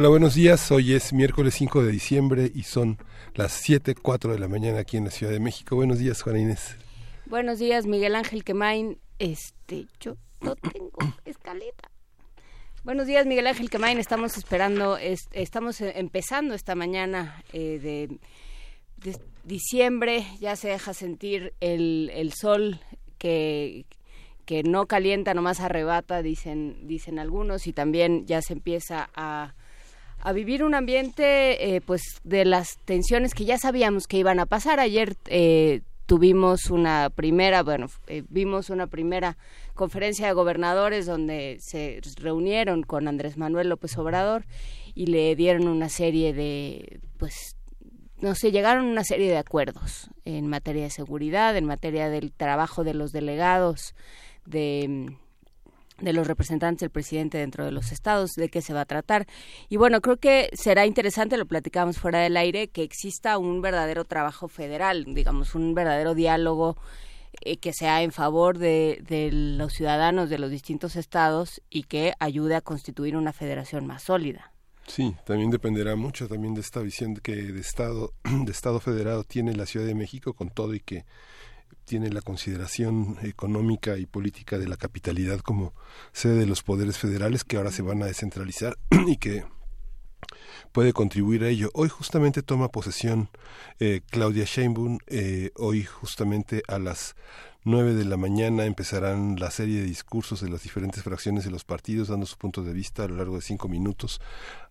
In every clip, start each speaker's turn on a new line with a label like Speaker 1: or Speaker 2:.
Speaker 1: Hola, buenos días. Hoy es miércoles 5 de diciembre y son las 7.04 de la mañana aquí en la Ciudad de México. Buenos días, Juana Inés.
Speaker 2: Buenos días, Miguel Ángel Quemain. Este, yo no tengo escaleta. Buenos días, Miguel Ángel Quemain. Estamos esperando, estamos e, empezando esta mañana eh, de, diciembre. Ya se deja sentir el, sol que, que no calienta, nomás arrebata, dicen, dicen algunos, y también ya se empieza a a vivir un ambiente eh, pues de las tensiones que ya sabíamos que iban a pasar. Ayer eh, tuvimos una primera, bueno, eh, vimos una primera conferencia de gobernadores donde se reunieron con Andrés Manuel López Obrador y le dieron una serie de, pues, no sé, llegaron una serie de acuerdos en materia de seguridad, en materia del trabajo de los delegados, de de los representantes del presidente dentro de los estados, de qué se va a tratar. Y bueno, creo que será interesante, lo platicamos fuera del aire, que exista un verdadero trabajo federal, digamos, un verdadero diálogo eh, que sea en favor de, de, los ciudadanos de los distintos estados y que ayude a constituir una federación más sólida.
Speaker 1: Sí, también dependerá mucho también de esta visión que de estado de estado federado tiene la Ciudad de México con todo y que tiene la consideración económica y política de la capitalidad como sede de los poderes federales que ahora se van a descentralizar y que puede contribuir a ello. Hoy justamente toma posesión eh, Claudia Sheinbaum, eh, hoy justamente a las 9 de la mañana empezarán la serie de discursos de las diferentes fracciones de los partidos dando su punto de vista a lo largo de cinco minutos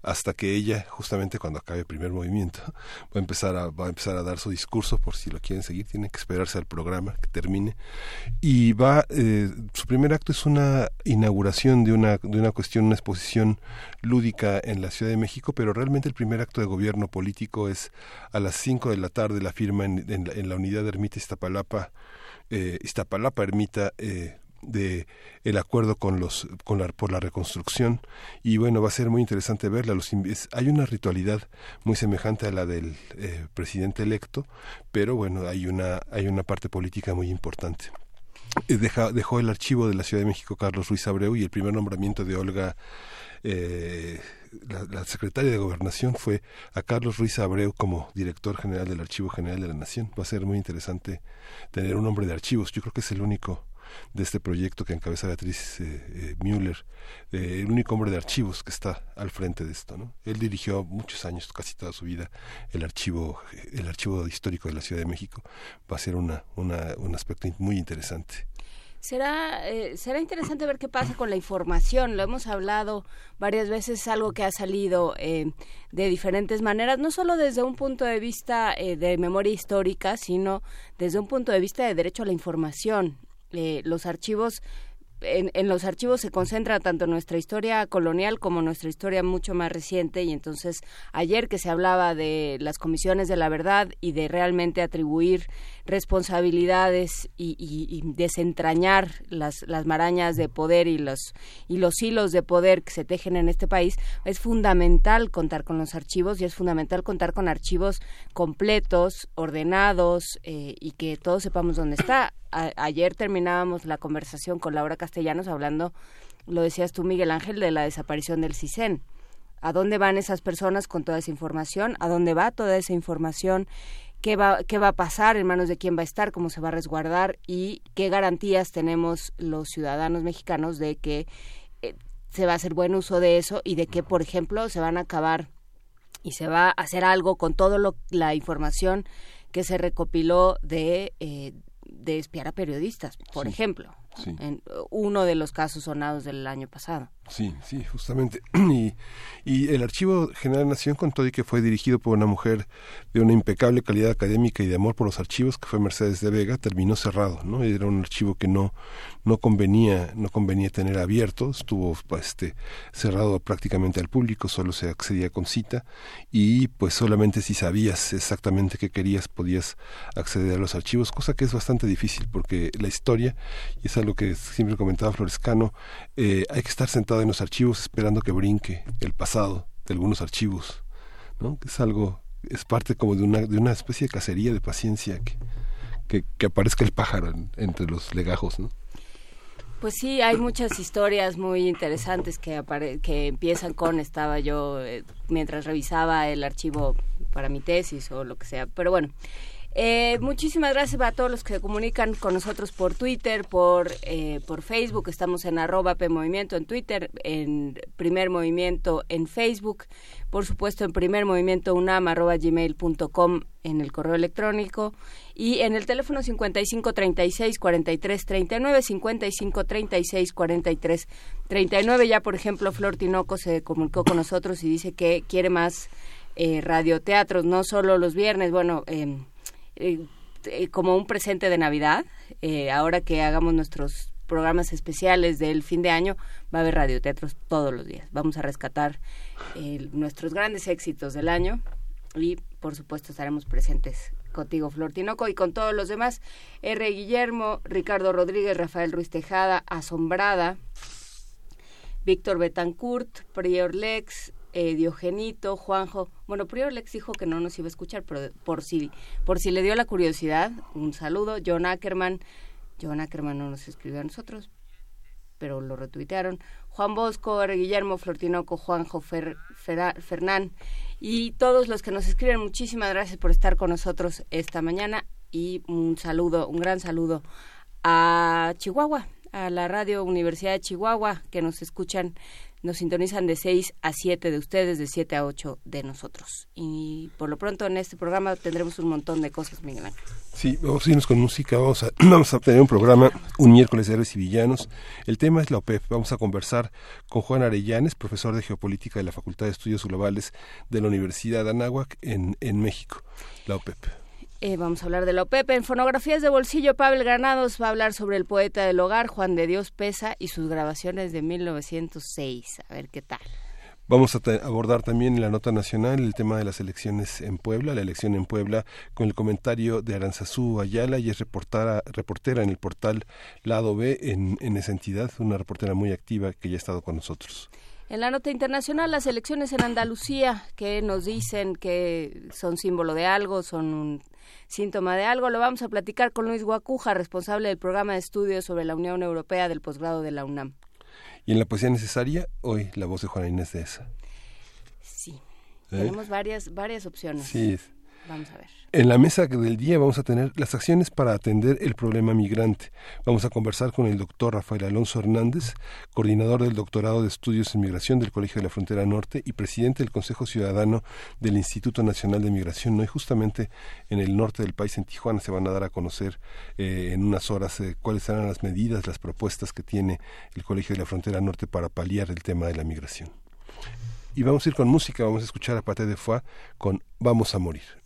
Speaker 1: hasta que ella justamente cuando acabe el primer movimiento va a empezar a, va a empezar a dar su discurso por si lo quieren seguir tienen que esperarse al programa que termine. Y va eh, su primer acto es una inauguración de una de una cuestión una exposición lúdica en la Ciudad de México pero realmente el primer acto de gobierno político es a las 5 de la tarde la firma en, en, la, en la unidad de Ermita Iztapalapa eh, Iztapalapa ermita eh, de el acuerdo con los con la, por la reconstrucción. Y bueno va a ser muy interesante verla. Los hay una ritualidad muy semejante a la del eh, presidente electo pero bueno hay una hay una parte política muy importante. Eh, dejó el archivo de la Ciudad de México Carlos Ruiz Abreu y el primer nombramiento de Olga eh, la, secretaria de Gobernación fue a Carlos Ruiz Abreu como director general del Archivo General de la Nación. Va a ser muy interesante tener un hombre de archivos. Yo creo que es el único de este proyecto que encabeza Beatriz eh, eh, Müller, eh, el único hombre de archivos que está al frente de esto. ¿no? Él dirigió muchos años, casi toda su vida, el archivo, el archivo histórico de la Ciudad de México. Va a ser una, una, un aspecto muy interesante.
Speaker 2: Será, eh, será interesante ver qué pasa con la información. Lo hemos hablado varias veces, algo que ha salido eh, de diferentes maneras, no solo desde un punto de vista eh, de memoria histórica, sino desde un punto de vista de derecho a la información. los archivos en, los archivos se concentra tanto nuestra historia colonial como nuestra historia mucho más reciente y entonces ayer que se hablaba de las comisiones de la verdad y de realmente atribuir responsabilidades y, desentrañar las, las marañas de poder y los, y los hilos de poder que se tejen en este país, es fundamental contar con los archivos y es fundamental contar con archivos completos, ordenados eh, y que todos sepamos dónde está ayer terminábamos la conversación con Laura Castellanos hablando, lo decías tú Miguel Ángel, de la desaparición del CISEN. ¿A dónde van esas personas con toda esa información? ¿A dónde va toda esa información? ¿Qué va, qué va a pasar? ¿En manos de quién va a estar? ¿Cómo se va a resguardar? ¿Y qué garantías tenemos los ciudadanos mexicanos de que eh, se va a hacer buen uso de eso y de que, por ejemplo, se van a acabar y se va a hacer algo con toda la información que se recopiló de, eh, de espiar a periodistas, por ejemplo. En uno de los casos sonados del año pasado.
Speaker 1: Sí, sí, justamente. Y, y el Archivo General de Nación con todo y que fue dirigido por una mujer de una impecable calidad académica y de amor por los archivos, que fue Mercedes de Vega, terminó cerrado, ¿no? Era un archivo que no, no convenía, no convenía tener abierto, estuvo este, cerrado prácticamente al público, solo se accedía con cita, y pues solamente si sabías exactamente qué querías podías acceder a los archivos, cosa que es bastante difícil, porque la historia, y es algo que siempre comentaba Florescano, eh, hay que estar sentado en los archivos esperando que brinque el pasado de algunos archivos, ¿no? Es algo, es parte como de una, de una especie de cacería de paciencia que, que, aparezca el pájaro entre los legajos, ¿no?
Speaker 2: Pues sí, hay muchas historias muy interesantes que, que empiezan con, estaba yo eh, mientras revisaba el archivo para mi tesis o lo que sea, pero bueno, eh, muchísimas gracias a todos los que se comunican con nosotros por Twitter, por, eh, por Facebook. Estamos en arroba PMovimiento en Twitter, en Primer Movimiento en Facebook, por supuesto en Primer Movimiento UNAM arroba en el correo electrónico y en el teléfono 55 36 43 39 55 36 43 39 ya por ejemplo Flor Tinoco se comunicó con nosotros y dice que quiere más eh, radioteatros no solo los viernes bueno eh, eh, como un presente de Navidad. Eh, ahora que hagamos nuestros programas especiales del fin de año, va a haber radioteatros todos los días. Vamos a rescatar nuestros grandes éxitos del año y, por supuesto, estaremos presentes contigo, Flor Tinoco, y con todos los demás. R. Guillermo, Ricardo Rodríguez, Rafael Ruiz Tejada, Asombrada, Víctor Betancourt, Prior Lex, eh, Diogenito, Juanjo. Bueno, Prior Lex dijo que no nos iba a escuchar, pero por si, por si le dio la curiosidad, un saludo. John Ackerman. John Ackerman no nos escribió a nosotros, pero lo retuitearon. Juan Bosco, Guillermo Flortinoco, Juanjo Fer, Fernán y todos los que nos escriben, muchísimas gracias por estar con nosotros esta mañana y un saludo, un gran saludo a Chihuahua, a la Radio Universidad de Chihuahua, que nos escuchan nos sintonizan de 6 a 7 de ustedes, de 7 a 8 de nosotros. Y por lo pronto en este programa tendremos un montón de cosas, Miguel Ángel.
Speaker 1: Sí, vamos a irnos con música, vamos a, tener un programa, un miércoles de héroes y villanos. El tema es la OPEP. Vamos a conversar con Juan Arellanes, profesor de Geopolítica de la Facultad de Estudios Globales de la Universidad de Anáhuac en, en México, la OPEP.
Speaker 2: Eh, vamos a hablar de la OPEP. En Fonografías de Bolsillo, Pavel Granados va a hablar sobre el poeta del hogar, Juan de Dios Pesa, y sus grabaciones de 1906. A ver qué tal.
Speaker 1: Vamos a abordar también en la nota nacional el tema de las elecciones en Puebla, la elección en Puebla, con el comentario de Aranzazú Ayala, y es reportera, reportera en el portal Lado B en, en esa entidad, una reportera muy activa que ya ha estado con nosotros.
Speaker 2: En la nota internacional, las elecciones en Andalucía, que nos dicen que son símbolo de algo, son un síntoma de algo. Lo vamos a platicar con Luis Guacuja, responsable del programa de estudios sobre la Unión Europea del posgrado de la UNAM.
Speaker 1: Y en la poesía necesaria, hoy la voz de Juana Inés de esa.
Speaker 2: Sí, ¿Eh? tenemos varias, varias opciones.
Speaker 1: Sí.
Speaker 2: Vamos a ver.
Speaker 1: En la mesa del día vamos a tener las acciones para atender el problema migrante. Vamos a conversar con el doctor Rafael Alonso Hernández, coordinador del doctorado de estudios en migración del Colegio de la Frontera Norte y presidente del Consejo Ciudadano del Instituto Nacional de Migración. ¿no? Y justamente en el norte del país, en Tijuana, se van a dar a conocer eh, en unas horas eh, cuáles serán las medidas, las propuestas que tiene el Colegio de la Frontera Norte para paliar el tema de la migración. Y vamos a ir con música, vamos a escuchar a Pate de Foix con Vamos a morir.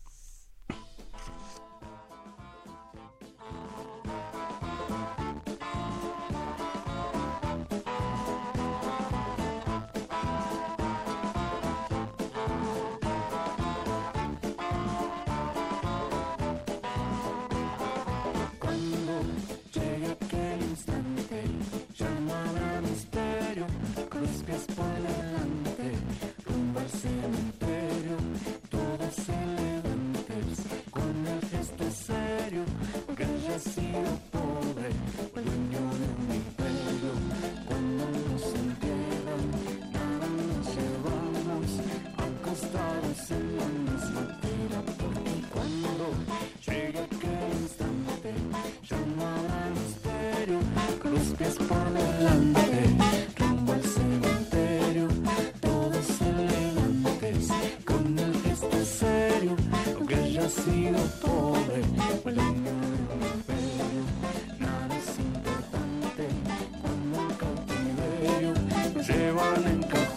Speaker 3: siempre sido pobre, dueño de mi pelo. Cuando nos entierran, nada nos llevamos, aunque estamos en la misma tira. Porque cuando llegue aquel instante, llamará al misterio, con los pies por delante. llevan en.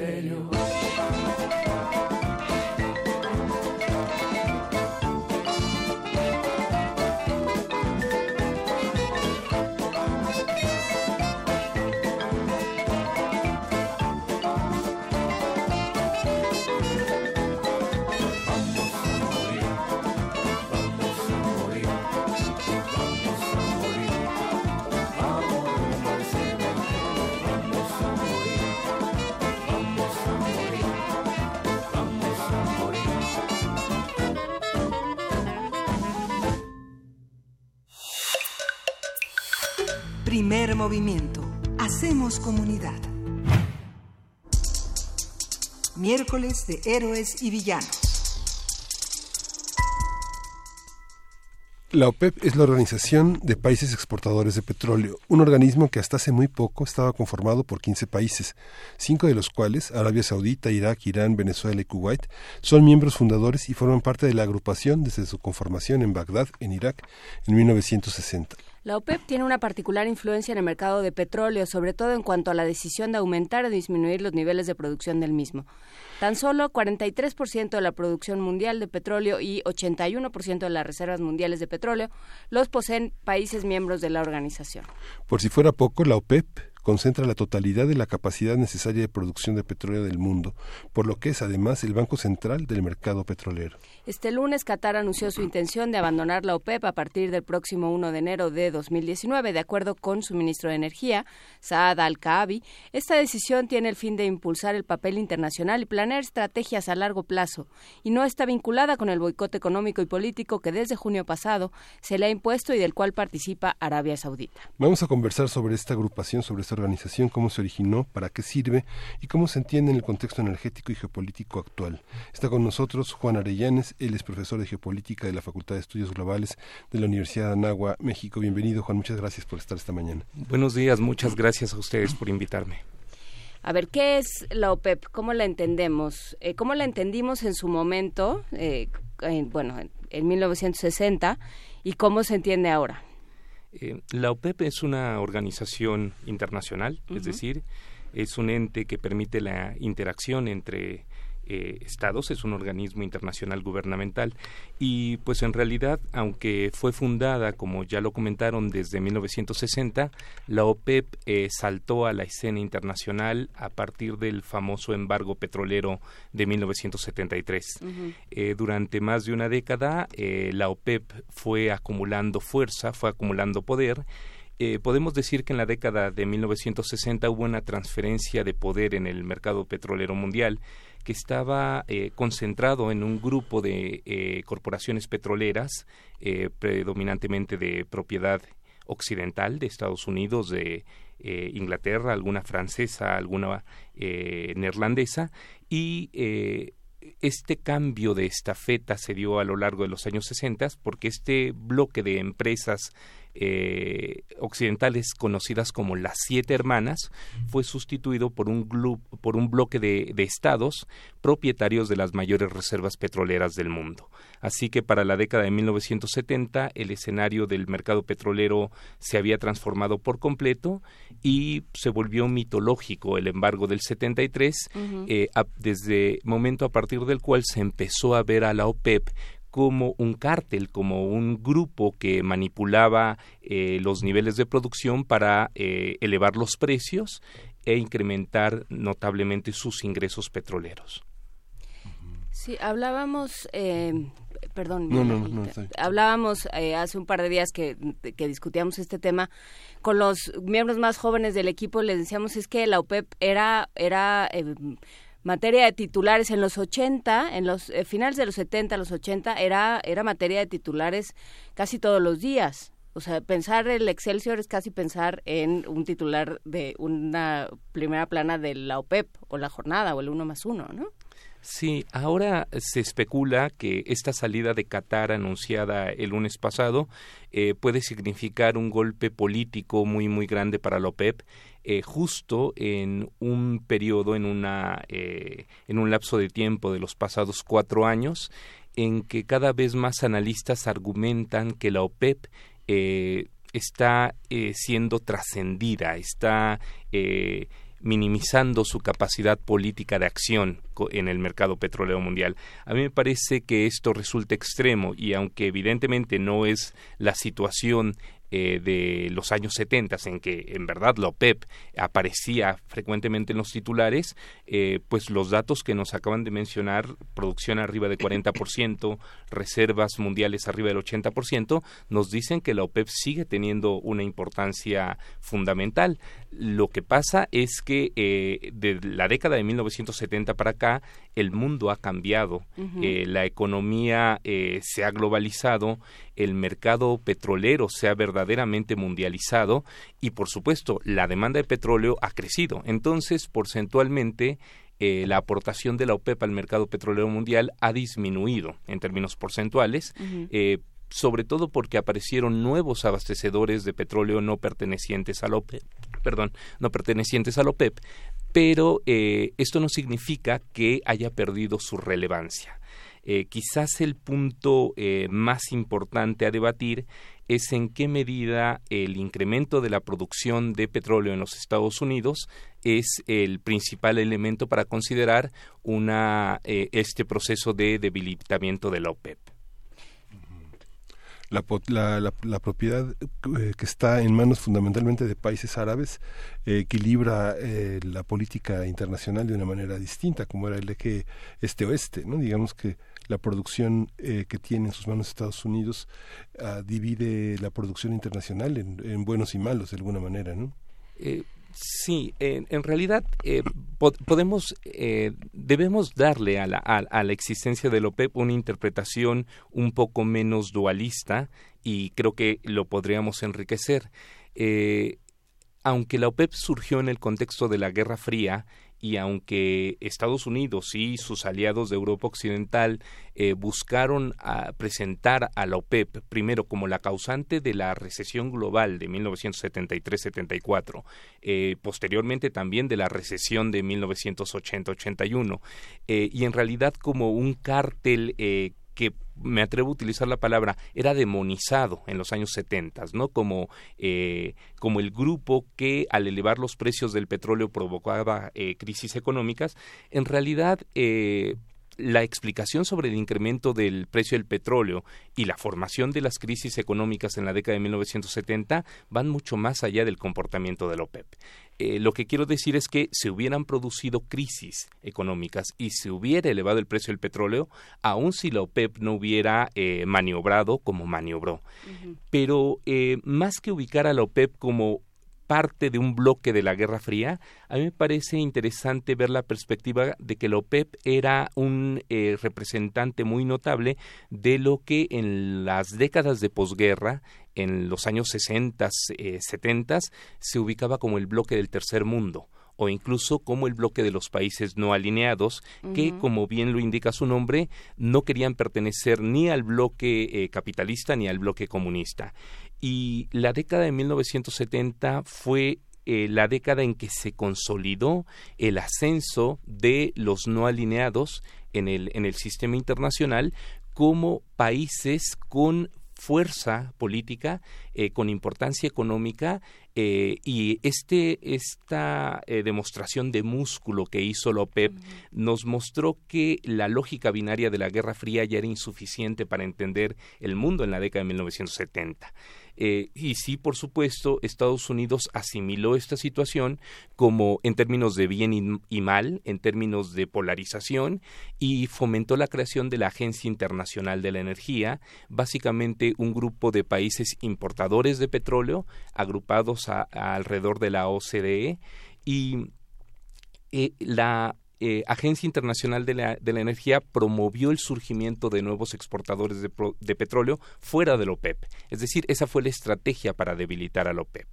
Speaker 3: espelho.
Speaker 4: Primer movimiento. Hacemos comunidad. Miércoles de Héroes y Villanos.
Speaker 1: La OPEP es la Organización de Países Exportadores de Petróleo, un organismo que hasta hace muy poco estaba conformado por 15 países, cinco de los cuales, Arabia Saudita, Irak, Irán, Venezuela y Kuwait, son miembros fundadores y forman parte de la agrupación desde su conformación en Bagdad, en Irak, en 1960.
Speaker 2: La OPEP tiene una particular influencia en el mercado de petróleo, sobre todo en cuanto a la decisión de aumentar o disminuir los niveles de producción del mismo. Tan solo 43% de la producción mundial de petróleo y 81% de las reservas mundiales de petróleo los poseen países miembros de la organización.
Speaker 1: Por si fuera poco, la OPEP concentra la totalidad de la capacidad necesaria de producción de petróleo del mundo, por lo que es además el Banco Central del mercado petrolero.
Speaker 2: Este lunes Qatar anunció su intención de abandonar la OPEP a partir del próximo 1 de enero de 2019, de acuerdo con su ministro de Energía, Saad Al-Kaabi. Esta decisión tiene el fin de impulsar el papel internacional y planear estrategias a largo plazo, y no está vinculada con el boicot económico y político que desde junio pasado se le ha impuesto y del cual participa Arabia Saudita.
Speaker 1: Vamos a conversar sobre esta agrupación, sobre esta organización, cómo se originó, para qué sirve y cómo se entiende en el contexto energético y geopolítico actual. Está con nosotros Juan Arellanes, él es profesor de geopolítica de la Facultad de Estudios Globales de la Universidad de Anáhuac, México. Bienvenido, Juan, muchas gracias por estar esta mañana.
Speaker 5: Buenos días, muchas gracias a ustedes por invitarme.
Speaker 2: A ver, ¿qué es la OPEP? ¿Cómo la entendemos? Eh, ¿Cómo la entendimos en su momento, eh, bueno, en 1960, y cómo se entiende ahora?
Speaker 5: Eh, la OPEP es una organización internacional, es decir, es un ente que permite la interacción entre eh, estados, es un organismo internacional gubernamental. Y pues en realidad, aunque fue fundada, como ya lo comentaron, desde 1960, la OPEP eh, saltó a la escena internacional a partir del famoso embargo petrolero de 1973. Eh, durante más de una década, la OPEP fue acumulando fuerza, fue acumulando poder. Eh, podemos decir que en la década de 1960 hubo una transferencia de poder en el mercado petrolero mundial que estaba eh, concentrado en un grupo de eh, corporaciones petroleras, predominantemente de propiedad occidental de Estados Unidos, de Inglaterra, alguna francesa, alguna neerlandesa, y este cambio de estafeta se dio a lo largo de los años 60 porque este bloque de empresas eh, occidentales conocidas como las siete hermanas fue sustituido por un, por un bloque de, estados propietarios de las mayores reservas petroleras del mundo. Así que para la década de 1970 el escenario del mercado petrolero se había transformado por completo y se volvió mitológico el embargo del 73, eh, desde momento a partir del cual se empezó a ver a la OPEP como un cártel, como un grupo que manipulaba eh, los niveles de producción para eh, elevar los precios e incrementar notablemente sus ingresos petroleros.
Speaker 2: Sí, hablábamos, eh, perdón, hablábamos hace un par de días que, que, discutíamos este tema con los miembros más jóvenes del equipo, les decíamos es que la OPEP era, era materia de titulares en los 80, en los eh, finales de los 70, los 80, era, era materia de titulares casi todos los días. O sea, pensar el Excelsior es casi pensar en un titular de una primera plana de la OPEP o la jornada o el uno más uno, ¿no?
Speaker 5: Sí, ahora se especula que esta salida de Qatar anunciada el lunes pasado eh, puede significar un golpe político muy muy grande para la OPEP eh, justo en un periodo, en, una, eh, en un lapso de tiempo de los pasados cuatro años, en que cada vez más analistas argumentan que la OPEP eh, está siendo trascendida, está minimizando su capacidad política de acción en el mercado petrolero mundial. A mí me parece que esto resulta extremo y aunque evidentemente no es la situación eh, de los años 70 en que en verdad la OPEP aparecía frecuentemente en los titulares, eh, pues los datos que nos acaban de mencionar, producción arriba de 40%, reservas mundiales arriba del 80%, nos dicen que la OPEP sigue teniendo una importancia fundamental. Lo que pasa es que eh, de la década de 1970 para acá, el mundo ha cambiado, la economía se ha globalizado, el mercado petrolero se ha verdaderamente mundializado y por supuesto la demanda de petróleo ha crecido. Entonces, porcentualmente, eh, la aportación de la OPEP al mercado petrolero mundial ha disminuido en términos porcentuales. Eh, sobre todo porque aparecieron nuevos abastecedores de petróleo no pertenecientes a la OPEP, perdón, no pertenecientes a la OPEP, pero eh, esto no significa que haya perdido su relevancia. Eh, quizás el punto eh, más importante a debatir es en qué medida el incremento de la producción de petróleo en los Estados Unidos es el principal elemento para considerar una, este proceso de debilitamiento de la OPEP.
Speaker 1: La, la, propiedad que está en manos fundamentalmente de países árabes equilibra la política internacional de una manera distinta, como era el eje este-oeste, ¿no? Digamos que la producción eh, que tiene en sus manos Estados Unidos ah, divide la producción internacional en, buenos y malos de alguna manera, ¿no?
Speaker 5: Eh, sí, en, realidad eh, podemos, debemos darle a la, a, la existencia del OPEP una interpretación un poco menos dualista y creo que lo podríamos enriquecer. aunque la OPEP surgió en el contexto de la Guerra Fría, y aunque Estados Unidos y sus aliados de Europa Occidental eh, buscaron presentar a la OPEP primero como la causante de la recesión global de 1973-74, eh, posteriormente también de la recesión de 1980-81, eh, y en realidad como un cártel que me atrevo a utilizar la palabra, era demonizado en los años 70, ¿no? Como, como el grupo que al elevar los precios del petróleo provocaba crisis económicas, en realidad la explicación sobre el incremento del precio del petróleo y la formación de las crisis económicas en la década de 1970 van mucho más allá del comportamiento de la OPEP. Eh, lo que quiero decir es que si hubieran producido crisis económicas y se hubiera elevado el precio del petróleo, aun si la OPEP no hubiera eh, maniobrado como maniobró. Pero eh, más que ubicar a la OPEP como parte de un bloque de la Guerra Fría, a mí me parece interesante ver la perspectiva de que la OPEP era un eh, representante muy notable de lo que en las décadas de posguerra, en los años 60, 70, eh, se ubicaba como el bloque del tercer mundo o incluso como el bloque de los países no alineados, que, como bien lo indica su nombre, no querían pertenecer ni al bloque eh, capitalista ni al bloque comunista y la década de 1970 fue eh, la década en que se consolidó el ascenso de los no alineados en el, en el sistema internacional como países con fuerza política, eh, con importancia económica eh, y este, esta demostración de músculo que hizo la OPEP nos mostró que la lógica binaria de la Guerra Fría ya era insuficiente para entender el mundo en la década de 1970. Eh, y sí, por supuesto, Estados Unidos asimiló esta situación como en términos de bien y, mal, en términos de polarización, y fomentó la creación de la Agencia Internacional de la Energía, básicamente un grupo de países importadores de petróleo agrupados alrededor de la OCDE y eh, la eh, Agencia Internacional de la, Energía promovió el surgimiento de nuevos exportadores de, petróleo fuera del OPEP. Es decir, esa fue la estrategia para debilitar al OPEP.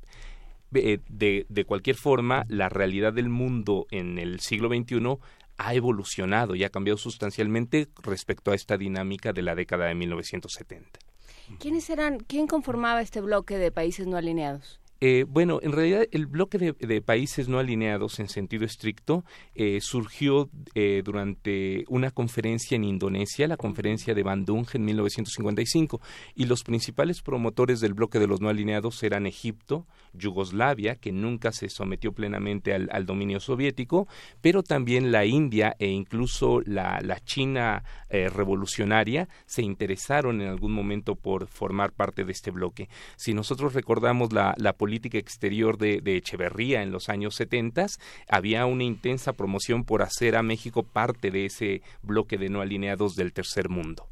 Speaker 5: Eh, de, de, cualquier forma, la realidad del mundo en el siglo XXI ha evolucionado y ha cambiado sustancialmente respecto a esta dinámica de la década de 1970.
Speaker 2: ¿Quiénes eran, quién conformaba este bloque de países no alineados?
Speaker 5: Eh, bueno, en realidad el bloque de, países no alineados en sentido estricto eh, surgió eh, durante una conferencia en Indonesia, la conferencia de Bandung en 1955, y los principales promotores del bloque de los no alineados eran Egipto, Yugoslavia, que nunca se sometió plenamente al, dominio soviético, pero también la India e incluso la, China revolucionaria se interesaron en algún momento por formar parte de este bloque. Si nosotros recordamos la política exterior de, Echeverría en los años 70, había una intensa promoción por hacer a México parte de ese bloque de no alineados del tercer mundo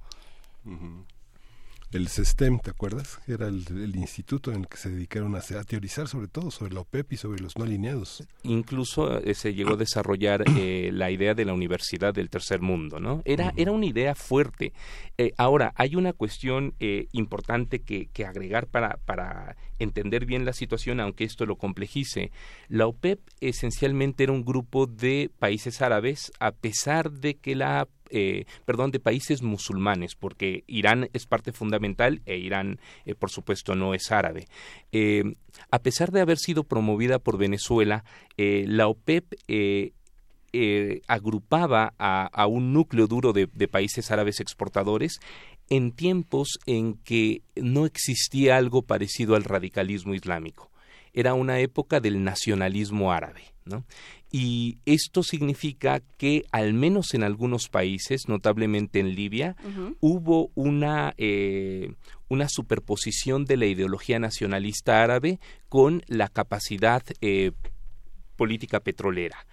Speaker 1: el SESTEM, ¿te acuerdas? Era el, instituto en el que se dedicaron a, teorizar sobre todo sobre la OPEP y sobre los no alineados.
Speaker 5: Incluso eh, se llegó a desarrollar eh, la idea de la universidad del tercer mundo, ¿no? Era, era una idea fuerte. Eh, ahora, hay una cuestión importante que, que agregar para, para entender bien la situación, aunque esto lo complejice. La OPEP esencialmente era un grupo de países árabes, a pesar de que la eh, perdón, de países musulmanes, porque Irán es parte fundamental e Irán, eh, por supuesto, no es árabe. Eh, a pesar de haber sido promovida por Venezuela, la OPEP agrupaba a, un núcleo duro de, países árabes exportadores en tiempos en que no existía algo parecido al radicalismo islámico. Era una época del nacionalismo árabe. ¿No? y esto significa que al menos en algunos países, notablemente en Libia, hubo una, eh, una superposición de la ideología nacionalista árabe con la capacidad eh, política petrolera.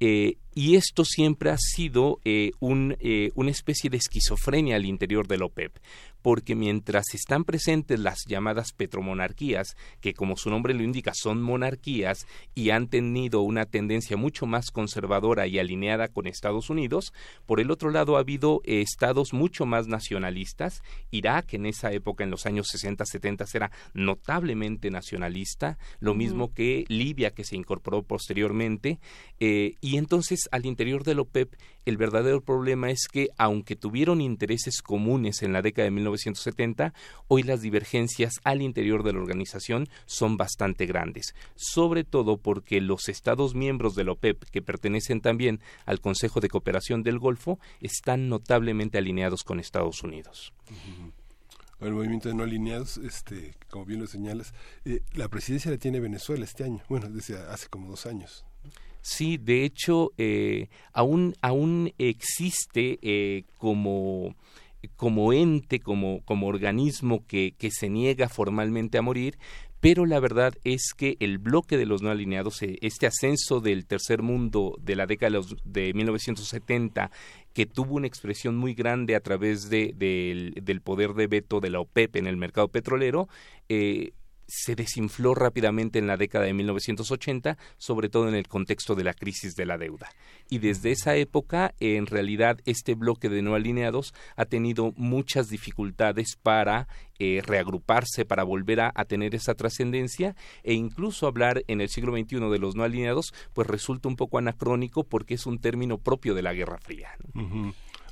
Speaker 5: Eh, y esto siempre ha sido eh, eh, una especie de esquizofrenia al interior de la OPEP, porque mientras están presentes las llamadas petromonarquías, que como su nombre lo indica son monarquías y han tenido una tendencia mucho más conservadora y alineada con Estados Unidos, por el otro lado ha habido estados mucho más nacionalistas. Irak en esa época, en los años 60, 70, era notablemente nacionalista, lo mismo que Libia, que se incorporó posteriormente, y entonces al interior de la OPEP, el verdadero problema es que, aunque tuvieron intereses comunes en la década de 1970, hoy las divergencias al interior de la organización son bastante grandes, sobre todo porque los Estados miembros de la OPEP, que pertenecen también al Consejo de Cooperación del Golfo, están notablemente alineados con Estados Unidos.
Speaker 1: el movimiento de no alineados, este, como bien lo señalas, eh, la presidencia la tiene Venezuela este año, bueno, desde hace como dos años.
Speaker 5: Sí, de hecho, eh, aún, aún existe eh, como como ente, como, como organismo que, que, se niega formalmente a morir, pero la verdad es que el bloque de los no alineados, eh, este ascenso del tercer mundo de la década de 1970, que tuvo una expresión muy grande a través de, del poder de veto de la OPEP en el mercado petrolero, eh, se desinfló rápidamente en la década de 1980, sobre todo en el contexto de la crisis de la deuda. Y desde esa época, en realidad, este bloque de no alineados ha tenido muchas dificultades para eh, reagruparse, para volver a, tener esa trascendencia e incluso hablar en el siglo XXI de los no alineados, pues resulta un poco anacrónico porque es un término propio de la Guerra Fría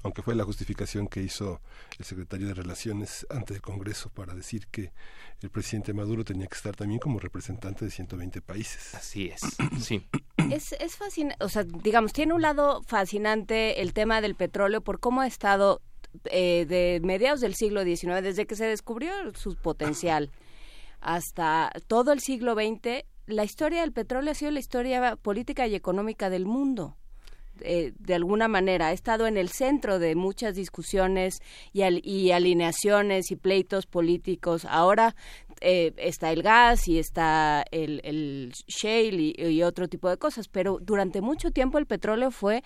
Speaker 1: aunque fue la justificación que hizo el secretario de Relaciones ante el Congreso para decir que el presidente Maduro tenía que estar también como representante de 120 países.
Speaker 5: Así es, sí.
Speaker 2: Es, es fascinante, o sea, digamos, tiene un lado fascinante el tema del petróleo por cómo ha estado eh, de mediados del siglo XIX, desde que se descubrió su potencial, hasta todo el siglo XX, la historia del petróleo ha sido la historia política y económica del mundo. Eh, de alguna manera ha estado en el centro de muchas discusiones y, y alineaciones y pleitos políticos. Ahora eh, está el gas y está el, el shale y, otro tipo de cosas, pero durante mucho tiempo el petróleo fue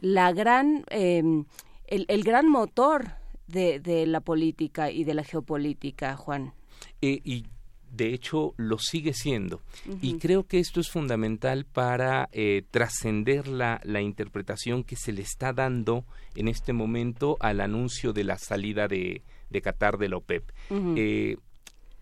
Speaker 2: la gran, em, el, gran motor de, de, la política y de la geopolítica, Juan.
Speaker 5: Eh, y de hecho lo sigue siendo. Y creo que esto es fundamental para eh, trascender la, la, interpretación que se le está dando en este momento al anuncio de la salida de, de Qatar de la OPEP. Eh,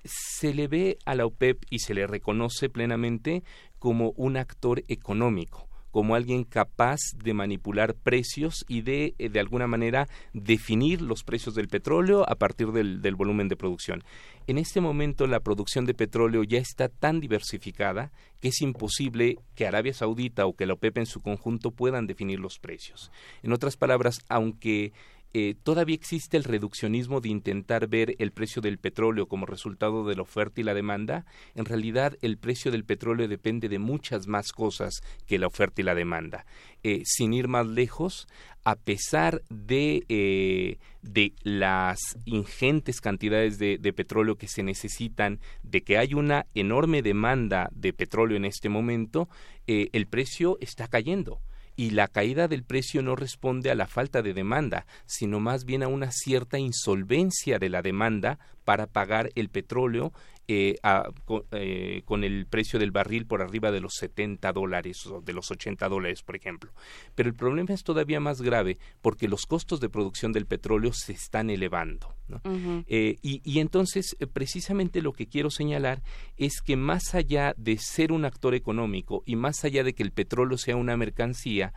Speaker 5: se le ve a la OPEP y se le reconoce plenamente como un actor económico como alguien capaz de manipular precios y de, eh, de alguna manera, definir los precios del petróleo a partir del, del volumen de producción. En este momento la producción de petróleo ya está tan diversificada que es imposible que Arabia Saudita o que la OPEP en su conjunto puedan definir los precios. En otras palabras, aunque eh, todavía existe el reduccionismo de intentar ver el precio del petróleo como resultado de la oferta y la demanda, en realidad el precio del petróleo depende de muchas más cosas que la oferta y la demanda. Eh, sin ir más lejos, a pesar de, eh, de las ingentes cantidades de, de, petróleo que se necesitan, de que hay una enorme demanda de petróleo en este momento, el precio está cayendo y la caída del precio no responde a la falta de demanda, sino más bien a una cierta insolvencia de la demanda para pagar el petróleo eh, eh, con, el precio del barril por arriba de los 70 dólares o de los 80 dólares, por ejemplo. Pero el problema es todavía más grave porque los costos de producción del petróleo se están elevando. Eh, y, y, entonces, precisamente lo que quiero señalar es que más allá de ser un actor económico y más allá de que el petróleo sea una mercancía,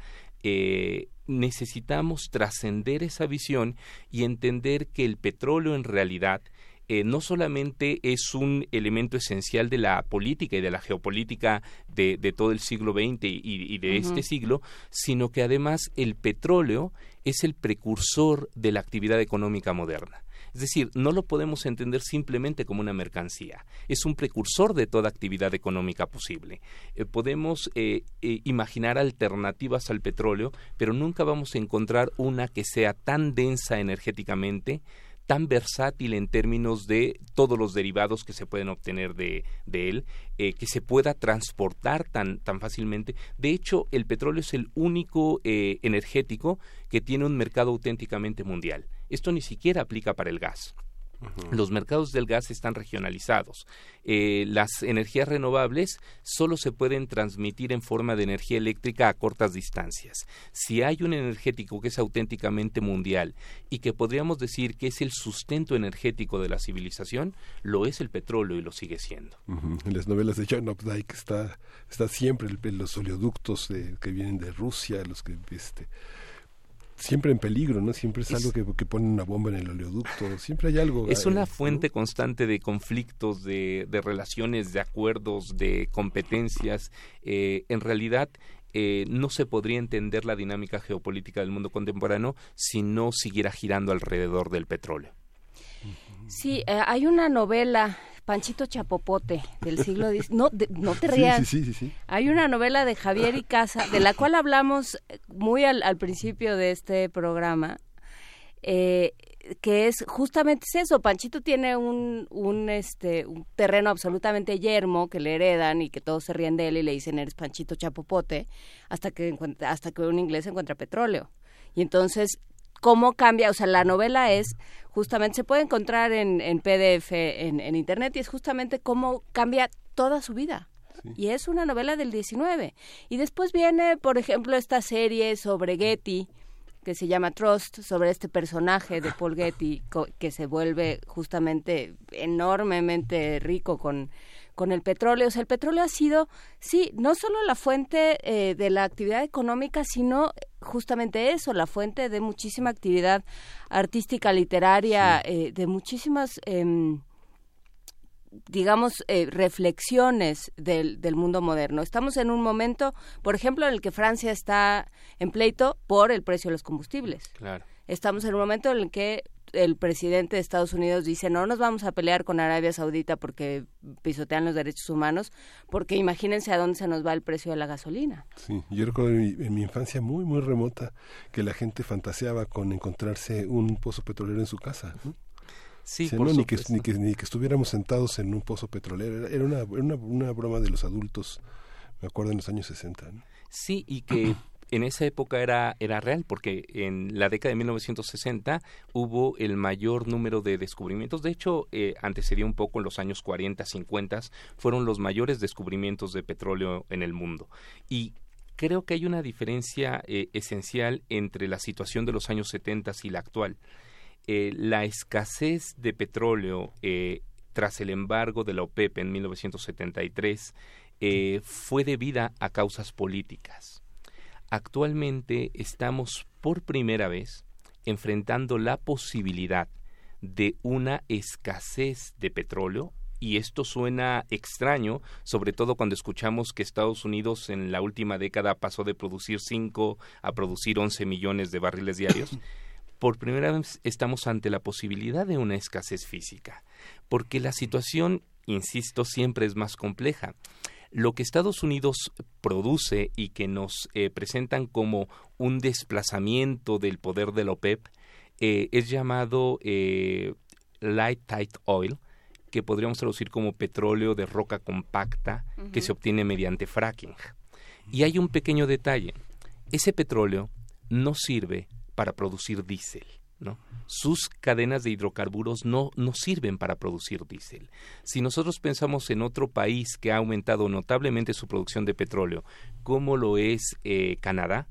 Speaker 5: necesitamos trascender esa visión y entender que el petróleo en realidad eh, no solamente es un elemento esencial de la política y de la geopolítica de, todo el siglo XX y, de este siglo, sino que además el petróleo es el precursor de la actividad económica moderna. Es decir, no lo podemos entender simplemente como una mercancía, es un precursor de toda actividad económica posible. Eh, podemos eh, imaginar alternativas al petróleo, pero nunca vamos a encontrar una que sea tan densa energéticamente, tan versátil en términos de todos los derivados que se pueden obtener de, de él, eh, que se pueda transportar tan, tan fácilmente. De hecho, el petróleo es el único eh, energético que tiene un mercado auténticamente mundial. Esto ni siquiera aplica para el gas. Los mercados del gas están regionalizados. Eh, las energías renovables solo se pueden transmitir en forma de energía eléctrica a cortas distancias. Si hay un energético que es auténticamente mundial y que podríamos decir que es el sustento energético de la civilización, lo es el petróleo y lo sigue siendo.
Speaker 1: En las novelas de John Updike está, está siempre los oleoductos que vienen de Rusia, los que este, siempre en peligro, ¿no? Siempre es, algo que, que pone una bomba en el oleoducto, siempre hay algo.
Speaker 5: Es una fuente constante de conflictos, de, de, relaciones, de acuerdos, de competencias. Eh, en realidad, eh, no se podría entender la dinámica geopolítica del mundo contemporáneo si no siguiera girando alrededor del petróleo.
Speaker 2: Sí, eh, hay una novela Panchito Chapopote del siglo X. No, no te rías.
Speaker 1: Sí, sí, sí,
Speaker 2: Hay una novela de Javier y Casa, de la cual hablamos muy al, principio de este programa, eh, que es justamente eso. Panchito tiene un, un, este, un terreno absolutamente yermo que le heredan y que todos se ríen de él y le dicen eres Panchito Chapopote hasta que, hasta que un inglés encuentra petróleo. Y entonces cómo cambia, o sea, la novela es justamente, se puede encontrar en, en PDF en, en, Internet y es justamente cómo cambia toda su vida. Y es una novela del 19. Y después viene, por ejemplo, esta serie sobre Getty, que se llama Trust, sobre este personaje de Paul Getty, que se vuelve justamente enormemente rico con con el petróleo. O sea, el petróleo ha sido, sí, no solo la fuente eh, de la actividad económica, sino justamente eso, la fuente de muchísima actividad artística, literaria, eh, de muchísimas... Em, digamos, eh, reflexiones del, del mundo moderno. Estamos en un momento, por ejemplo, en el que Francia está en pleito por el precio de los combustibles.
Speaker 5: Claro.
Speaker 2: Estamos en un momento en el que el presidente de Estados Unidos dice no nos vamos a pelear con Arabia Saudita porque pisotean los derechos humanos, porque imagínense a dónde se nos va el precio de la gasolina.
Speaker 1: Sí, yo recuerdo en mi, infancia muy, muy remota que la gente fantaseaba con encontrarse un pozo petrolero en su casa.
Speaker 5: Sí,
Speaker 1: ni, que, ni, que, ni que estuviéramos sentados en un pozo petrolero. Era, una, una, una broma de los adultos, me acuerdo en los años 60.
Speaker 5: Sí, y que en esa época era, era real, porque en la década de 1960 hubo el mayor número de descubrimientos. De hecho, eh, antecedió un poco en los años 40, 50, fueron los mayores descubrimientos de petróleo en el mundo. Y creo que hay una diferencia eh, esencial entre la situación de los años 70 y la actual. Eh, la escasez de petróleo eh, tras el embargo de la OPEP en 1973 fue debida a causas políticas actualmente estamos por primera vez enfrentando la posibilidad de una escasez de petróleo y esto suena extraño, sobre todo cuando escuchamos que Estados Unidos en la última década pasó de producir 5 a producir 11 millones de barriles diarios. Por primera vez estamos ante la posibilidad de una escasez física, porque la situación, insisto, siempre es más compleja lo que Estados Unidos produce y que nos eh, presentan como un desplazamiento del poder de la OPEP eh, es llamado eh, light tight oil, que podríamos traducir como petróleo de roca compacta que se obtiene mediante fracking. Y hay un pequeño detalle. Ese petróleo no sirve para producir diésel. ¿no? Sus cadenas de hidrocarburos no, no sirven para producir diésel. Si nosotros pensamos en otro país que ha aumentado notablemente su producción de petróleo, como lo es eh, Canadá,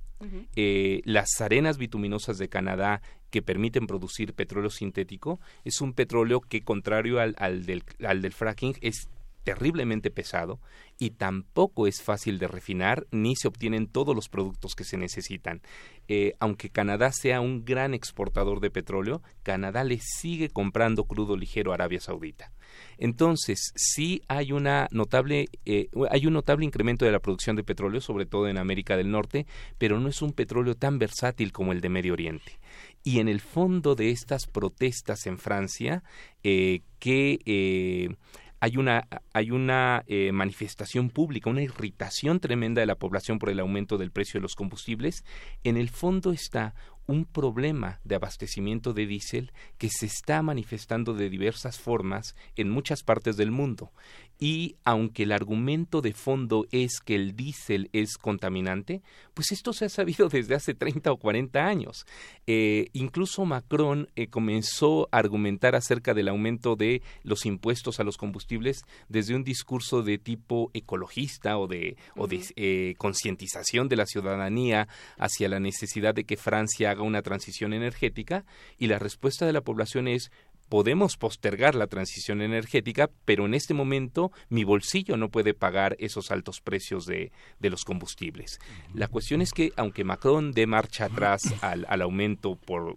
Speaker 5: eh, las arenas bituminosas de Canadá que permiten producir petróleo sintético es un petróleo que, contrario al, al, del, al del fracking, es terriblemente pesado y tampoco es fácil de refinar ni se obtienen todos los productos que se necesitan. Eh, aunque Canadá sea un gran exportador de petróleo, Canadá le sigue comprando crudo ligero a Arabia Saudita. Entonces, sí hay, una notable, eh, hay un notable incremento de la producción de petróleo, sobre todo en América del Norte, pero no es un petróleo tan versátil como el de Medio Oriente. Y en el fondo de estas protestas en Francia, eh, que hay una, hay una eh, manifestación pública, una irritación tremenda de la población por el aumento del precio de los combustibles. En el fondo está un problema de abastecimiento de diésel que se está manifestando de diversas formas en muchas partes del mundo. Y aunque el argumento de fondo es que el diésel es contaminante, pues esto se ha sabido desde hace 30 o 40 años. Eh, incluso Macron eh, comenzó a argumentar acerca del aumento de los impuestos a los combustibles desde un discurso de tipo ecologista o de, o de eh, concientización de la ciudadanía hacia la necesidad de que Francia haga una transición energética y la respuesta de la población es podemos postergar la transición energética, pero en este momento mi bolsillo no puede pagar esos altos precios de, los combustibles. La cuestión es que, aunque Macron dé marcha atrás al, aumento por,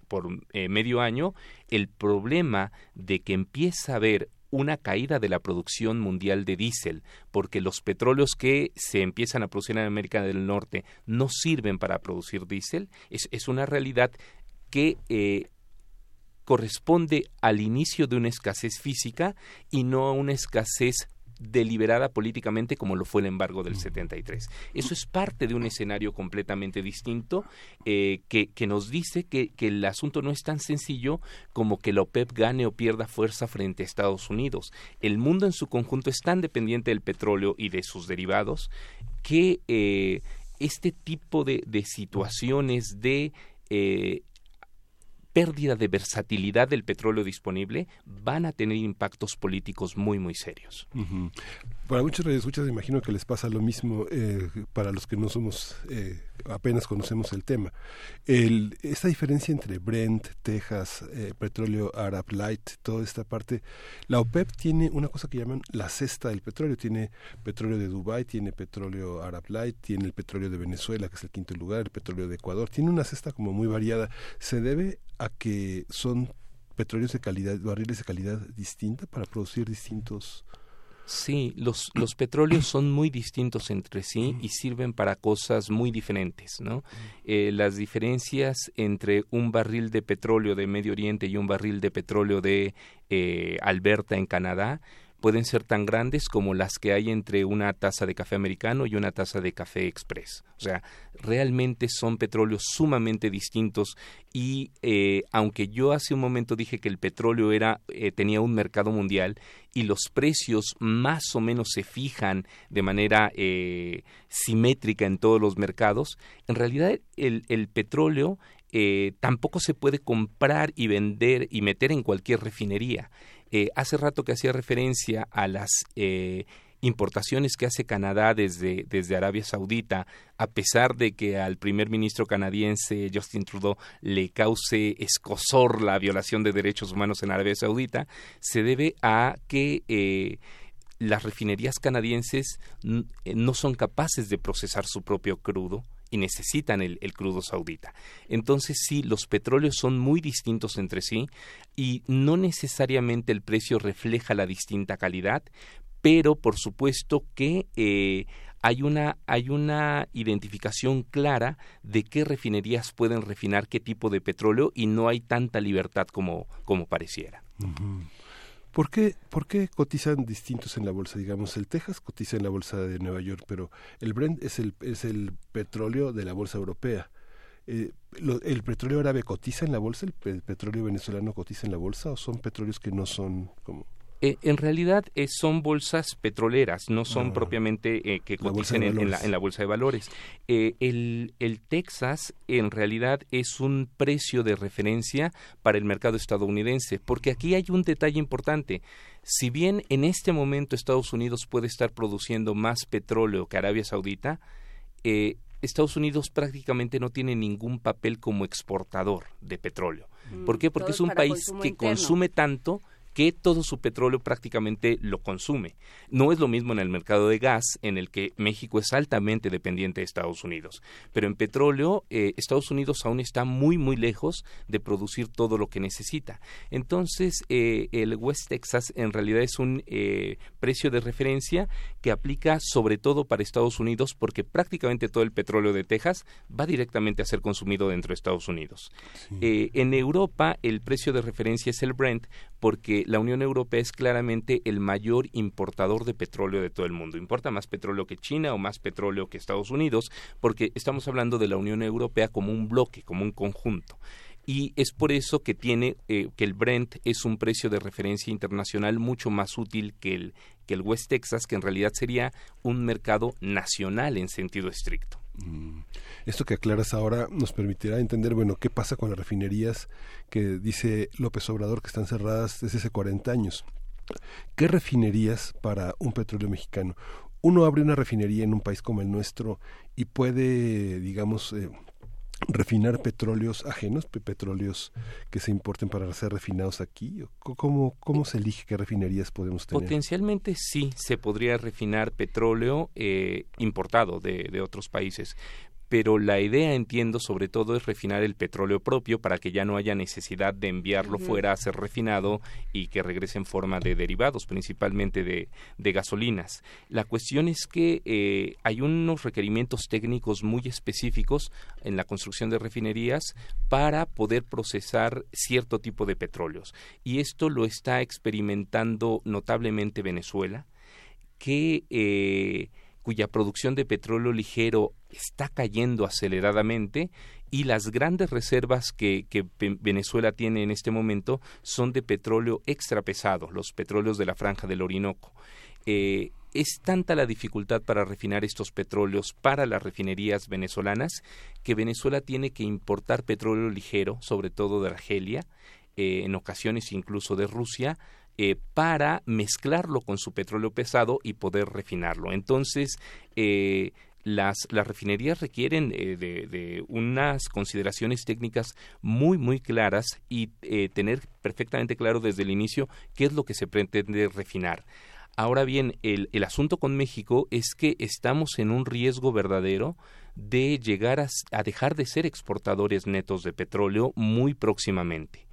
Speaker 5: eh, medio año, el problema de que empieza a haber una caída de la producción mundial de diésel, porque los petróleos que se empiezan a producir en América del Norte no sirven para producir diésel, es, una realidad que eh, corresponde al inicio de una escasez física y no a una escasez deliberada políticamente como lo fue el embargo del 73. Eso es parte de un escenario completamente distinto eh, que, que, nos dice que, que, el asunto no es tan sencillo como que la OPEP gane o pierda fuerza frente a Estados Unidos. El mundo en su conjunto es tan dependiente del petróleo y de sus derivados que eh, este tipo de, de situaciones de eh, pérdida de versatilidad del petróleo disponible van a tener impactos políticos muy, muy serios.
Speaker 1: Para muchos radioescuchas imagino que les pasa lo mismo eh, para los que no somos, eh, apenas conocemos el tema. Esta diferencia entre Brent, Texas, eh, petróleo Arab Light, toda esta parte, la OPEP tiene una cosa que llaman la cesta del petróleo. Tiene petróleo de Dubái, tiene petróleo Arab Light, tiene el petróleo de Venezuela, que es el quinto lugar, el petróleo de Ecuador. Tiene una cesta como muy variada. Se debe a que son petróleos de calidad, barriles de calidad distinta para producir distintos
Speaker 5: Sí, los, los petróleos son muy distintos entre sí y sirven para cosas muy diferentes, ¿no? Eh, las diferencias entre un barril de petróleo de Medio Oriente y un barril de petróleo de eh, Alberta en Canadá pueden ser tan grandes como las que hay entre una taza de café americano y una taza de café express. O sea, realmente son petróleos sumamente distintos y eh, aunque yo hace un momento dije que el petróleo era eh, tenía un mercado mundial y los precios más o menos se fijan de manera eh, simétrica en todos los mercados, en realidad el, el petróleo tampoco se puede comprar y vender y meter en cualquier refinería. Eh, hace rato que hacía referencia a las eh, importaciones que hace Canadá desde, desde Arabia Saudita, a pesar de que al primer ministro canadiense Justin Trudeau le cause escosor la violación de derechos humanos en Arabia Saudita, se debe a que eh, las refinerías canadienses no son capaces de procesar su propio crudo y necesitan el, crudo saudita. Entonces sí, los petróleos son muy distintos entre sí y no necesariamente el precio refleja la distinta calidad, pero por supuesto que eh, hay una, hay una identificación clara de qué refinerías pueden refinar qué tipo de petróleo y no hay tanta libertad como, como pareciera.
Speaker 1: ¿Por qué, ¿Por qué cotizan distintos en la bolsa? Digamos, el Texas cotiza en la bolsa de Nueva York, pero el Brent es el, es el petróleo de la bolsa europea. Eh, ¿El petróleo árabe cotiza en la bolsa? ¿El petróleo venezolano cotiza en la bolsa? ¿O son petróleos que no son como...?
Speaker 5: Eh, en realidad eh, son bolsas petroleras, no son ah. propiamente eh, que cotizan en, la, bolsa de valores. El, el, Texas en realidad es un precio de referencia para el mercado estadounidense, porque aquí hay un detalle importante. Si bien en este momento Estados Unidos puede estar produciendo más petróleo que Arabia Saudita, Estados Unidos prácticamente no tiene ningún papel como exportador de petróleo. ¿Por qué? Porque es un país que consume tanto que todo su petróleo prácticamente lo consume. No es lo mismo en el mercado de gas, en el que México es altamente dependiente de Estados Unidos. Pero en petróleo, eh, Estados Unidos aún está muy, muy lejos de producir todo lo que necesita. Entonces, eh, el West Texas en realidad es un eh, precio de referencia que aplica sobre todo para Estados Unidos porque prácticamente todo el petróleo de Texas va directamente a ser consumido dentro de Estados Unidos. en Europa, el precio de referencia es el Brent porque la Unión Europea es claramente el mayor importador de petróleo de todo el mundo. Importa más petróleo que China o más petróleo que Estados Unidos, porque estamos hablando de la Unión Europea como un bloque, como un conjunto y es por eso que tiene eh, que el Brent es un precio de referencia internacional mucho más útil que el que el West Texas, que en realidad sería un mercado nacional en sentido estricto.
Speaker 1: Mm. Esto que aclaras ahora nos permitirá entender, bueno, qué pasa con las refinerías que dice López Obrador que están cerradas desde hace 40 años. ¿Qué refinerías para un petróleo mexicano? Uno abre una refinería en un país como el nuestro y puede, digamos, eh, refinar petróleos ajenos, petróleos que se importen para ser refinados aquí? ¿Cómo, cómo se elige qué refinerías podemos tener?
Speaker 5: Potencialmente sí se podría refinar petróleo eh, importado de, de otros países, pero la idea, entiendo, sobre todo es refinar el petróleo propio para que ya no haya necesidad de enviarlo fuera a ser refinado y que regrese en forma de derivados, principalmente de, de gasolinas. La cuestión es que eh, hay unos requerimientos técnicos muy específicos en la construcción de refinerías para poder procesar cierto tipo de petróleos. Y esto lo está experimentando notablemente Venezuela, que eh, cuya producción de petróleo ligero está cayendo aceleradamente y las grandes reservas que, Venezuela tiene en este momento son de petróleo extra pesado, los petróleos de la franja del Orinoco. Eh, es tanta la dificultad para refinar estos petróleos para las refinerías venezolanas que Venezuela tiene que importar petróleo ligero, sobre todo de Argelia, eh, en ocasiones incluso de Rusia, eh, para mezclarlo con su petróleo pesado y poder refinarlo. Entonces, eh, las, las, refinerías requieren eh, de, unas consideraciones técnicas muy, muy claras y tener perfectamente claro desde el inicio qué es lo que se pretende refinar. Ahora bien, el, el asunto con México es que estamos en un riesgo verdadero de llegar a dejar de ser exportadores netos de petróleo muy próximamente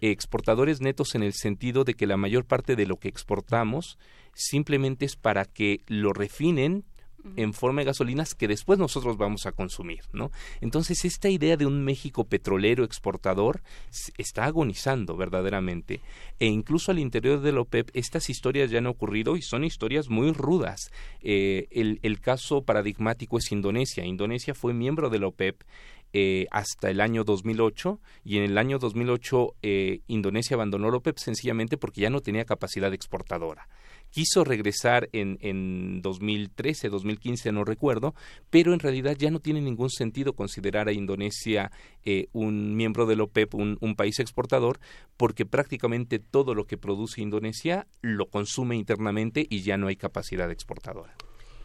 Speaker 5: exportadores netos en el sentido de que la mayor parte de lo que exportamos simplemente es para que lo refinen en forma de gasolinas que después nosotros vamos a consumir, ¿no? Entonces esta idea de un México petrolero exportador está agonizando verdaderamente e incluso al interior de la OPEP estas historias ya han ocurrido y son historias muy rudas. Eh, el, el caso paradigmático es Indonesia. Indonesia fue miembro de la OPEP eh, hasta el año 2008 y en el año 2008 eh, Indonesia abandonó la OPEP sencillamente porque ya no tenía capacidad exportadora. Quiso regresar en, en 2013, 2015, no recuerdo, pero en realidad ya no tiene ningún sentido considerar a Indonesia eh, un miembro de la OPEP, un, un país exportador, porque prácticamente todo lo que produce Indonesia lo consume internamente y ya no hay capacidad exportadora.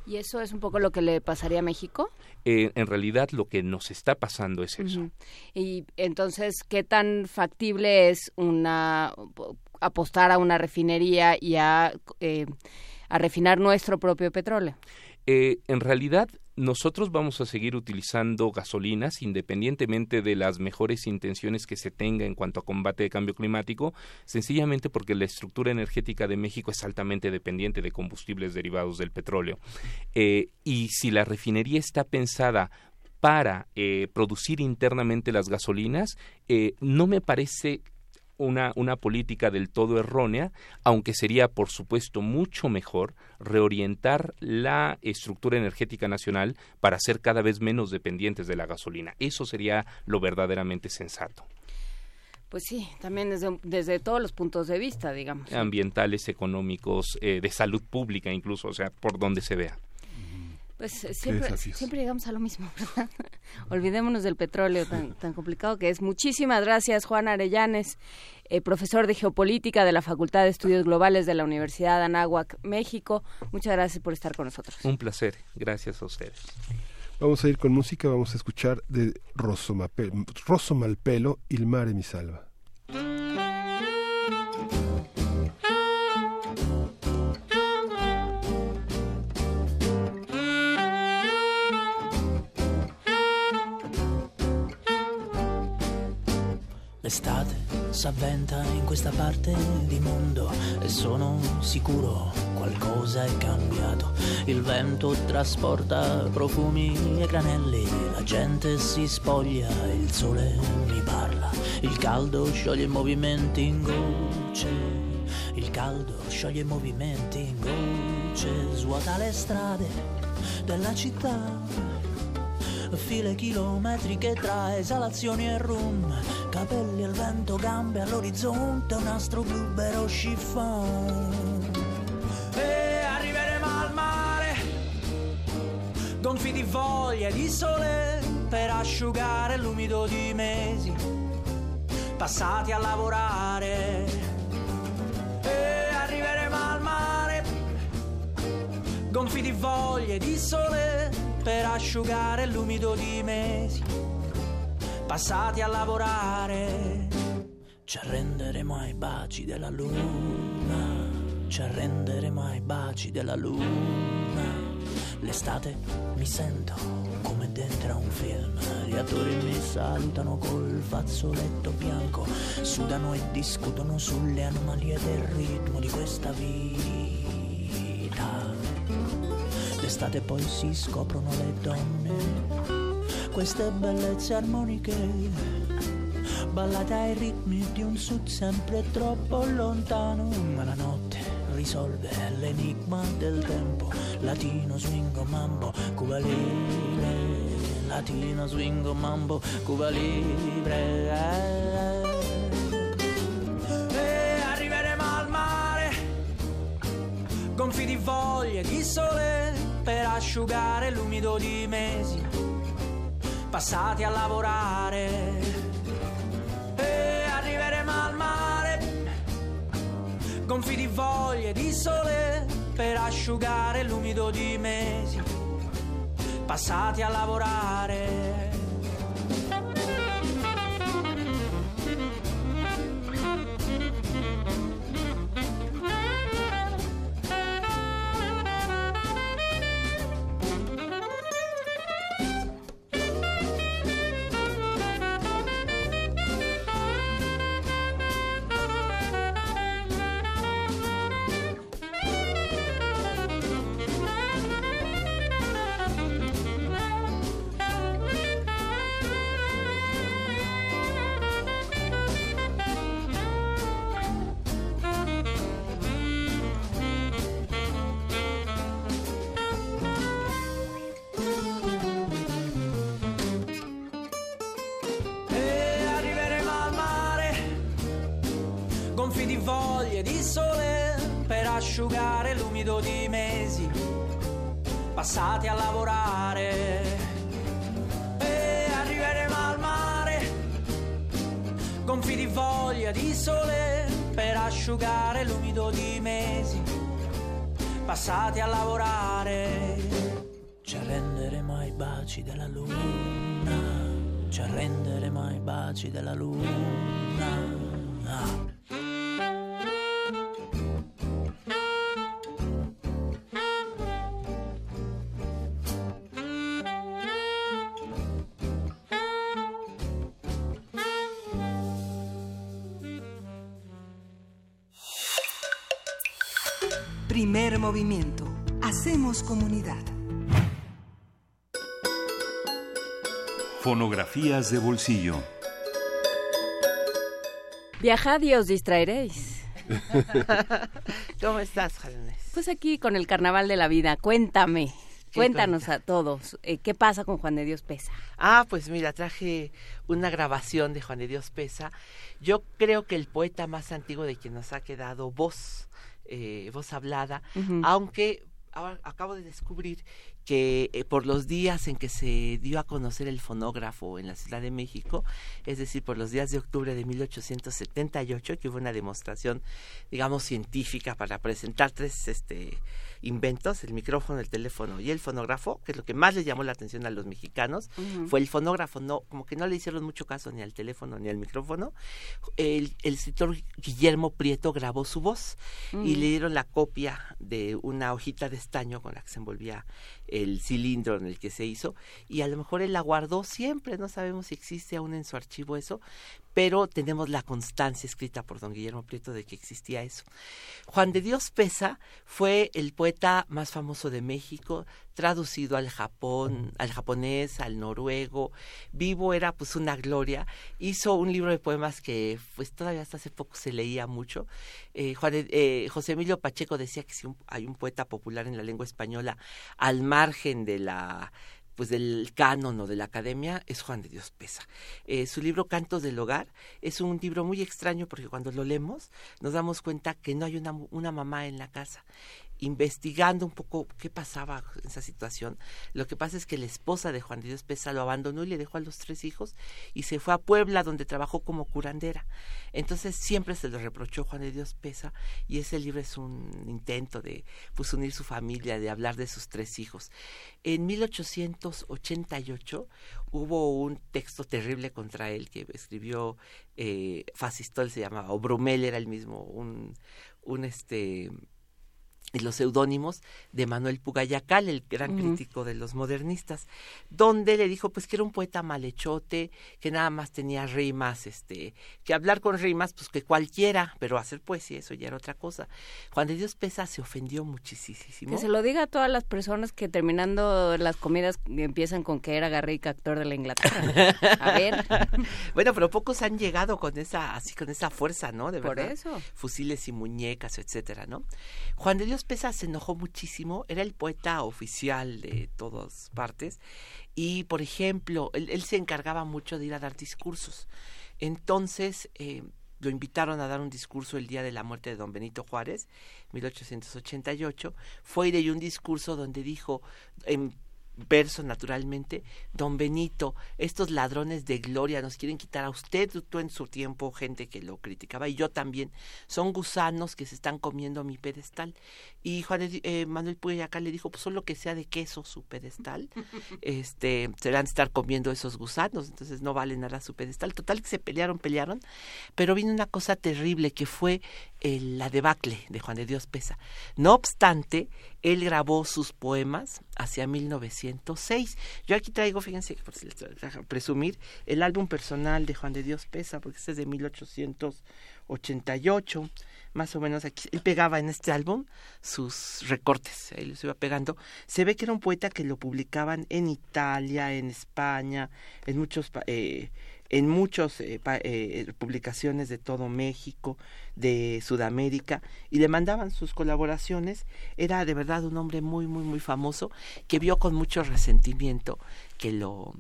Speaker 2: ¿Y eso es un poco lo que le pasaría a México?
Speaker 5: Eh, en realidad lo que nos está pasando es eso.
Speaker 2: Y entonces, ¿qué tan factible es una apostar a una refinería y a, eh, a refinar nuestro propio petróleo?
Speaker 5: Eh, en realidad, nosotros vamos a seguir utilizando gasolinas independientemente de las mejores intenciones que se tenga en cuanto a combate de cambio climático, sencillamente porque la estructura energética de México es altamente dependiente de combustibles derivados del petróleo. Eh, y si la refinería está pensada para eh, producir internamente las gasolinas, no me parece una, una política del todo errónea, aunque sería, por supuesto, mucho mejor reorientar la estructura energética nacional para ser cada vez menos dependientes de la gasolina. Eso sería lo verdaderamente sensato.
Speaker 2: Pues sí, también desde, desde todos los puntos de vista, digamos.
Speaker 5: Ambientales, económicos, eh, de salud pública incluso, o sea, por donde se vea.
Speaker 2: Pues siempre, siempre llegamos a lo mismo, ¿verdad? Olvidémonos del petróleo tan, tan complicado que es. Muchísimas gracias, Juan Arellanes, eh, profesor de Geopolítica de la Facultad de Estudios Globales de la Universidad de Anáhuac, México. Muchas gracias por estar con nosotros.
Speaker 5: Un placer. Gracias a ustedes.
Speaker 1: Vamos a ir con música, vamos a escuchar de Rosso, Rosso Malpelo, Il mare mi salva.
Speaker 6: L'estate s'avventa in questa parte di mondo e sono sicuro qualcosa è cambiato. Il vento trasporta profumi e granelli, la gente si spoglia, il sole mi parla, il caldo scioglie i movimenti in gocce caldo scioglie i movimenti, gocce svuota le strade della città. File chilometriche tra esalazioni e rum, capelli al vento, gambe all'orizzonte, un astro blu vero chiffon. E arriveremo al mare, gonfi di voglia e di sole, per asciugare l'umido di mesi, passati a lavorare. E arriveremo al mare, gonfi di voglia e di sole, per asciugare l'umido di mesi, passati a lavorare. Ci arrenderemo ai baci della luna, ci arrenderemo ai baci della luna. L'estate mi sento come dentro a un film, gli attori mi salutano col fazzoletto bianco, sudano e discutono sulle anomalie del ritmo di questa vita. D'estate poi si scoprono le donne, queste bellezze armoniche, ballate ai ritmi di un sud sempre troppo lontano, ma la notte risolve l'enigma del tempo, latino swingo mambo, Cuba libre, latino swingo mambo, Cuba libre. E arriveremo al mare gonfi di voglia di sole per asciugare l'umido di mesi passati a lavorare. E arriveremo al mare gonfi di voglia e di sole per asciugare l'umido di mesi passati a lavorare. Baci della luna ci arrenderemo ai baci della luna.
Speaker 7: Fonografías de bolsillo.
Speaker 2: Viajad y os distraeréis.
Speaker 8: ¿Cómo estás, Jóvenes?
Speaker 2: Pues aquí con el carnaval de la vida, cuéntame.
Speaker 8: ¿Qué
Speaker 2: Cuéntanos
Speaker 8: cuenta?
Speaker 2: a todos, eh, ¿qué pasa con Juan de Dios Pesa?
Speaker 8: Ah, pues mira, traje una grabación de Juan de Dios Pesa. Yo creo que el poeta más antiguo de quien nos ha quedado voz, eh, voz hablada, aunque ahora acabo de descubrir que eh, por los días en que se dio a conocer el fonógrafo en la Ciudad de México, es decir, por los días de octubre de 1878, que hubo una demostración, digamos, científica para presentar tres este, inventos, el micrófono, el teléfono y el fonógrafo, que es lo que más les llamó la atención a los mexicanos, fue el fonógrafo, no, como que no le hicieron mucho caso ni al teléfono ni al micrófono. El, el escritor Guillermo Prieto grabó su voz y le dieron la copia de una hojita de estaño con la que se envolvía el cilindro en el que se hizo y a lo mejor él la guardó siempre, no sabemos si existe aún en su archivo eso, pero tenemos la constancia escrita por don Guillermo Prieto de que existía eso. Juan de Dios Pesa fue el poeta más famoso de México, traducido al Japón, al japonés, al noruego, vivo era pues una gloria, hizo un libro de poemas que pues todavía hasta hace poco se leía mucho. Eh, eh, José Emilio Pacheco decía que si hay un poeta popular en la lengua española al margen de la pues del canon o de la academia es Juan de Dios Pesa. Eh, su libro Cantos del Hogar es un libro muy extraño porque cuando lo leemos nos damos cuenta que no hay una, una mamá en la casa investigando un poco qué pasaba en esa situación. Lo que pasa es que la esposa de Juan de Dios Pesa lo abandonó y le dejó a los tres hijos y se fue a Puebla donde trabajó como curandera. Entonces siempre se le reprochó Juan de Dios Pesa y ese libro es un intento de pues, unir su familia, de hablar de sus tres hijos. En 1888 hubo un texto terrible contra él que escribió eh, se llamaba, o Brumel era el mismo, un, un este y los seudónimos de Manuel Pugayacal, el gran crítico de los modernistas, donde le dijo pues que era un poeta malhechote, que nada más tenía rimas, este, que hablar con rimas, pues que cualquiera, pero hacer poesía, eso ya era otra cosa. Juan de Dios Pesa se ofendió muchísimo.
Speaker 2: Que se lo diga a todas las personas que terminando las comidas empiezan con que era Garrick, actor de la Inglaterra. A ver.
Speaker 8: bueno, pero pocos han llegado con esa, así con esa fuerza, ¿no? De
Speaker 2: Por eso.
Speaker 8: Fusiles y muñecas, etcétera, ¿no? Juan de Dios Pesa se enojó muchísimo, era el poeta oficial de todas partes y, por ejemplo, él, se encargaba mucho de ir a dar discursos. Entonces, eh, lo invitaron a dar un discurso el día de la muerte de don Benito Juárez, 1888. Fue y dio un discurso donde dijo, en verso naturalmente, don Benito, estos ladrones de gloria nos quieren quitar a usted, tú en su tiempo, gente que lo criticaba, y yo también, son gusanos que se están comiendo mi pedestal. Y Juan eh, Manuel acá le dijo, pues solo que sea de queso su pedestal, este, se van a estar comiendo esos gusanos, entonces no vale nada su pedestal. Total que se pelearon, pelearon, pero vino una cosa terrible que fue la debacle de Juan de Dios Pesa. No obstante, él grabó sus poemas hacia 1906. Yo aquí traigo, fíjense, por si les presumir, el álbum personal de Juan de Dios Pesa, porque este es de 1888, más o menos aquí. Él pegaba en este álbum sus recortes, ahí los iba pegando. Se ve que era un poeta que lo publicaban en Italia, en España, en muchos... Eh, en muchas eh, eh, publicaciones de todo México, de Sudamérica, y le mandaban sus colaboraciones. Era de verdad un hombre muy, muy, muy famoso que vio con mucho resentimiento que lo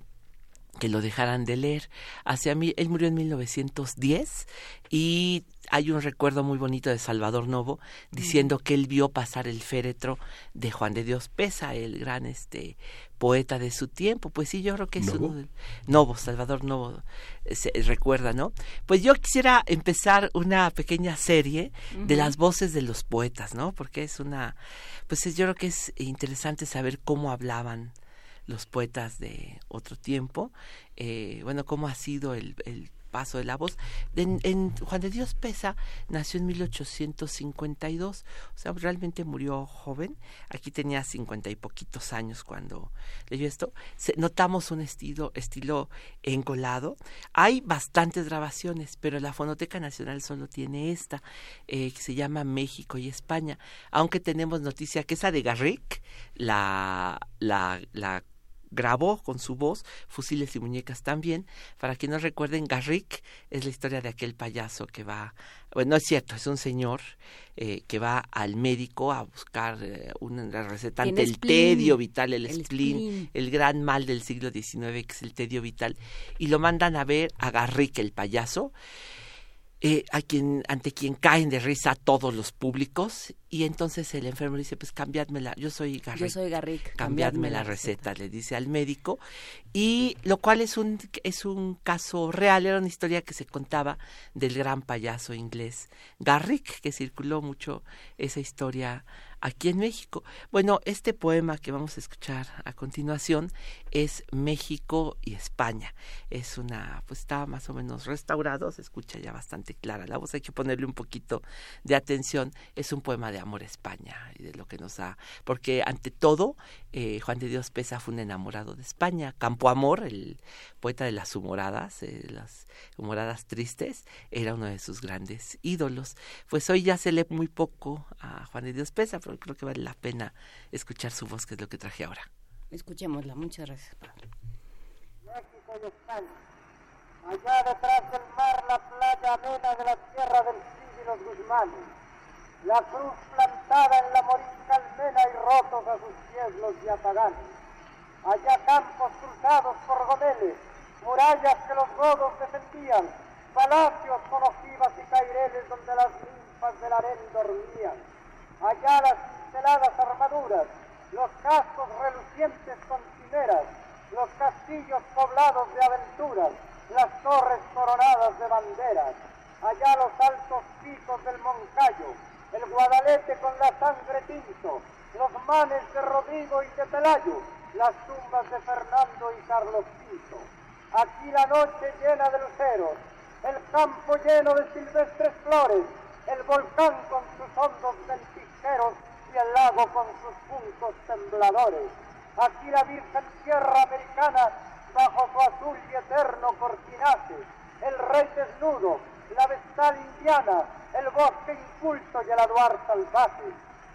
Speaker 8: que lo dejaran de leer. Hacia mí, él murió en 1910 y hay un recuerdo muy bonito de Salvador Novo diciendo que él vio pasar el féretro de Juan de Dios Pesa, el gran este poeta de su tiempo. Pues sí, yo creo que es uno de Novo, Salvador Novo eh, se recuerda, ¿no? Pues yo quisiera empezar una pequeña serie de las voces de los poetas, ¿no? Porque es una pues yo creo que es interesante saber cómo hablaban los poetas de otro tiempo, eh, bueno, cómo ha sido el, el paso de la voz. Juan de Dios Pesa nació en 1852, o sea, realmente murió joven. Aquí tenía cincuenta y poquitos años cuando leyó esto. notamos un estilo, estilo encolado. Hay bastantes grabaciones, pero la Fonoteca Nacional solo tiene esta, eh, que se llama México y España. Aunque tenemos noticia que esa de Garrick, la, la, la grabó con su voz Fusiles y Muñecas también. Para quien no recuerden, Garrick es la historia de aquel payaso que va, bueno, no es cierto, es un señor eh, que va al médico a buscar eh, una receta ante el tedio vital, el, spleen, el gran mal del siglo XIX que es el tedio vital, y lo mandan a ver a Garrick el payaso eh, a quien, ante quien caen de risa todos los públicos y entonces el enfermo dice pues cambiadmela, yo soy Garrick,
Speaker 2: yo soy Garrick,
Speaker 8: cambiadme, la, receta, le dice al médico y lo cual es un es un caso real, era una historia que se contaba del gran payaso inglés Garrick que circuló mucho esa historia aquí en México. Bueno, este poema que vamos a escuchar a continuación es México y España. Es una, pues está más o menos restaurado, se escucha ya bastante clara la voz, hay que ponerle un poquito de atención. Es un poema de amor a España y de lo que nos ha, porque ante todo, eh, Juan de Dios Pesa fue un enamorado de España. Campo Amor, el poeta de las humoradas, eh, las humoradas tristes, era uno de sus grandes ídolos. Pues hoy ya se lee muy poco a Juan de Dios Pesa, pero creo que vale la pena escuchar su voz, que es lo que traje ahora.
Speaker 2: Escuchémosla, muchas gracias, Pablo.
Speaker 9: México y España. Allá detrás del mar, la playa amena de la tierra del Cid y los Guzmanes. La cruz plantada en la morisca almena y rotos a sus pies los yataganes. Allá campos cruzados por godeles, murallas que los godos defendían, palacios con ojivas y caireles donde las ninfas del harén dormían. Allá las cinceladas armaduras, los cascos relucientes con cimeras, los castillos poblados de aventuras, las torres coronadas de banderas, allá los altos picos del Moncayo, el Guadalete con la sangre tinto, los manes de Rodrigo y de Pelayo, las tumbas de Fernando y Carlos Pinto. Aquí la noche llena de luceros, el campo lleno de silvestres flores, el volcán con sus hondos y el lago con sus puntos tembladores. Aquí la Virgen Tierra Americana bajo su azul y eterno cortinaje, el rey desnudo, la vestal indiana, el bosque inculto y el aduar salvaje.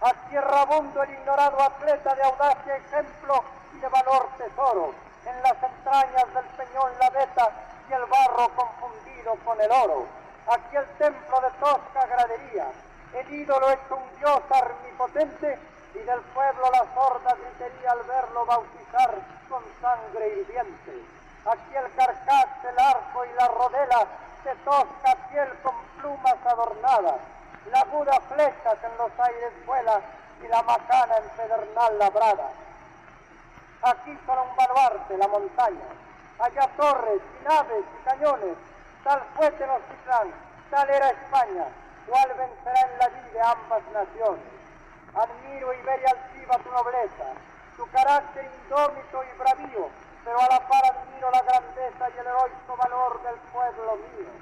Speaker 9: Aquí errabundo el ignorado atleta de audacia ejemplo y de valor tesoro, en las entrañas del peñón la veta y el barro confundido con el oro. Aquí el templo de tosca gradería, el ídolo hecho un dios armipotente y del pueblo la sorda gritería al verlo bautizar con sangre hirviente. Aquí el carcaj, el arco y la rodela de tosca piel con plumas adornadas, la aguda flecha que en los aires vuela y la macana en pedernal labrada. Aquí solo un baluarte, la montaña, allá torres y naves y cañones, tal fue Tenochtitlán, tal era España, cual vencerá en la vida ambas naciones. Admiro y veré altiva tu nobleza, tu carácter indómito y bravío, pero a la par admiro la grandeza y el heroico valor del pueblo mío.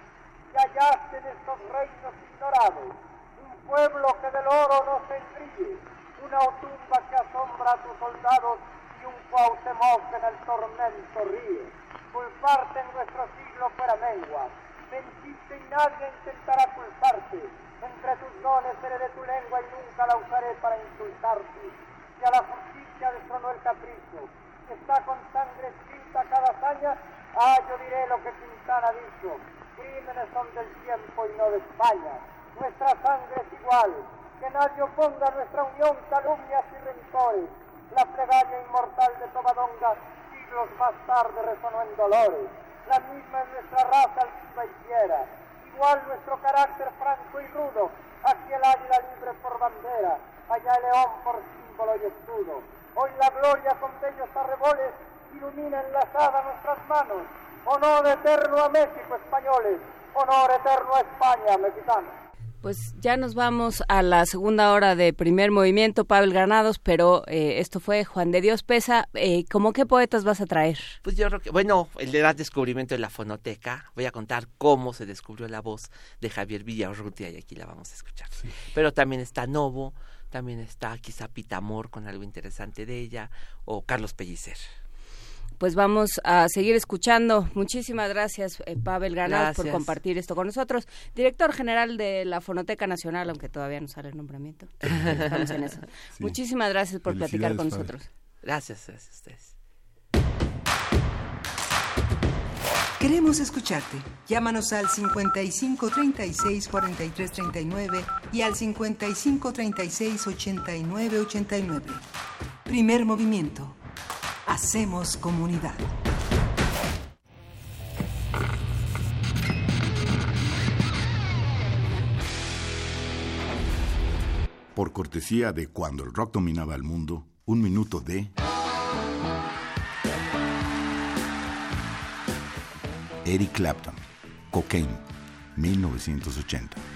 Speaker 9: Y hallaste en estos reinos ignorados un pueblo que del oro no se engríe, una tumba que asombra a tus soldados y un Cuauhtémoc que en el tormento ríe. Culparte en nuestro siglo fuera mengua, mentiste y nadie intentará culparte. Entre tus dones seré de tu lengua y nunca la usaré para insultarte. Y a la justicia destronó el capricho. Está con sangre escrita cada hazaña. Ah, yo diré lo que Quintana dicho. Crímenes son del tiempo y no de España. Nuestra sangre es igual. Que nadie oponga nuestra unión calumnias y rencores. La plegaria inmortal de Tobadonga siglos más tarde resonó en dolores. La misma es nuestra raza altiva y fiera igual nuestro carácter franco y rudo, aquí el águila libre por bandera, allá el león por símbolo y escudo. Hoy la gloria con bellos arreboles ilumina enlazada nuestras manos. Honor eterno a México, españoles. Honor eterno a España, mexicanos.
Speaker 2: Pues ya nos vamos a la segunda hora de primer movimiento, Pavel Granados, pero eh, esto fue Juan de Dios Pesa. Eh, ¿Cómo qué poetas vas a traer?
Speaker 8: Pues yo creo que, bueno, el gran descubrimiento de la fonoteca. Voy a contar cómo se descubrió la voz de Javier Villarrutia y aquí la vamos a escuchar. Pero también está Novo, también está quizá Pitamor con algo interesante de ella, o Carlos Pellicer
Speaker 2: pues vamos a seguir escuchando. Muchísimas gracias, eh, Pavel Granados, por compartir esto con nosotros. Director general de la Fonoteca Nacional, aunque todavía no sale el nombramiento. Estamos en eso. Muchísimas gracias por platicar con nosotros.
Speaker 8: Gracias, gracias a ustedes.
Speaker 4: Queremos escucharte. Llámanos al 55 36 43 39 y al 55 36 89 89. Primer movimiento Hacemos comunidad.
Speaker 10: Por cortesía de Cuando el rock dominaba el mundo, un minuto de... Eric Clapton, Cocaine, 1980.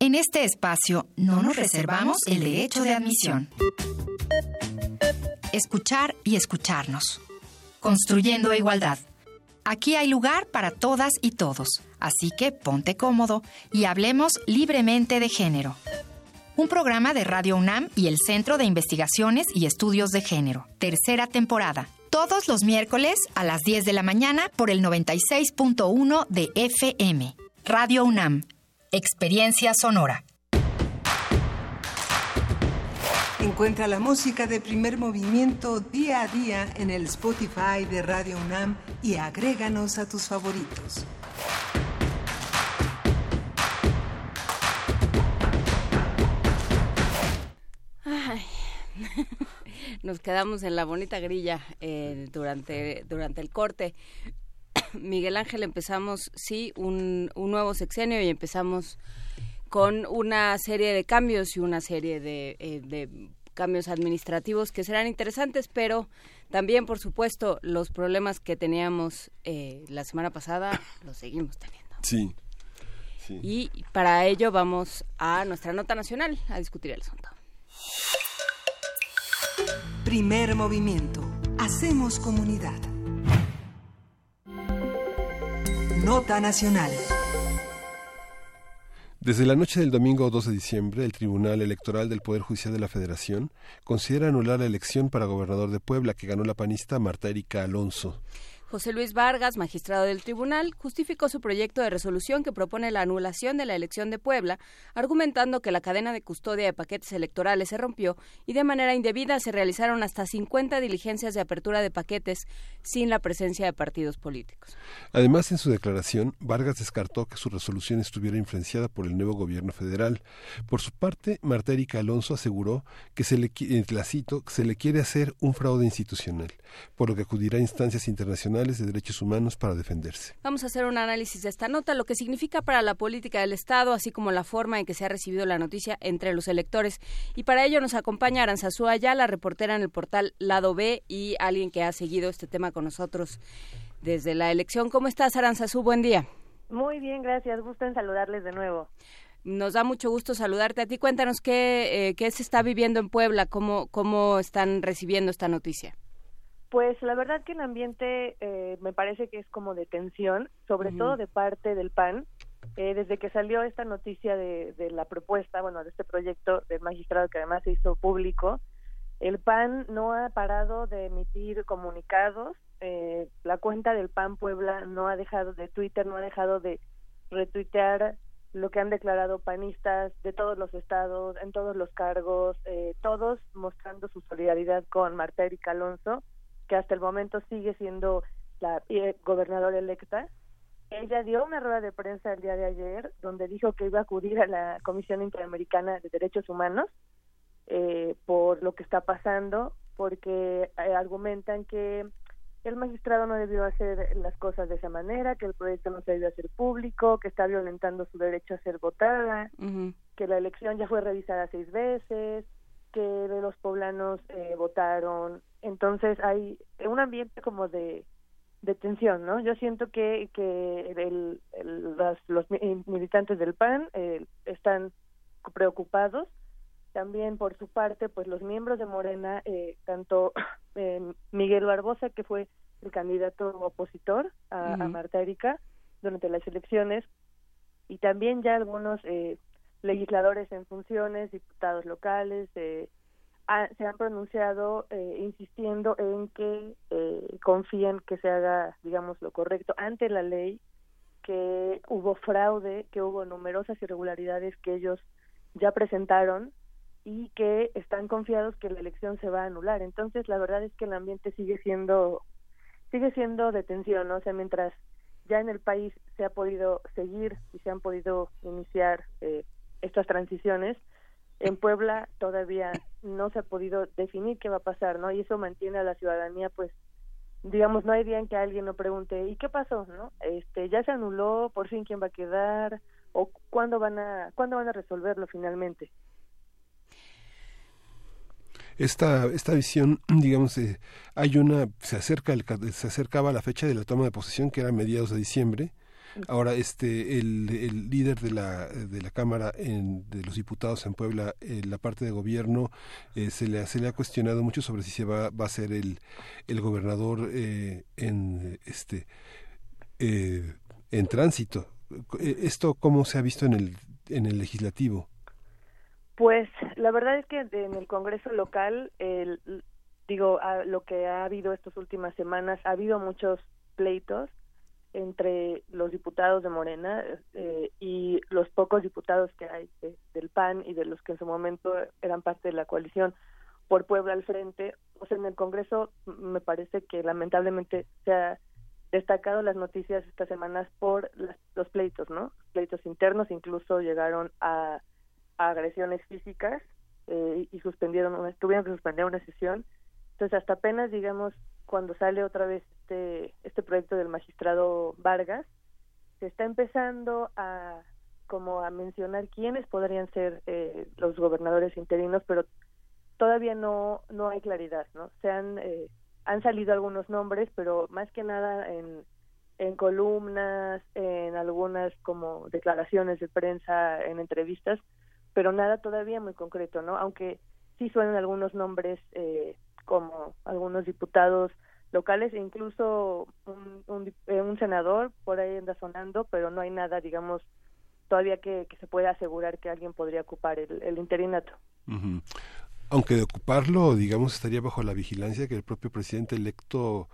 Speaker 11: En este espacio no nos reservamos el derecho de admisión. Escuchar y escucharnos. Construyendo igualdad. Aquí hay lugar para todas y todos, así que ponte cómodo y hablemos libremente de género. Un programa de Radio UNAM y el Centro de Investigaciones y Estudios de Género. Tercera temporada. Todos los miércoles a las 10 de la mañana por el 96.1 de FM. Radio UNAM Experiencia Sonora.
Speaker 4: Encuentra la música de primer movimiento día a día en el Spotify de Radio UNAM y agréganos a tus favoritos.
Speaker 2: Ay. Nos quedamos en la bonita grilla eh, durante, durante el corte. Miguel Ángel, empezamos, sí, un, un nuevo sexenio y empezamos con una serie de cambios y una serie de, eh, de, cambios administrativos que serán interesantes, pero también, por supuesto, los problemas que teníamos eh, la semana pasada los seguimos teniendo.
Speaker 1: Sí.
Speaker 2: sí. Y para ello vamos a nuestra nota nacional a discutir el asunto.
Speaker 4: Primer movimiento. Hacemos comunidad. Nota Nacional.
Speaker 1: Desde la noche del domingo 2 de diciembre, el Tribunal Electoral del Poder Judicial de la Federación considera anular la elección para gobernador de Puebla que ganó la panista Marta Erika Alonso.
Speaker 2: José Luis Vargas, magistrado del tribunal, justificó su proyecto de resolución que propone la anulación de la elección de Puebla, argumentando que la cadena de custodia de paquetes electorales se rompió y de manera indebida se realizaron hasta 50 diligencias de apertura de paquetes sin la presencia de partidos políticos.
Speaker 1: Además, en su declaración, Vargas descartó que su resolución estuviera influenciada por el nuevo gobierno federal. Por su parte, Marta Erika Alonso aseguró que se le, la cito, se le quiere hacer un fraude institucional, por lo que acudirá a instancias internacionales de derechos humanos para defenderse.
Speaker 2: Vamos a hacer un análisis de esta nota, lo que significa para la política del Estado, así como la forma en que se ha recibido la noticia entre los electores. Y para ello nos acompaña Aranzazú la reportera en el portal Lado B y alguien que ha seguido este tema con nosotros desde la elección. ¿Cómo estás, Aranzazú? Buen día.
Speaker 12: Muy bien, gracias. Gusto en saludarles de nuevo.
Speaker 2: Nos da mucho gusto saludarte a ti. Cuéntanos qué, eh, qué se está viviendo en Puebla, cómo, cómo están recibiendo esta noticia.
Speaker 12: Pues la verdad que el ambiente eh, me parece que es como de tensión, sobre todo de parte del PAN. Eh, desde que salió esta noticia de, de, la propuesta, bueno, de este proyecto del magistrado que además se hizo público, el PAN no ha parado de emitir comunicados. Eh, la cuenta del PAN Puebla no ha dejado de Twitter, no ha dejado de retuitear lo que han declarado panistas de todos los estados, en todos los cargos, eh, todos mostrando su solidaridad con Marta Erika Alonso, que hasta el momento sigue siendo la eh, gobernadora electa. Ella dio una rueda de prensa el día de ayer donde dijo que iba a acudir a la Comisión Interamericana de Derechos Humanos eh, por lo que está pasando, porque eh, argumentan que el magistrado no debió hacer las cosas de esa manera, que el proyecto no se debió hacer público, que está violentando su derecho a ser votada, que la elección ya fue revisada seis veces, que los poblanos eh, votaron. Entonces hay un ambiente como de, de tensión, ¿no? Yo siento que, que el, los militantes del PAN eh, están preocupados. También por su parte, pues los miembros de Morena, eh, tanto Miguel Barbosa, que fue el candidato opositor a, Marta Erika durante las elecciones, y también ya algunos eh, legisladores en funciones, diputados locales, eh, se han pronunciado eh, insistiendo en que eh, confíen que se haga, digamos, lo correcto ante la ley, que hubo fraude, que hubo numerosas irregularidades que ellos ya presentaron y que están confiados que la elección se va a anular. Entonces, la verdad es que el ambiente sigue siendo sigue siendo de tensión. O sea, mientras ya en el país se ha podido seguir y se han podido iniciar eh, estas transiciones, en Puebla todavía no se ha podido definir qué va a pasar, ¿no? Y eso mantiene a la ciudadanía, pues, digamos, no hay día en que alguien no pregunte, ¿y qué pasó, no? Este, ya se anuló, por fin quién va a quedar, o cuándo van a, cuándo van a resolverlo finalmente.
Speaker 1: Esta, esta visión, digamos, eh, hay una, se acerca, el, se acercaba la fecha de la toma de posesión, que era mediados de diciembre, Ahora, este, el, el líder de la, de la Cámara de los Diputados en Puebla, en la parte de gobierno, eh, se, le, se le ha cuestionado mucho sobre si se va, va a ser el, el gobernador eh, en, este, eh, en tránsito. ¿Esto cómo se ha visto en el, en el legislativo?
Speaker 12: Pues la verdad es que en el Congreso local, el, digo, lo que ha habido estas últimas semanas, ha habido muchos pleitos entre los diputados de Morena eh, y los pocos diputados que hay del PAN y de los que en su momento eran parte de la coalición por Puebla al frente. O sea, en el Congreso me parece que lamentablemente se ha destacado las noticias estas semanas por los pleitos, ¿no? Pleitos internos incluso llegaron a, agresiones físicas eh, y suspendieron, tuvieron que suspender una sesión. Entonces, hasta apenas, digamos, cuando sale otra vez este, este proyecto del magistrado Vargas, se está empezando a como a mencionar quiénes podrían ser eh, los gobernadores interinos, pero todavía no no hay claridad, ¿no? Se han eh, han salido algunos nombres, pero más que nada en en columnas, en algunas como declaraciones de prensa, en entrevistas, pero nada todavía muy concreto, ¿no? Aunque sí suenan algunos nombres eh, como algunos diputados locales e incluso un, eh, un, senador por ahí anda sonando, pero no hay nada, digamos, todavía que, se pueda asegurar que alguien podría ocupar el, el interinato.
Speaker 1: Aunque de ocuparlo, digamos, estaría bajo la vigilancia que el propio presidente electo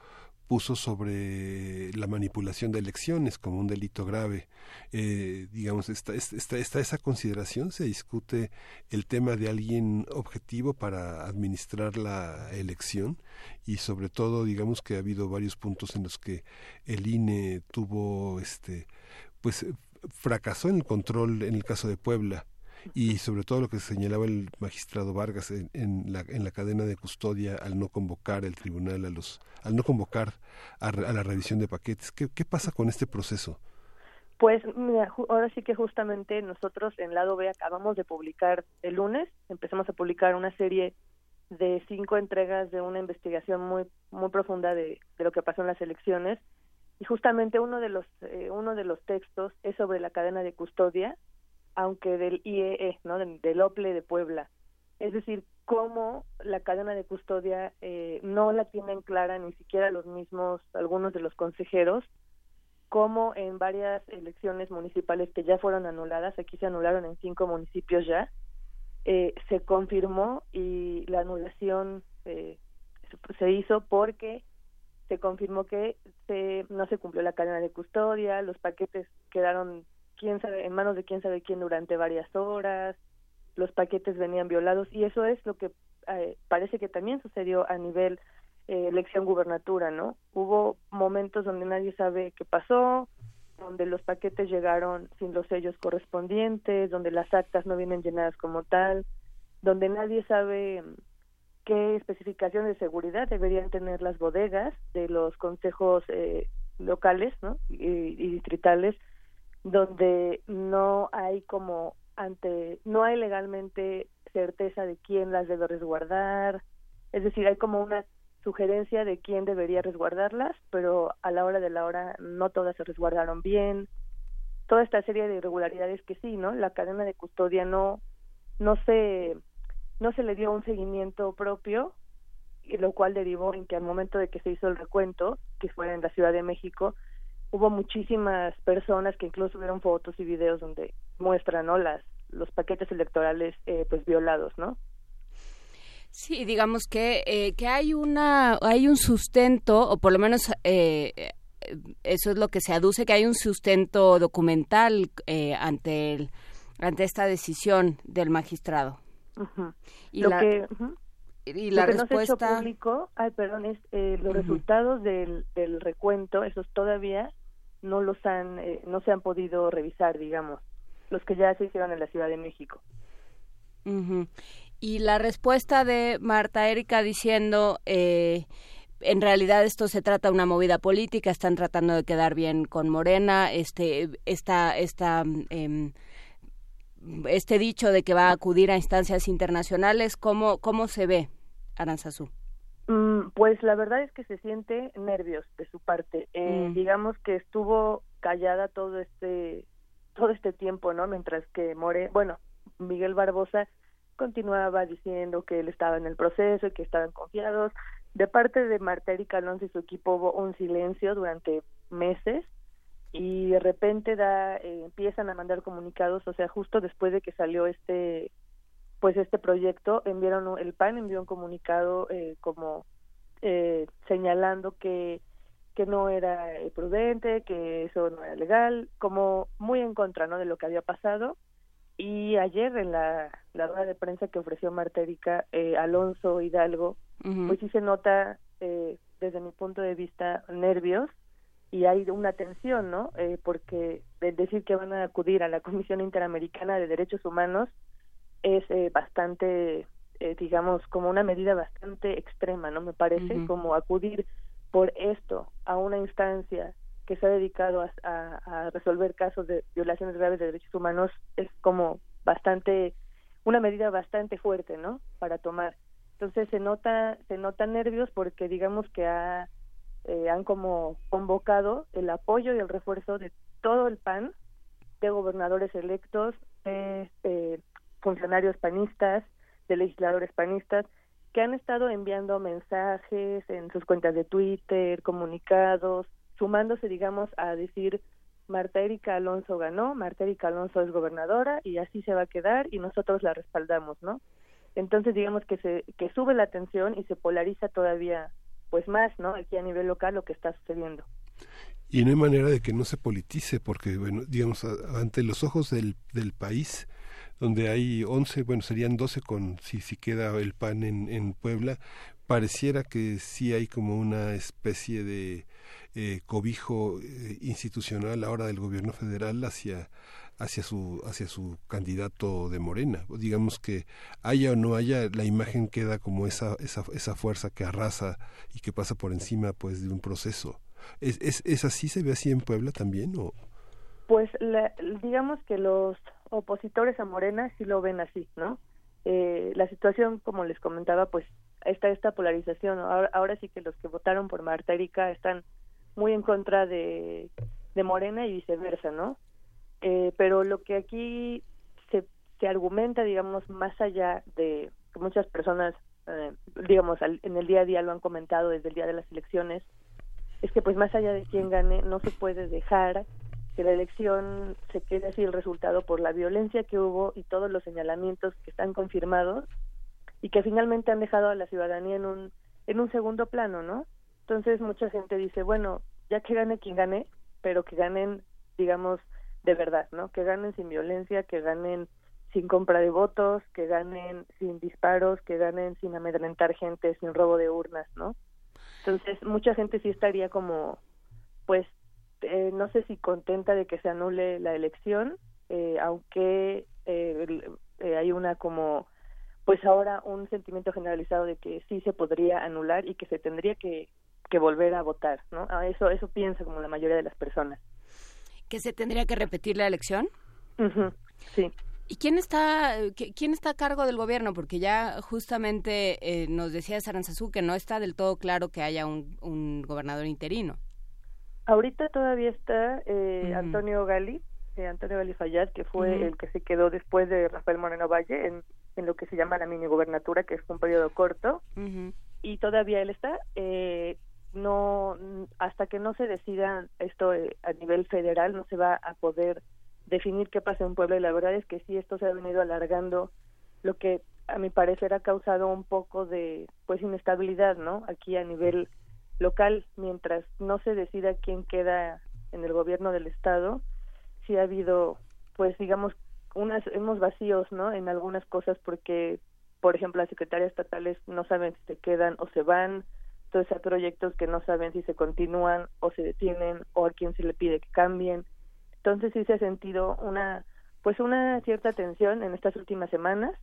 Speaker 1: puso sobre la manipulación de elecciones como un delito grave. Eh, digamos, está, está, está, esa consideración, se discute el tema de alguien objetivo para administrar la elección y sobre todo, digamos que ha habido varios puntos en los que el INE tuvo, este, pues fracasó en el control en el caso de Puebla y sobre todo lo que señalaba el magistrado Vargas en, la, en la cadena de custodia al no convocar el tribunal a los al no convocar a, la revisión de paquetes. ¿Qué, qué pasa con este proceso
Speaker 12: pues mira, ahora sí que justamente nosotros en lado B acabamos de publicar el lunes empezamos a publicar una serie de cinco entregas de una investigación muy muy profunda de, de lo que pasó en las elecciones. Y justamente uno de los eh, uno de los textos es sobre la cadena de custodia aunque del IEE, e, ¿no? Del, OPLE de Puebla. Es decir, cómo la cadena de custodia eh, no la tienen clara ni siquiera los mismos, algunos de los consejeros, como en varias elecciones municipales que ya fueron anuladas, aquí se anularon en cinco municipios ya, eh, se confirmó y la anulación eh, se hizo porque se confirmó que se, no se cumplió la cadena de custodia, los paquetes quedaron quién sabe, en manos de quién sabe quién durante varias horas, los paquetes venían violados y eso es lo que eh, parece que también sucedió a nivel eh, elección gubernatura, ¿no? Hubo momentos donde nadie sabe qué pasó, donde los paquetes llegaron sin los sellos correspondientes, donde las actas no vienen llenadas como tal, donde nadie sabe mm, qué especificaciones de seguridad deberían tener las bodegas de los consejos eh, locales ¿no? y, y, distritales, donde no hay como ante, no hay legalmente certeza de quién las debe resguardar, es decir, hay como una sugerencia de quién debería resguardarlas, pero a la hora de la hora no todas se resguardaron bien. Toda esta serie de irregularidades que sí, ¿no? La cadena de custodia no no se no se le dio un seguimiento propio, y lo cual derivó en que al momento de que se hizo el recuento, que fue en la Ciudad de México, hubo muchísimas personas que incluso vieron fotos y videos donde muestran, ¿no? Las los paquetes electorales eh, pues violados, ¿no?
Speaker 2: Sí, digamos que, eh, que hay una hay un sustento o por lo menos eh, eso es lo que se aduce que hay un sustento documental eh, ante el, ante esta decisión del magistrado.
Speaker 12: Y lo la, que y la respuesta no se hecho público, ay, perdón, es eh, los resultados del, del recuento, esos todavía no los han eh, no se han podido revisar, digamos, los que ya se hicieron en la Ciudad de México.
Speaker 2: Y la respuesta de Marta Erika diciendo eh, en realidad esto se trata de una movida política, están tratando de quedar bien con Morena, este, esta, esta, eh, este dicho de que va a acudir a instancias internacionales, ¿cómo, cómo se ve, Aranzazú?
Speaker 12: Mm, pues la verdad es que se siente nervios de su parte. Eh, mm. Digamos que estuvo callada todo este todo este tiempo, ¿no? Mientras que More, bueno, Miguel Barbosa continuaba diciendo que él estaba en el proceso y que estaban confiados. De parte de Marta Erika Alonso y su equipo hubo un silencio durante meses y de repente da eh, empiezan a mandar comunicados, o sea, justo después de que salió este pues este proyecto enviaron el PAN envió un comunicado eh, como eh, señalando que que no era prudente, que eso no era legal, como muy en contra, ¿no? de lo que había pasado y ayer en la, la rueda de prensa que ofreció Marta Erika, eh, Alonso Hidalgo, pues sí se nota eh, desde mi punto de vista nervios y hay una tensión, ¿no? Eh, porque decir que van a acudir a la Comisión Interamericana de Derechos Humanos es eh, bastante, eh, digamos, como una medida bastante extrema, ¿no? Me parece, como acudir por esto a una instancia que se ha dedicado a, a, resolver casos de violaciones graves de derechos humanos es como bastante una medida bastante fuerte no para tomar. Entonces se nota se notan nervios porque digamos que ha, eh, han como convocado el apoyo y el refuerzo de todo el PAN de gobernadores electos de, de funcionarios panistas de legisladores panistas que han estado enviando mensajes en sus cuentas de Twitter comunicados sumándose, digamos, a decir Marta Erika Alonso ganó, Marta Erika Alonso es gobernadora y así se va a quedar y nosotros la respaldamos, ¿no? Entonces, digamos que se que sube la tensión y se polariza todavía pues más, ¿no? Aquí a nivel local lo que está sucediendo.
Speaker 1: Y no hay manera de que no se politice porque bueno, digamos ante los ojos del del país donde hay 11, bueno, serían 12 con si si queda el PAN en en Puebla, pareciera que sí hay como una especie de eh, cobijo eh, institucional ahora del gobierno federal hacia hacia su hacia su candidato de Morena. Digamos que haya o no haya la imagen queda como esa esa esa fuerza que arrasa y que pasa por encima pues de un proceso. Es es, es así se ve así en Puebla también o
Speaker 12: pues digamos que los opositores a Morena sí lo ven así no eh, la situación como les comentaba pues está esta polarización ahora, ahora sí que los que votaron por Marta Erika están muy en contra de, de Morena y viceversa, ¿no? Eh, pero lo que aquí se, se argumenta, digamos, más allá de que muchas personas, eh, digamos, en el día a día lo han comentado desde el día de las elecciones, es que pues más allá de quién gane, no se puede dejar que la elección se quede así el resultado por la violencia que hubo y todos los señalamientos que están confirmados y que finalmente han dejado a la ciudadanía en un en un segundo plano, ¿no? Entonces mucha gente dice, bueno, ya que gane quien gane, pero que ganen, digamos, de verdad, ¿no? Que ganen sin violencia, que ganen sin compra de votos, que ganen sin disparos, que ganen sin amedrentar gente, sin robo de urnas, ¿no? Entonces, mucha gente sí estaría como, pues, eh, no sé si contenta de que se anule la elección, eh, aunque eh, hay una como, pues ahora un sentimiento generalizado de que sí se podría anular y que se tendría que, que volver a votar, ¿no? A eso, eso piensa como la mayoría de las personas.
Speaker 2: ¿Que se tendría que repetir la elección?
Speaker 12: Sí.
Speaker 2: ¿Y quién está, quién está a cargo del gobierno? Porque ya justamente eh, nos decía Saranzazú que no está del todo claro que haya un, gobernador interino.
Speaker 12: Ahorita todavía está eh, Antonio Gali, eh, Antonio Gali Fayad, que fue el que se quedó después de Rafael Moreno Valle en, en lo que se llama la mini gobernatura, que es un periodo corto, y todavía él está. no hasta que no se decida esto a nivel federal no se va a poder definir qué pasa en Puebla y la verdad es que sí esto se ha venido alargando lo que a mi parecer ha causado un poco de pues inestabilidad no aquí a nivel local mientras no se decida quién queda en el gobierno del estado sí ha habido pues digamos unas hemos vacíos no en algunas cosas porque por ejemplo las secretarias estatales no saben si se quedan o se van entonces hay proyectos que no saben si se continúan o se detienen o a quién se le pide que cambien. Entonces sí se ha sentido una pues una cierta tensión en estas últimas semanas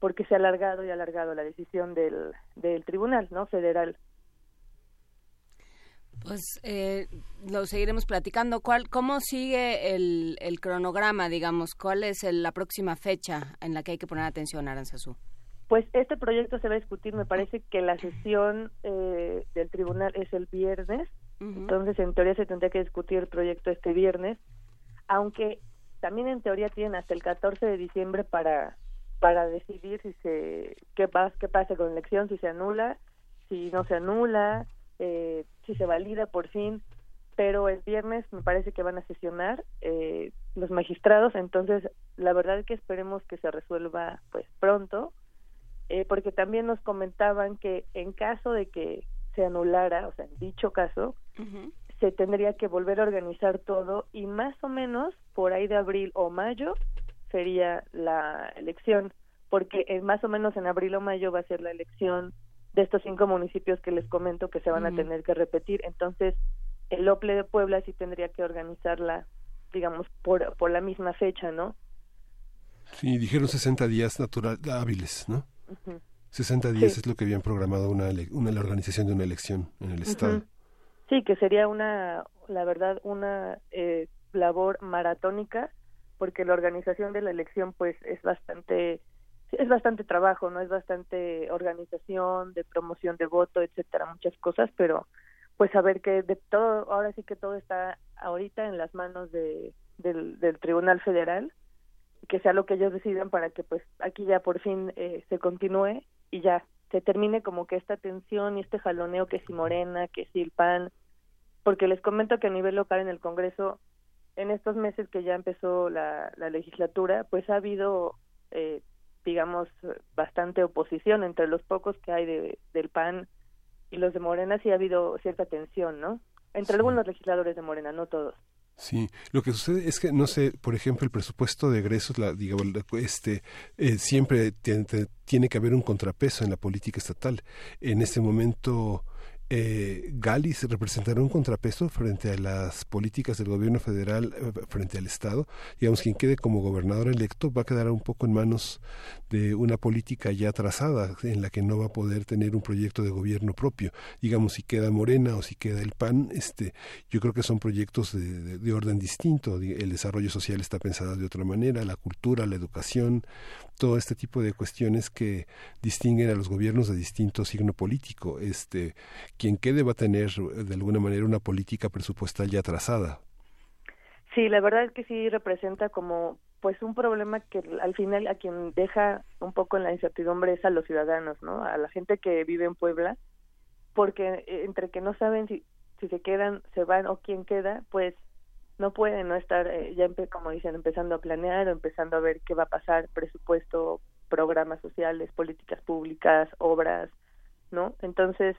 Speaker 12: porque se ha alargado y alargado la decisión del, del tribunal no federal
Speaker 2: pues eh, lo seguiremos platicando. ¿Cuál, ¿Cómo sigue el, el cronograma, digamos? ¿Cuál es la próxima fecha en la que hay que poner atención, Aranzazú?
Speaker 12: Pues este proyecto se va a discutir, me parece que la sesión eh, del tribunal es el viernes, entonces en teoría se tendría que discutir el proyecto este viernes aunque también en teoría tienen hasta el 14 de diciembre para para decidir si se qué pasa qué pasa con la elección si se anula si no se anula eh, si se valida por fin pero el viernes me parece que van a sesionar eh, los magistrados entonces la verdad es que esperemos que se resuelva pues pronto eh, porque también nos comentaban que en caso de que se anulara o sea en dicho caso se tendría que volver a organizar todo y más o menos por ahí de abril o mayo sería la elección, porque en, más o menos en abril o mayo va a ser la elección de estos cinco municipios que les comento que se van a tener que repetir. Entonces, el OPLE de Puebla sí tendría que organizarla, digamos, por, por la misma fecha, ¿no?
Speaker 1: Sí, dijeron 60 días natural, hábiles, ¿no? 60 días es lo que habían programado una, una, la organización de una elección en el Estado.
Speaker 12: Sí, que sería una, la verdad, una eh, labor maratónica, porque la organización de la elección, pues, es bastante, es bastante trabajo, no es bastante organización, de promoción de voto, etcétera, muchas cosas, pero, pues, saber que de todo, ahora sí que todo está ahorita en las manos de, del, Tribunal Federal, que sea lo que ellos decidan para que, pues, aquí ya por fin eh, se continúe y ya se termine como que esta tensión y este jaloneo que si Morena, que si el PAN, porque les comento que a nivel local en el Congreso, en estos meses que ya empezó la, la legislatura, pues ha habido, eh, digamos, bastante oposición entre los pocos que hay de, del PAN y los de Morena, sí ha habido cierta tensión, ¿no? Entre algunos legisladores de Morena, no todos.
Speaker 1: Sí, lo que sucede es que, no sé, por ejemplo, el presupuesto de egresos, la, digamos, este, eh, siempre tiene, tiene que haber un contrapeso en la política estatal. En este momento, eh, representará un contrapeso frente a las políticas del gobierno federal, eh, frente al Estado. Digamos, quien quede como gobernador electo va a quedar un poco en manos de una política ya trazada en la que no va a poder tener un proyecto de gobierno propio. Digamos, si queda Morena o si queda el PAN, este, yo creo que son proyectos de, de orden distinto. El desarrollo social está pensado de otra manera, la cultura, la educación, todo este tipo de cuestiones que distinguen a los gobiernos de distinto signo político. Este, quien quede va a tener de alguna manera una política presupuestal ya trazada.
Speaker 12: Sí, la verdad es que sí representa como pues un problema que al final a quien deja un poco en la incertidumbre es a los ciudadanos, ¿no? A la gente que vive en Puebla, porque eh, entre que no saben si si se quedan, se van o quién queda, pues no pueden no estar eh, ya como dicen empezando a planear o empezando a ver qué va a pasar presupuesto programas sociales políticas públicas obras no entonces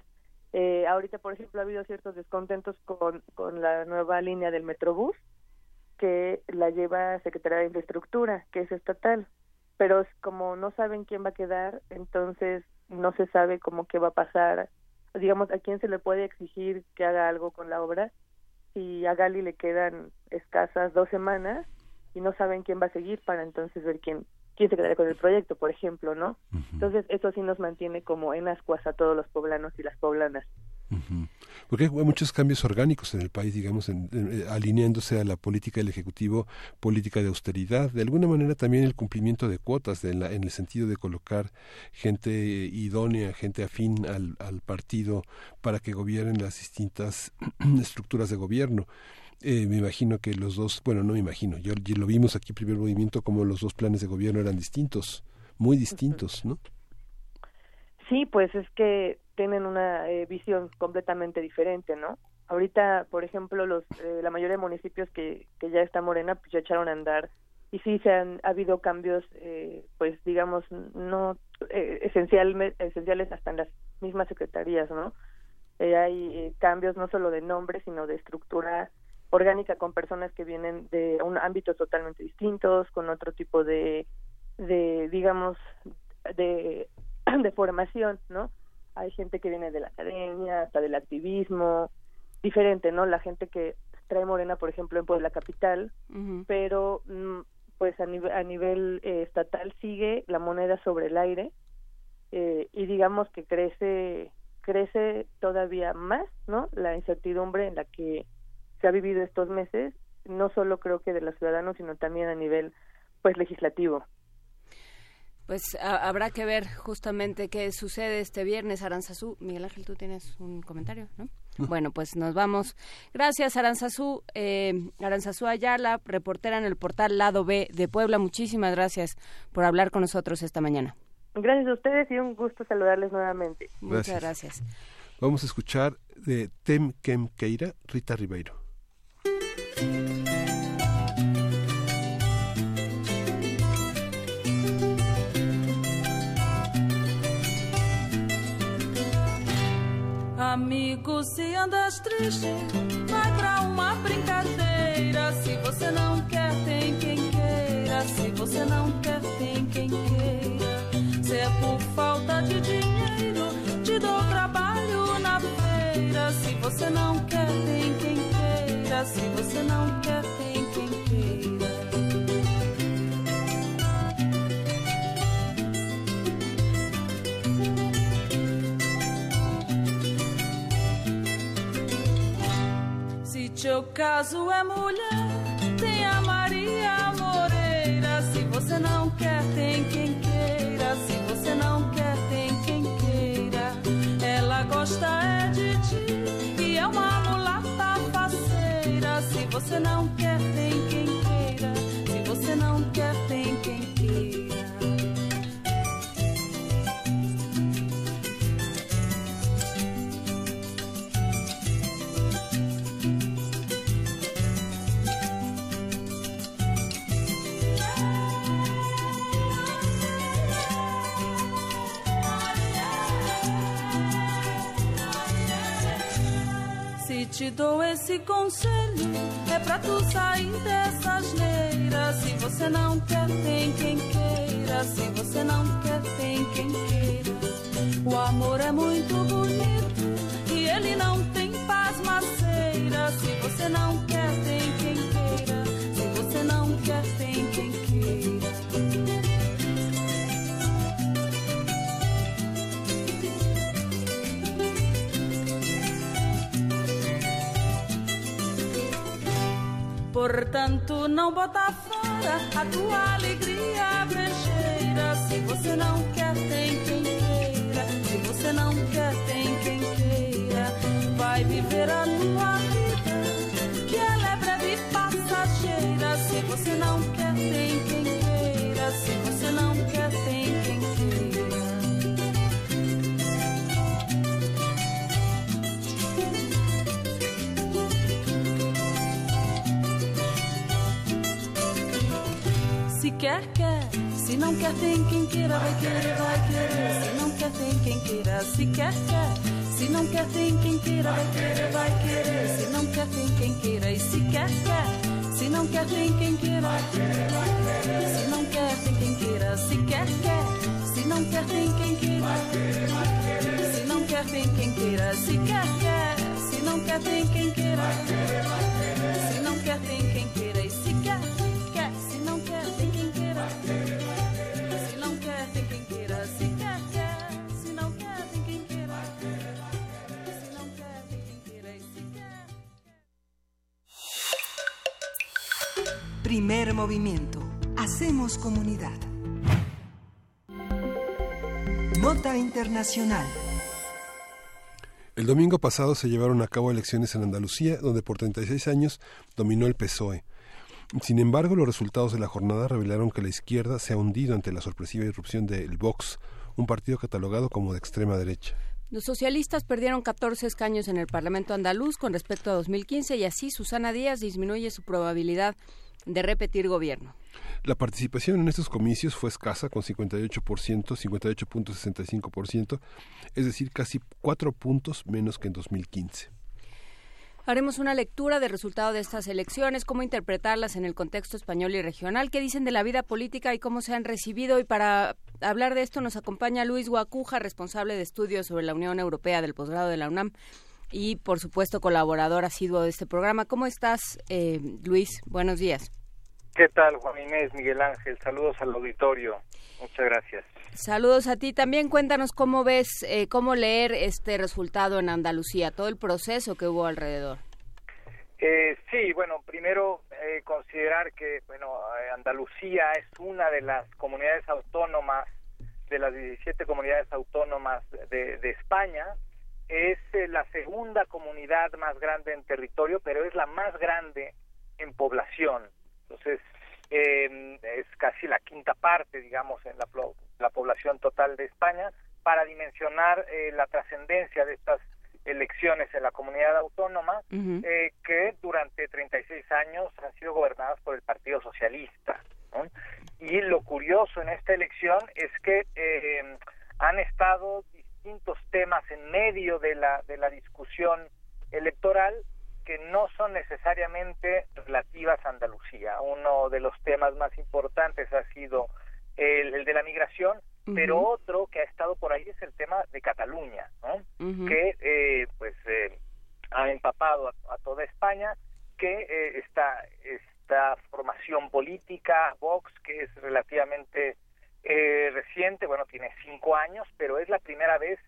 Speaker 12: eh, ahorita por ejemplo ha habido ciertos descontentos con con la nueva línea del metrobús que la lleva Secretaría de Infraestructura, que es estatal. Pero como no saben quién va a quedar, entonces no se sabe cómo qué va a pasar, digamos, a quién se le puede exigir que haga algo con la obra. Si a Gali le quedan escasas dos semanas y no saben quién va a seguir para entonces ver quién quién se quedaría con el proyecto, por ejemplo, ¿no? Entonces eso sí nos mantiene como en ascuas a todos los poblanos y las poblanas.
Speaker 1: Porque hay muchos cambios orgánicos en el país, digamos, eh, alineándose a la política del Ejecutivo, política de austeridad, de alguna manera también el cumplimiento de cuotas, en el sentido de colocar gente idónea, gente afín al, al partido para que gobiernen las distintas estructuras de gobierno. Eh, me imagino que los dos, bueno, no me imagino, yo, lo vimos aquí, primer movimiento, como los dos planes de gobierno eran distintos, muy distintos, ¿no?
Speaker 12: Sí, pues es que tienen una eh, visión completamente diferente, ¿no? Ahorita, por ejemplo, los eh, la mayoría de municipios que, que ya está Morena, pues ya echaron a andar y sí se han ha habido cambios, pues digamos, no esencial, esenciales hasta en las mismas secretarías, ¿no? hay cambios no solo de nombre, sino de estructura orgánica con personas que vienen de un ámbitos totalmente distintos, con otro tipo de, de digamos, de, de formación, ¿no? Hay gente que viene de la academia, hasta del activismo, diferente, ¿no? La gente que trae Morena, por ejemplo, en Puebla Capital, pero mm, pues a nivel, a nivel eh, estatal sigue la moneda sobre el aire eh, y digamos que crece crece todavía más, ¿no? La incertidumbre en la que se ha vivido estos meses, no solo creo que de los ciudadanos, sino también a nivel pues legislativo.
Speaker 2: Pues habrá que ver justamente qué sucede este viernes, Aranzazú. Miguel Ángel, tú tienes un comentario, ¿no? Bueno, pues nos vamos. Gracias, Aranzazú. Eh, Aranzazú Ayala, reportera en el portal Lado B de Puebla. Muchísimas gracias por hablar con nosotros esta mañana.
Speaker 12: Gracias a ustedes y un gusto saludarles nuevamente.
Speaker 2: Muchas gracias.
Speaker 1: Vamos a escuchar de Tem Kem Keira, Rita Ribeiro.
Speaker 13: Amigo, se andas triste, vai pra uma brincadeira. Se você não quer, tem quem queira. Se você não quer, tem quem queira. Se é por falta de dinheiro, te dou trabalho na feira. Se você não quer, tem quem queira se você não quer, tem teu caso é mulher, tem a Maria Moreira. Se você não quer, tem quem queira. Se você não quer, tem quem queira. Ela gosta é de ti e é uma você não quer, te dou esse conselho é pra tu sair dessa asneira. Se você não quer, tem quem queira. Se você não quer, tem quem queira. O amor é muito bonito e ele não tem paz maceira. Se você não quer, tem quem queira. Portanto, não bota fora a tua alegria brecheira. Se você não quer, quer, quer. Se não quer, tem quem queira. Vai querer, vai querer. Se não quer, tem quem queira. Se quer, quer. Se não quer, tem quem queira. Vai querer, vai querer. Se não quer, tem quem queira. E se quer, quer. Se não quer, tem quem queira. Se não quer, tem quem queira. Se quer, quer. Se não quer, tem quem queira. Se não quer, tem quem queira. Se quer, quer. Se não quer, tem quem queira. Se não quer, tem quem queira.
Speaker 4: Primer movimiento. Hacemos comunidad. Nota Internacional.
Speaker 1: El domingo pasado se llevaron a cabo elecciones en Andalucía, donde por 36 años dominó el PSOE. Sin embargo, los resultados de la jornada revelaron que la izquierda se ha hundido ante la sorpresiva irrupción del Vox, un partido catalogado como de extrema derecha.
Speaker 2: Los socialistas perdieron 14 escaños en el Parlamento andaluz con respecto a 2015 y así Susana Díaz disminuye su probabilidad de repetir gobierno.
Speaker 1: La participación en estos comicios fue escasa, con 58%, 58.65%, es decir, casi cuatro puntos menos que en 2015.
Speaker 2: Haremos una lectura del resultado de estas elecciones, cómo interpretarlas en el contexto español y regional, qué dicen de la vida política y cómo se han recibido. Y para hablar de esto nos acompaña Luis Guacuja, responsable de estudios sobre la Unión Europea del posgrado de la UNAM y, por supuesto, colaborador asiduo de este programa. ¿Cómo estás, eh, Luis? Buenos días.
Speaker 14: ¿Qué tal, Juan Inés, Miguel Ángel? Saludos al auditorio. Muchas gracias.
Speaker 2: Saludos a ti. También cuéntanos cómo ves, eh, cómo leer este resultado en Andalucía, todo el proceso que hubo alrededor.
Speaker 14: Eh, sí, bueno, primero eh, considerar que bueno, eh, Andalucía es una de las comunidades autónomas, de las 17 comunidades autónomas de, de España. Es eh, la segunda comunidad más grande en territorio, pero es la más grande en población. Entonces, eh, es casi la quinta parte, digamos, en la, la población total de España, para dimensionar eh, la trascendencia de estas elecciones en la comunidad autónoma, eh, que durante 36 años han sido gobernadas por el Partido Socialista. ¿no? Y lo curioso en esta elección es que eh, han estado distintos temas en medio de la, de la discusión electoral que no son necesariamente relativas a Andalucía. Uno de los temas más importantes ha sido el, el de la migración, pero otro que ha estado por ahí es el tema de Cataluña, ¿no? Que eh, pues eh, ha empapado a, a toda España, que eh, esta, esta formación política, Vox, que es relativamente eh, reciente, bueno, tiene cinco años, pero es la primera vez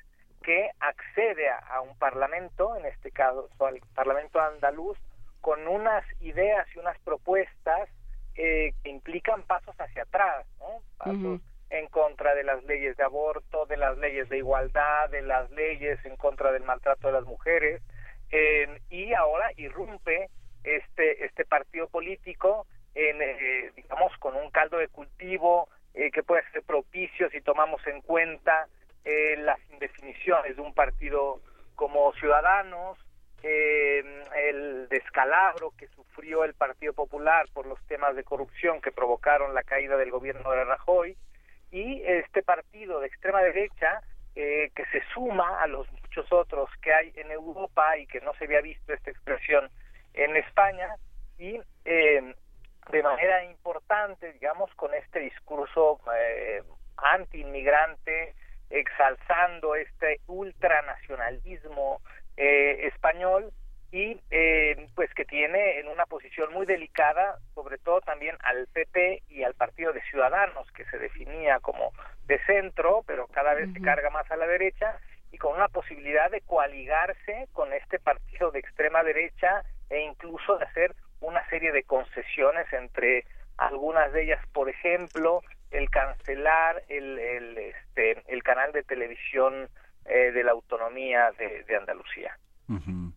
Speaker 14: que accede a, a un parlamento, en este caso al Parlamento andaluz, con unas ideas y unas propuestas eh, que implican pasos hacia atrás, ¿no? Pasos en contra de las leyes de aborto, de las leyes de igualdad, de las leyes en contra del maltrato de las mujeres, eh, y ahora irrumpe este este partido político en eh, digamos con un caldo de cultivo eh, que puede ser propicio si tomamos en cuenta eh, las indefiniciones de un partido como Ciudadanos, eh, el descalabro que sufrió el Partido Popular por los temas de corrupción que provocaron la caída del gobierno de Rajoy y este partido de extrema derecha eh, que se suma a los muchos otros que hay en Europa y que no se había visto esta expresión en España y eh, de manera importante, digamos, con este discurso eh, anti-inmigrante, exalzando este ultranacionalismo eh, español y eh, pues que tiene en una posición muy delicada, sobre todo también al PP y al Partido de Ciudadanos, que se definía como de centro, pero cada vez se carga más a la derecha, y con una posibilidad de coaligarse con este partido de extrema derecha e incluso de hacer una serie de concesiones entre algunas de ellas, por ejemplo, el cancelar el, el, este, el canal de televisión eh, de la autonomía de, de Andalucía.
Speaker 1: Ujú.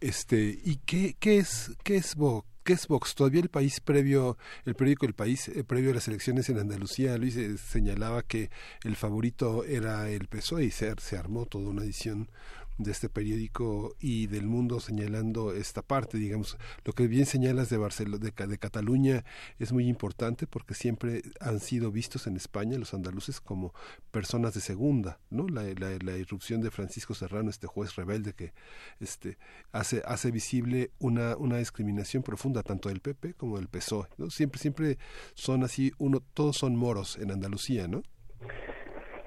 Speaker 1: Este, ¿y qué, qué es qué es Vox? ¿Qué es Vox? Todavía el país previo, el periódico El País, eh, previo a las elecciones en Andalucía, Luis eh, señalaba que el favorito era el PSOE y se, se armó toda una edición de este periódico y del mundo señalando esta parte, digamos, lo que bien señalas de Barcelona, de, de, Cataluña es muy importante porque siempre han sido vistos en España los andaluces como personas de segunda, ¿no? La, la, irrupción de Francisco Serrano, este juez rebelde que este hace hace visible una una discriminación profunda tanto del PP como del PSOE, ¿no? Siempre siempre son así, uno todos son moros en Andalucía, ¿no?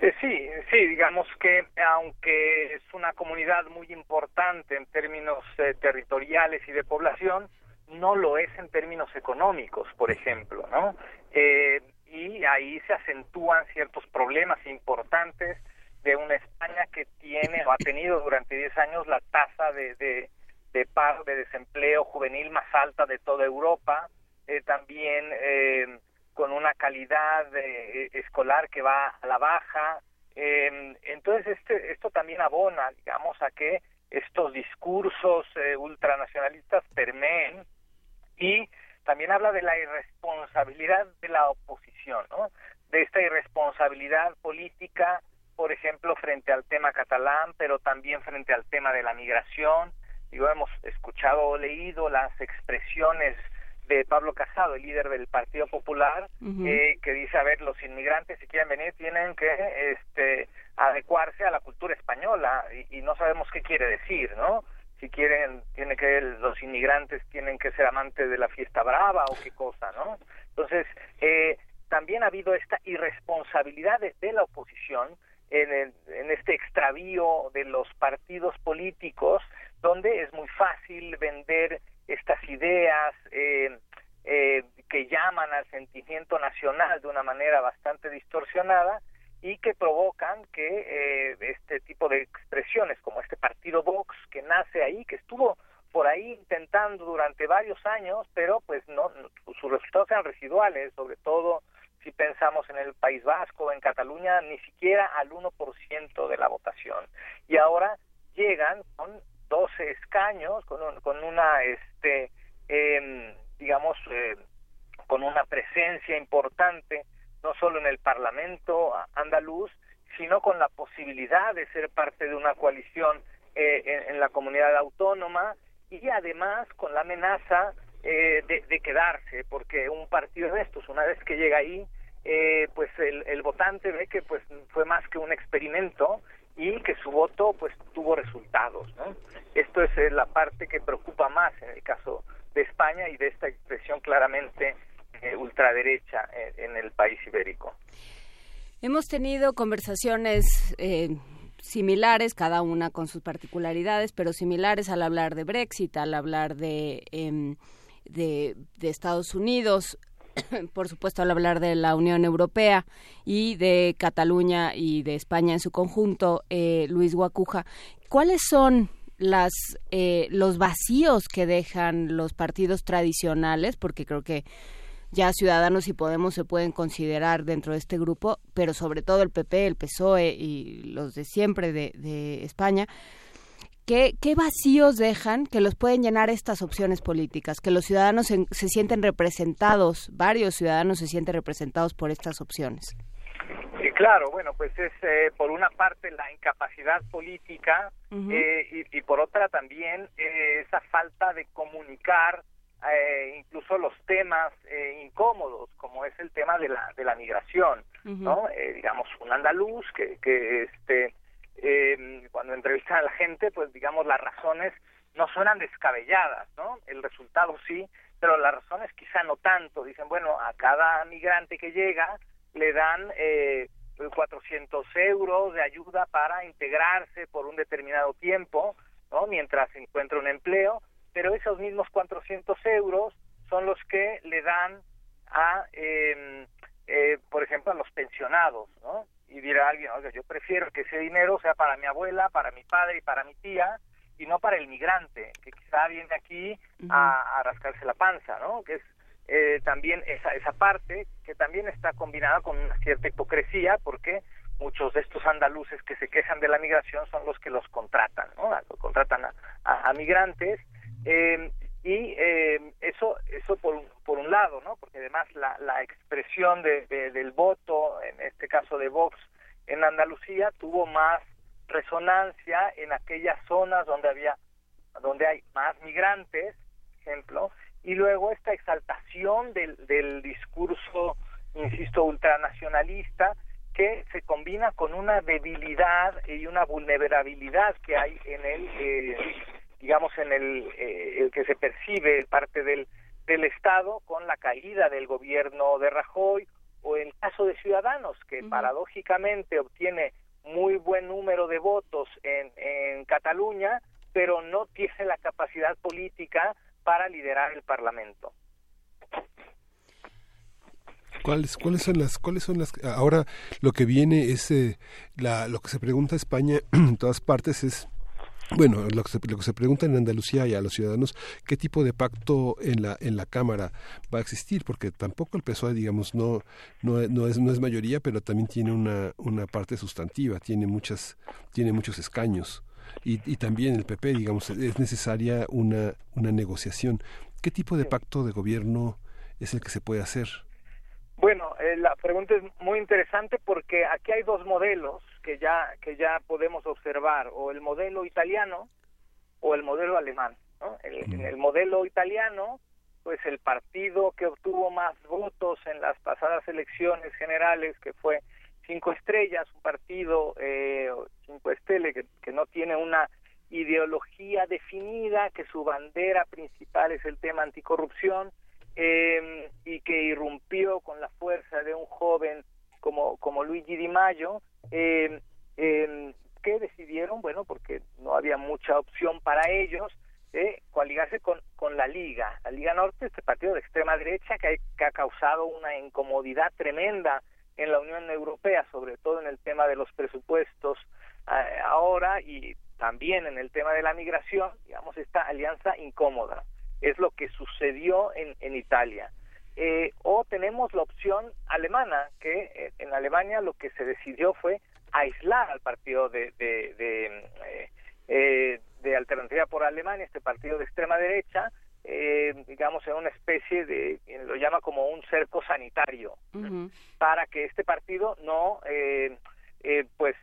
Speaker 14: Eh, sí, sí, digamos que aunque es una comunidad muy importante en términos eh, territoriales y de población, no lo es en términos económicos, por ejemplo, ¿no? Eh, y ahí se acentúan ciertos problemas importantes de una España que tiene o ha tenido durante 10 años la tasa de, de, de paro, de desempleo juvenil más alta de toda Europa, eh, también eh, con una calidad eh, escolar que va a la baja. Eh, entonces, este, esto también abona, digamos, a que estos discursos eh, ultranacionalistas permeen y también habla de la irresponsabilidad de la oposición, ¿no? de esta irresponsabilidad política, por ejemplo, frente al tema catalán, pero también frente al tema de la migración. Digo, hemos escuchado o leído las expresiones de Pablo Casado, el líder del Partido Popular, uh -huh. eh, que dice, a ver, los inmigrantes si quieren venir tienen que este, adecuarse a la cultura española y, y no sabemos qué quiere decir, ¿no? Si quieren, tiene que los inmigrantes tienen que ser amantes de la fiesta brava o qué cosa, ¿no? Entonces, eh, también ha habido esta irresponsabilidad de, de la oposición en, el, en este extravío de los partidos políticos, donde es muy fácil vender estas ideas eh, eh, que llaman al sentimiento nacional de una manera bastante distorsionada y que provocan que eh, este tipo de expresiones como este partido Vox que nace ahí, que estuvo por ahí intentando durante varios años, pero pues no, sus resultados eran residuales, sobre todo si pensamos en el País Vasco, en Cataluña, ni siquiera al 1% de la votación. Y ahora llegan con 12 escaños, con, un, con una, este, eh, digamos, eh, con una presencia importante, no solo en el Parlamento andaluz, sino con la posibilidad de ser parte de una coalición eh, en, la comunidad autónoma y además con la amenaza eh, de, de, quedarse, porque un partido de estos, una vez que llega ahí, eh, pues el, el votante ve que pues fue más que un experimento y que su voto pues tuvo resultados ¿no? esto es eh, la parte que preocupa más en el caso de España y de esta expresión claramente eh, ultraderecha en, en, el país ibérico
Speaker 2: hemos tenido conversaciones eh, similares cada una con sus particularidades pero similares al hablar de Brexit al hablar de em, de, de Estados Unidos por supuesto, al hablar de la Unión Europea y de Cataluña y de España en su conjunto, eh, Luis Guacuja, ¿cuáles son las eh, los vacíos que dejan los partidos tradicionales? Porque creo que ya Ciudadanos y Podemos se pueden considerar dentro de este grupo, pero sobre todo el PP, el PSOE y los de siempre de, de España. ¿Qué, ¿Qué, vacíos dejan que los pueden llenar estas opciones políticas? Que los ciudadanos se, se sienten representados, varios ciudadanos se sienten representados por estas opciones.
Speaker 14: Sí, claro, bueno, pues es eh, por una parte la incapacidad política uh -huh. eh, y, y, por otra también eh, esa falta de comunicar eh, incluso los temas eh, incómodos, como es el tema de la, de la migración, uh -huh. ¿no? digamos, un andaluz que, que este eh, cuando entrevistan a la gente, pues digamos las razones no suenan descabelladas, ¿no? El resultado sí, pero las razones quizá no tanto. Dicen, bueno, a cada migrante que llega le dan eh, 400 euros de ayuda para integrarse por un determinado tiempo, ¿no? Mientras encuentra un empleo, pero esos mismos 400 euros son los que le dan a, eh, eh, por ejemplo, a los pensionados, ¿no? Y dirá alguien, oiga, yo prefiero que ese dinero sea para mi abuela, para mi padre y para mi tía, y no para el migrante, que quizá viene aquí a, a, rascarse la panza, ¿no? Que es eh, también esa, esa parte que también está combinada con una cierta hipocresía, porque muchos de estos andaluces que se quejan de la migración son los que los contratan, ¿no? Los contratan a, a, a migrantes, eh, y eh, eso eso por, por un lado no porque además la, la expresión de, de, del voto en este caso de Vox en Andalucía tuvo más resonancia en aquellas zonas donde había donde hay más migrantes, ejemplo, y luego esta exaltación del, del discurso, insisto, ultranacionalista, que se combina con una debilidad y una vulnerabilidad que hay en el, eh, digamos, en el, eh, el, que se percibe parte del, del Estado con la caída del gobierno de Rajoy o el caso de Ciudadanos, que paradójicamente obtiene muy buen número de votos en, en Cataluña, pero no tiene la capacidad política para liderar el Parlamento.
Speaker 1: ¿Cuáles, cuáles son las, cuáles son las, ahora lo que viene es, eh, la, lo que se pregunta España en todas partes es, bueno, lo que, se, lo que se pregunta en Andalucía y a los ciudadanos, ¿qué tipo de pacto en la en la Cámara va a existir? Porque tampoco el PSOE, digamos, no no, no es no es mayoría, pero también tiene una una parte sustantiva, tiene muchas tiene muchos escaños y, y también el PP, digamos, es necesaria una una negociación. ¿Qué tipo de pacto de gobierno es el que se puede hacer?
Speaker 14: Bueno, eh, la pregunta es muy interesante porque aquí hay dos modelos que ya que ya podemos observar, o el modelo italiano o el modelo alemán. ¿no? El, En el modelo italiano, pues el partido que obtuvo más votos en las pasadas elecciones generales, que fue Cinco Estrellas, un partido eh, Cinco que, que no tiene una ideología definida, que su bandera principal es el tema anticorrupción, eh, y que irrumpió con la fuerza de un joven como, como Luigi Di Maio, eh, que decidieron, bueno, porque no había mucha opción para ellos, eh, coaligarse con, con la Liga. La Liga Norte, este partido de extrema derecha que, que ha causado una incomodidad tremenda en la Unión Europea, sobre todo en el tema de los presupuestos eh, ahora y también en el tema de la migración, digamos, esta alianza incómoda es lo que sucedió en, en Italia. Eh, o tenemos la opción alemana, que eh, en Alemania lo que se decidió fue aislar al partido de, de, de, eh, eh de Alternativa por Alemania, este partido de extrema derecha, eh, digamos, en una especie de, lo llama como un cerco sanitario, para que este partido no, eh, pues,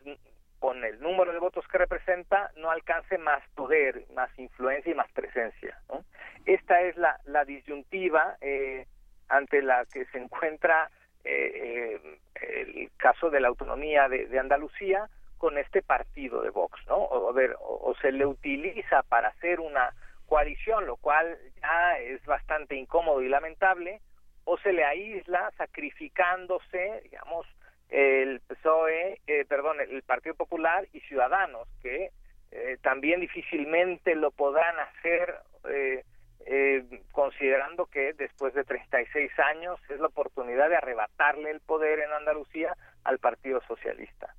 Speaker 14: con el número de votos que representa, no alcance más poder, más influencia y más presencia. ¿no? Esta es la, la disyuntiva eh, ante la que se encuentra eh, eh, el caso de la autonomía de, de, Andalucía con este partido de Vox, ¿no? O, a ver, o, o, se le utiliza para hacer una coalición, lo cual ya es bastante incómodo y lamentable, o se le aísla sacrificándose, digamos, el PSOE, eh, perdón, el Partido Popular y Ciudadanos, que eh, también difícilmente lo podrán hacer eh, eh, considerando que después de 36 años es la oportunidad de arrebatarle el poder en Andalucía al Partido Socialista.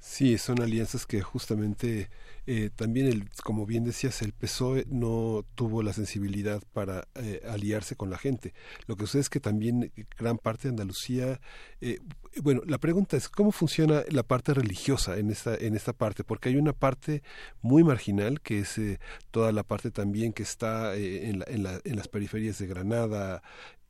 Speaker 1: Sí, son alianzas que justamente eh, también, el, como bien decías, el PSOE no tuvo la sensibilidad para eh, aliarse con la gente. Lo que sucede es que también gran parte de Andalucía, eh, bueno, la pregunta es cómo funciona la parte religiosa en esta en esta parte, porque hay una parte muy marginal que es eh, toda la parte también que está eh, en, la, en, la, en, las periferias de Granada,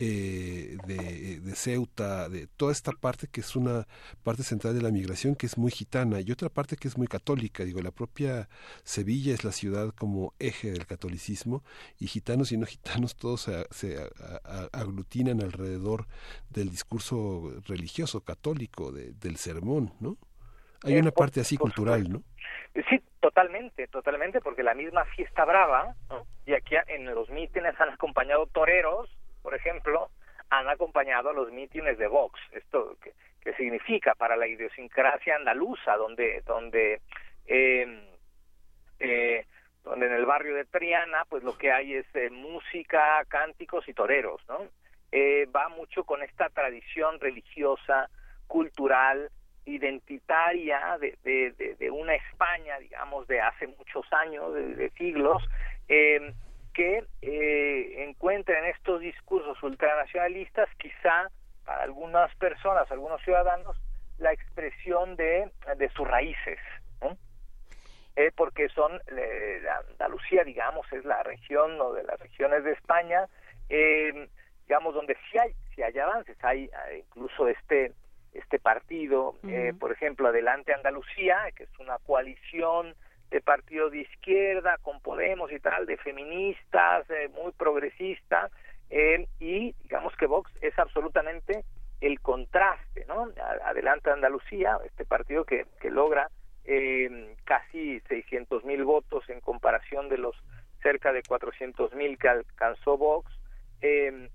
Speaker 1: eh, de, Ceuta, de toda esta parte que es una parte central de la migración que es muy gitana. Y otra parte que es muy católica. Digo, la propia Sevilla es la ciudad como eje del catolicismo y gitanos y no gitanos todos se, aglutinan alrededor del discurso religioso católico de, del sermón, ¿no? Hay una parte así cultural, ¿no?
Speaker 14: Sí, totalmente, totalmente, porque la misma fiesta brava, ¿no? y aquí en los mítines han acompañado toreros, por ejemplo, han acompañado a los mítines de Vox. Esto que, que significa para la idiosincrasia andaluza, donde, donde, eh, eh, donde en el barrio de Triana, pues lo que hay es eh, música, cánticos y toreros, ¿no? Eh, va mucho con esta tradición religiosa, cultural, identitaria de, de, de, una España, digamos, de hace muchos años, de, siglos, eh, que eh, encuentra en estos discursos ultranacionalistas, quizá para algunas personas, algunos ciudadanos, la expresión de, de sus raíces, ¿no? eh, porque son, eh, Andalucía, digamos, es la región o de las regiones de España, eh, digamos, donde sí hay, sí hay avances, hay incluso este este partido, eh, por ejemplo, Adelante Andalucía, que es una coalición de partido de izquierda con Podemos y tal, de feministas, eh, muy progresista, eh, y digamos que Vox es absolutamente el contraste, ¿no? Adelante Andalucía, este partido que, que logra eh, casi 600 mil votos en comparación de los cerca de 400 mil que alcanzó Vox, eh,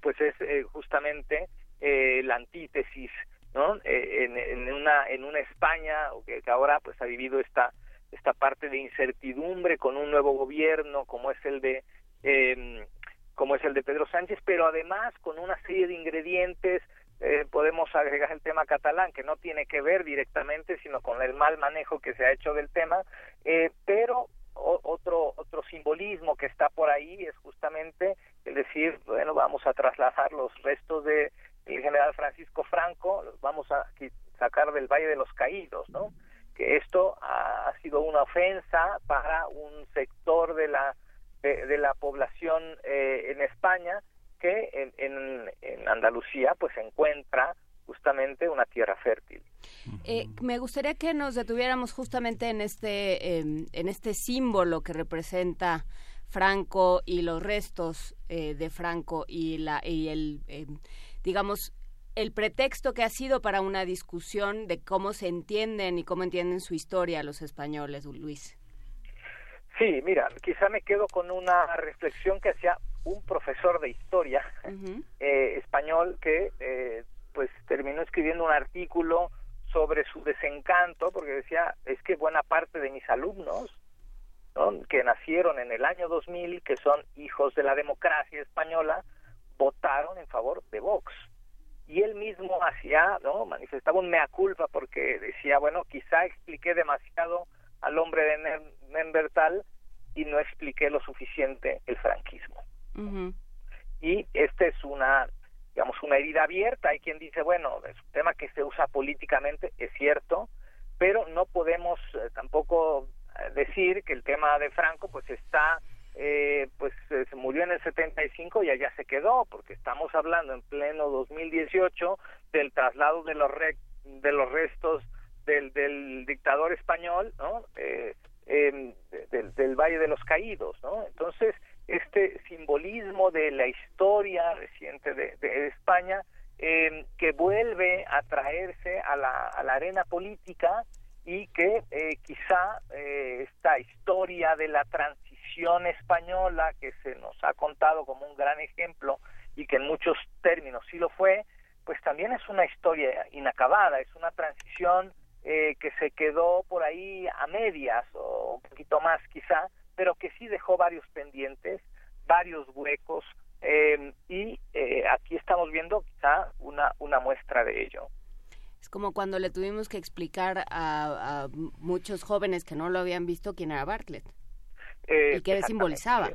Speaker 14: pues es eh, justamente eh, la antítesis, ¿no? Eh, en, en, una en una España que, que ahora pues ha vivido esta esta parte de incertidumbre con un nuevo gobierno como es el de eh, como es el de Pedro Sánchez, pero además con una serie de ingredientes eh, podemos agregar el tema catalán, que no tiene que ver directamente, sino con el mal manejo que se ha hecho del tema, eh, pero o, otro otro simbolismo que está por ahí es justamente el decir, bueno, vamos a trasladar los restos de el general Francisco Franco, vamos a sacar del Valle de los Caídos, ¿no? Que esto ha, sido una ofensa para un sector de la de, la población eh, en España que en, en, en, Andalucía pues encuentra justamente una tierra fértil.
Speaker 2: Eh, me gustaría que nos detuviéramos justamente en este eh, en este símbolo que representa Franco y los restos eh, de Franco y la y el digamos el pretexto que ha sido para una discusión de cómo se entienden y cómo entienden su historia los españoles, Luis.
Speaker 14: Sí, mira, quizá me quedo con una reflexión que hacía un profesor de historia uh -huh. eh, español que eh, pues terminó escribiendo un artículo sobre su desencanto porque decía es que buena parte de mis alumnos ¿no? que nacieron en el año 2000 que son hijos de la democracia española votaron en favor de Vox y él mismo hacía no manifestaba un mea culpa porque decía bueno quizá expliqué demasiado al hombre de Nembertal y no expliqué lo suficiente el franquismo. Uh -huh. Y esta es una, digamos, una herida abierta. Hay quien dice, bueno, es un tema que se usa políticamente, es cierto, pero no podemos eh, tampoco decir que el tema de Franco pues está, eh, pues eh, se murió en el 75 y allá se quedó, porque estamos hablando en pleno 2018 del traslado de los, re de los restos del, del dictador español, ¿no? Eh, eh, del, Valle de los Caídos, ¿no? Entonces, este simbolismo de la historia reciente de, de España eh, que vuelve a traerse a la, a la arena política y que eh, quizá eh, esta historia de la transición española que se nos ha contado como un gran ejemplo y que en muchos términos sí lo fue, pues también es una historia inacabada, es una transición eh, que se quedó por ahí a medias o un poquito más quizá, pero que sí dejó varios pendientes, varios huecos eh, y eh, aquí estamos viendo quizá una, una muestra de ello.
Speaker 2: Es como cuando le tuvimos que explicar a, a muchos jóvenes que no lo habían visto quién era Bartlett y qué simbolizaba.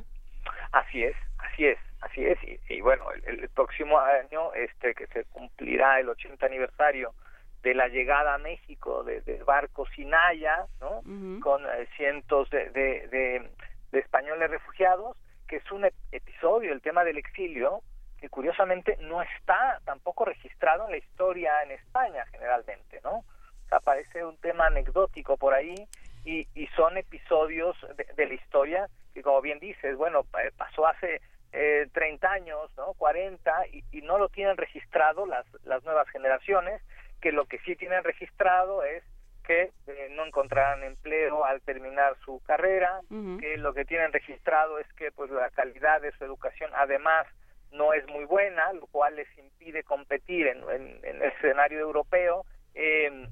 Speaker 14: Así es, así es, así es. Y, y bueno, el, el, próximo año este que se cumplirá el 80 aniversario de la llegada a México del de barco Sinaya, ¿no? Uh -huh. Con eh, cientos de, de, de, de, españoles refugiados, que es un episodio, el tema del exilio, que curiosamente no está tampoco registrado en la historia en España generalmente, ¿no? O sea, parece un tema anecdótico por ahí y, y son episodios de, de, la historia que, como bien dices, bueno, pasó hace eh, 30 años, ¿no? 40 y, y no lo tienen registrado las, las nuevas generaciones que lo que sí tienen registrado es que eh, no encontrarán empleo al terminar su carrera, uh -huh. que lo que tienen registrado es que pues la calidad de su educación además no es muy buena, lo cual les impide competir en, en, en el escenario europeo eh,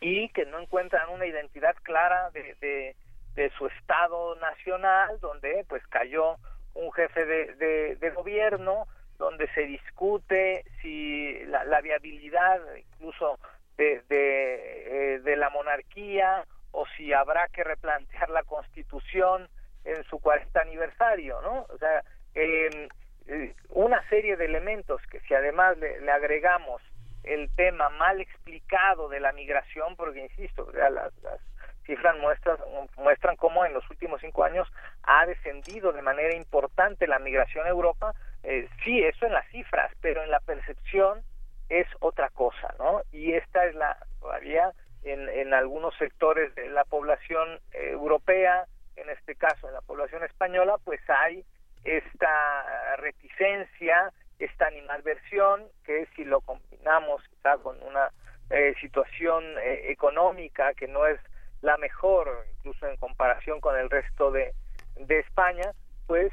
Speaker 14: y que no encuentran una identidad clara de, de, su estado nacional, donde pues cayó un jefe de, de, gobierno, donde se discute si la, viabilidad incluso de, de, eh, de, la monarquía o si habrá que replantear la constitución en su 40 aniversario, ¿no? O sea, eh, una serie de elementos que si además le, le, agregamos el tema mal explicado de la migración, porque insisto, sea, las, las cifras muestran, muestran cómo en los últimos cinco años ha descendido de manera importante la migración a Europa, eh, sí, eso en las cifras, pero en la percepción es otra cosa, ¿no? y esta es la todavía en, en algunos sectores de la población eh, europea, en este caso en la población española, pues hay esta reticencia, esta animadversión, que si lo combinamos quizá con una eh, situación eh, económica que no es la mejor, incluso en comparación con el resto de, de España, pues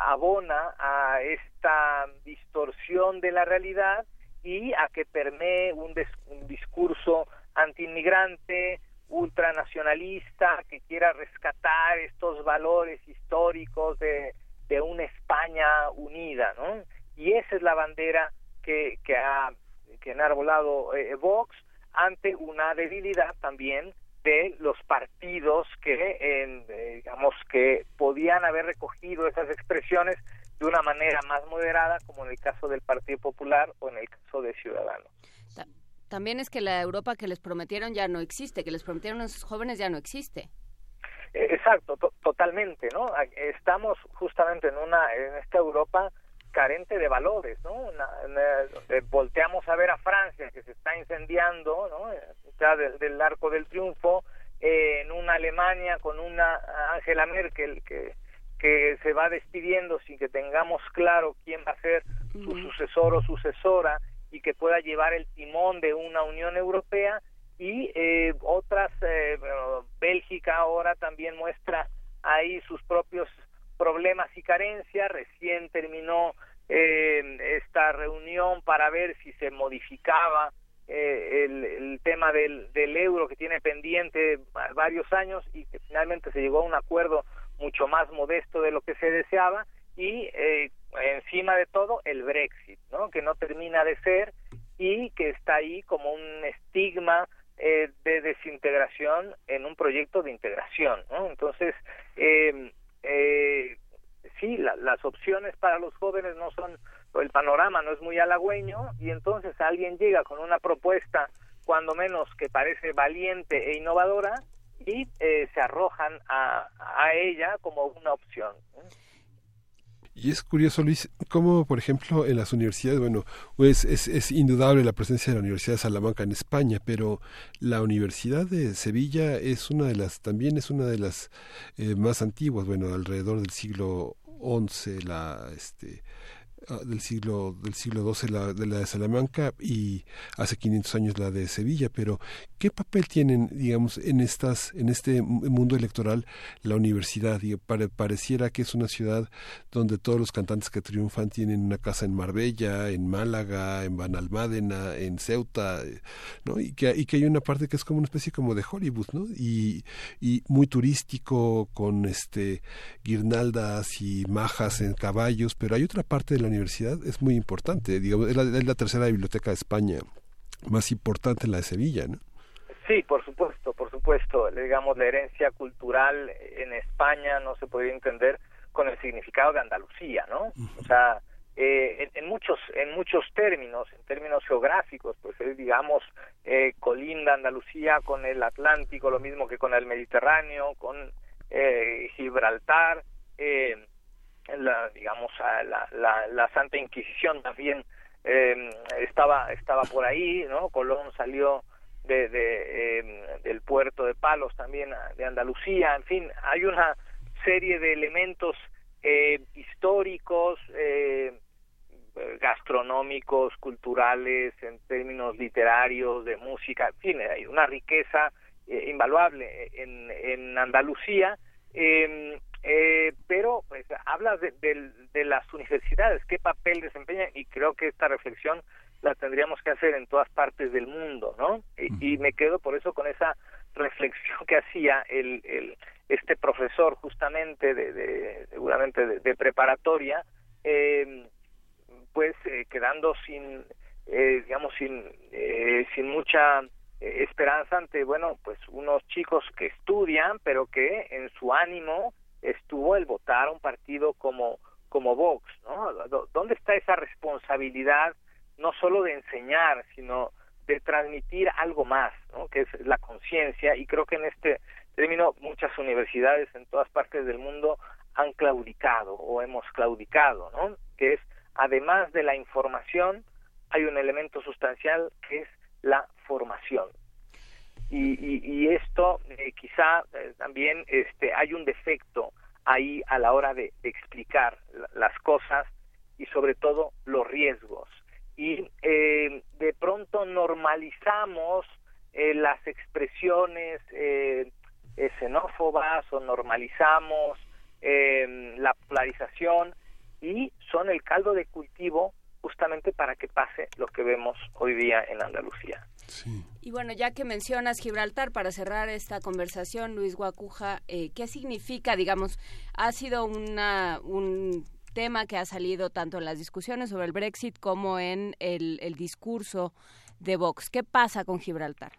Speaker 14: abona a esta distorsión de la realidad y a que permee un, un discurso antiinmigrante, ultranacionalista, que quiera rescatar estos valores históricos de, de una España unida, ¿no? Y esa es la bandera que, que ha que enarbolado eh, Vox ante una debilidad también de los partidos que eh, digamos que podían haber recogido esas expresiones de una manera más moderada como en el caso del Partido Popular o en el caso de Ciudadanos.
Speaker 2: También es que la Europa que les prometieron ya no existe, que les prometieron a esos jóvenes ya no existe.
Speaker 14: Eh, exacto, totalmente, ¿no? Estamos justamente en una en esta Europa carente de valores, ¿no? volteamos a ver a Francia que se está incendiando, ¿no? Ya del, arco del triunfo, eh, en una Alemania con una Angela Merkel que que se va despidiendo sin que tengamos claro quién va a ser su sucesor o sucesora y que pueda llevar el timón de una Unión Europea y eh, otras, eh, Bélgica ahora también muestra ahí sus propios problemas y carencias, recién terminó eh, esta reunión para ver si se modificaba el, el, tema del, del euro que tiene pendiente varios años y que finalmente se llegó a un acuerdo mucho más modesto de lo que se deseaba y eh, encima de todo el Brexit, ¿no? que no termina de ser y que está ahí como un estigma eh, de desintegración en un proyecto de integración. ¿no? Entonces, eh, eh, sí, las opciones para los jóvenes no son, el panorama no es muy halagüeño y entonces alguien llega con una propuesta cuando menos que parece valiente e innovadora y eh, se arrojan a, a ella como una opción.
Speaker 1: Y es curioso, Luis, cómo, por ejemplo, en las universidades, bueno, pues es, es, indudable la presencia de la Universidad de Salamanca en España, pero la Universidad de Sevilla es una de las, también es una de las eh, más antiguas, bueno, alrededor del siglo XI, la, este, del siglo del siglo XII la, de la de Salamanca y hace 500 años la de Sevilla. Pero qué papel tienen digamos en estas en este mundo electoral la universidad y pareciera que es una ciudad donde todos los cantantes que triunfan tienen una casa en Marbella en Málaga en Banalmádena en Ceuta no y que y que hay una parte que es como una especie como de Hollywood no y, y muy turístico con este guirnaldas y majas en caballos pero hay otra parte de la universidad es muy importante. Digamos, es, la, tercera biblioteca de España más importante, la de Sevilla, ¿no?
Speaker 14: Sí, por supuesto, por supuesto. Digamos, la herencia cultural en España no se podría entender con el significado de Andalucía, ¿no? O sea, eh, en, muchos en muchos términos, en términos geográficos, pues digamos eh, colinda Andalucía con el Atlántico, lo mismo que con el Mediterráneo, con eh, Gibraltar. Eh, la, digamos, la, la, la Santa Inquisición también eh, estaba, estaba por ahí, ¿no? Colón salió de, de em, del puerto de Palos también de Andalucía, en fin, hay una serie de elementos eh, históricos, eh, gastronómicos, culturales, en términos literarios, de música, en fin, hay una riqueza eh, invaluable en, en Andalucía. Eh, eh, pero pues hablas de, de, las universidades, qué papel desempeñan y creo que esta reflexión la tendríamos que hacer en todas partes del mundo, ¿no? Y, me quedo por eso con esa reflexión que hacía el, el este profesor justamente de, de seguramente de, preparatoria, eh, pues eh, quedando sin, eh, digamos, sin, eh, sin mucha esperanza ante, bueno, pues unos chicos que estudian, pero que en su ánimo estuvo el votar a un partido como como Vox, ¿no? ¿Dónde está esa responsabilidad no solo de enseñar, sino de transmitir algo más, ¿no? Que es la conciencia y creo que en este término muchas universidades en todas partes del mundo han claudicado o hemos claudicado, ¿no? Que es además de la información hay un elemento sustancial que es la formación. Y, esto eh, quizá eh, también este, hay un defecto ahí a la hora de, explicar las cosas y sobre todo los riesgos. Y eh, de pronto normalizamos las expresiones xenófobas o normalizamos la polarización y son el caldo de cultivo justamente para que pase lo que vemos hoy día en Andalucía.
Speaker 2: Y bueno, ya que mencionas Gibraltar, para cerrar esta conversación, Luis Guacuja, eh, ¿qué significa, digamos, ha sido una, un tema que ha salido tanto en las discusiones sobre el Brexit como en el, discurso de Vox? ¿Qué pasa con Gibraltar?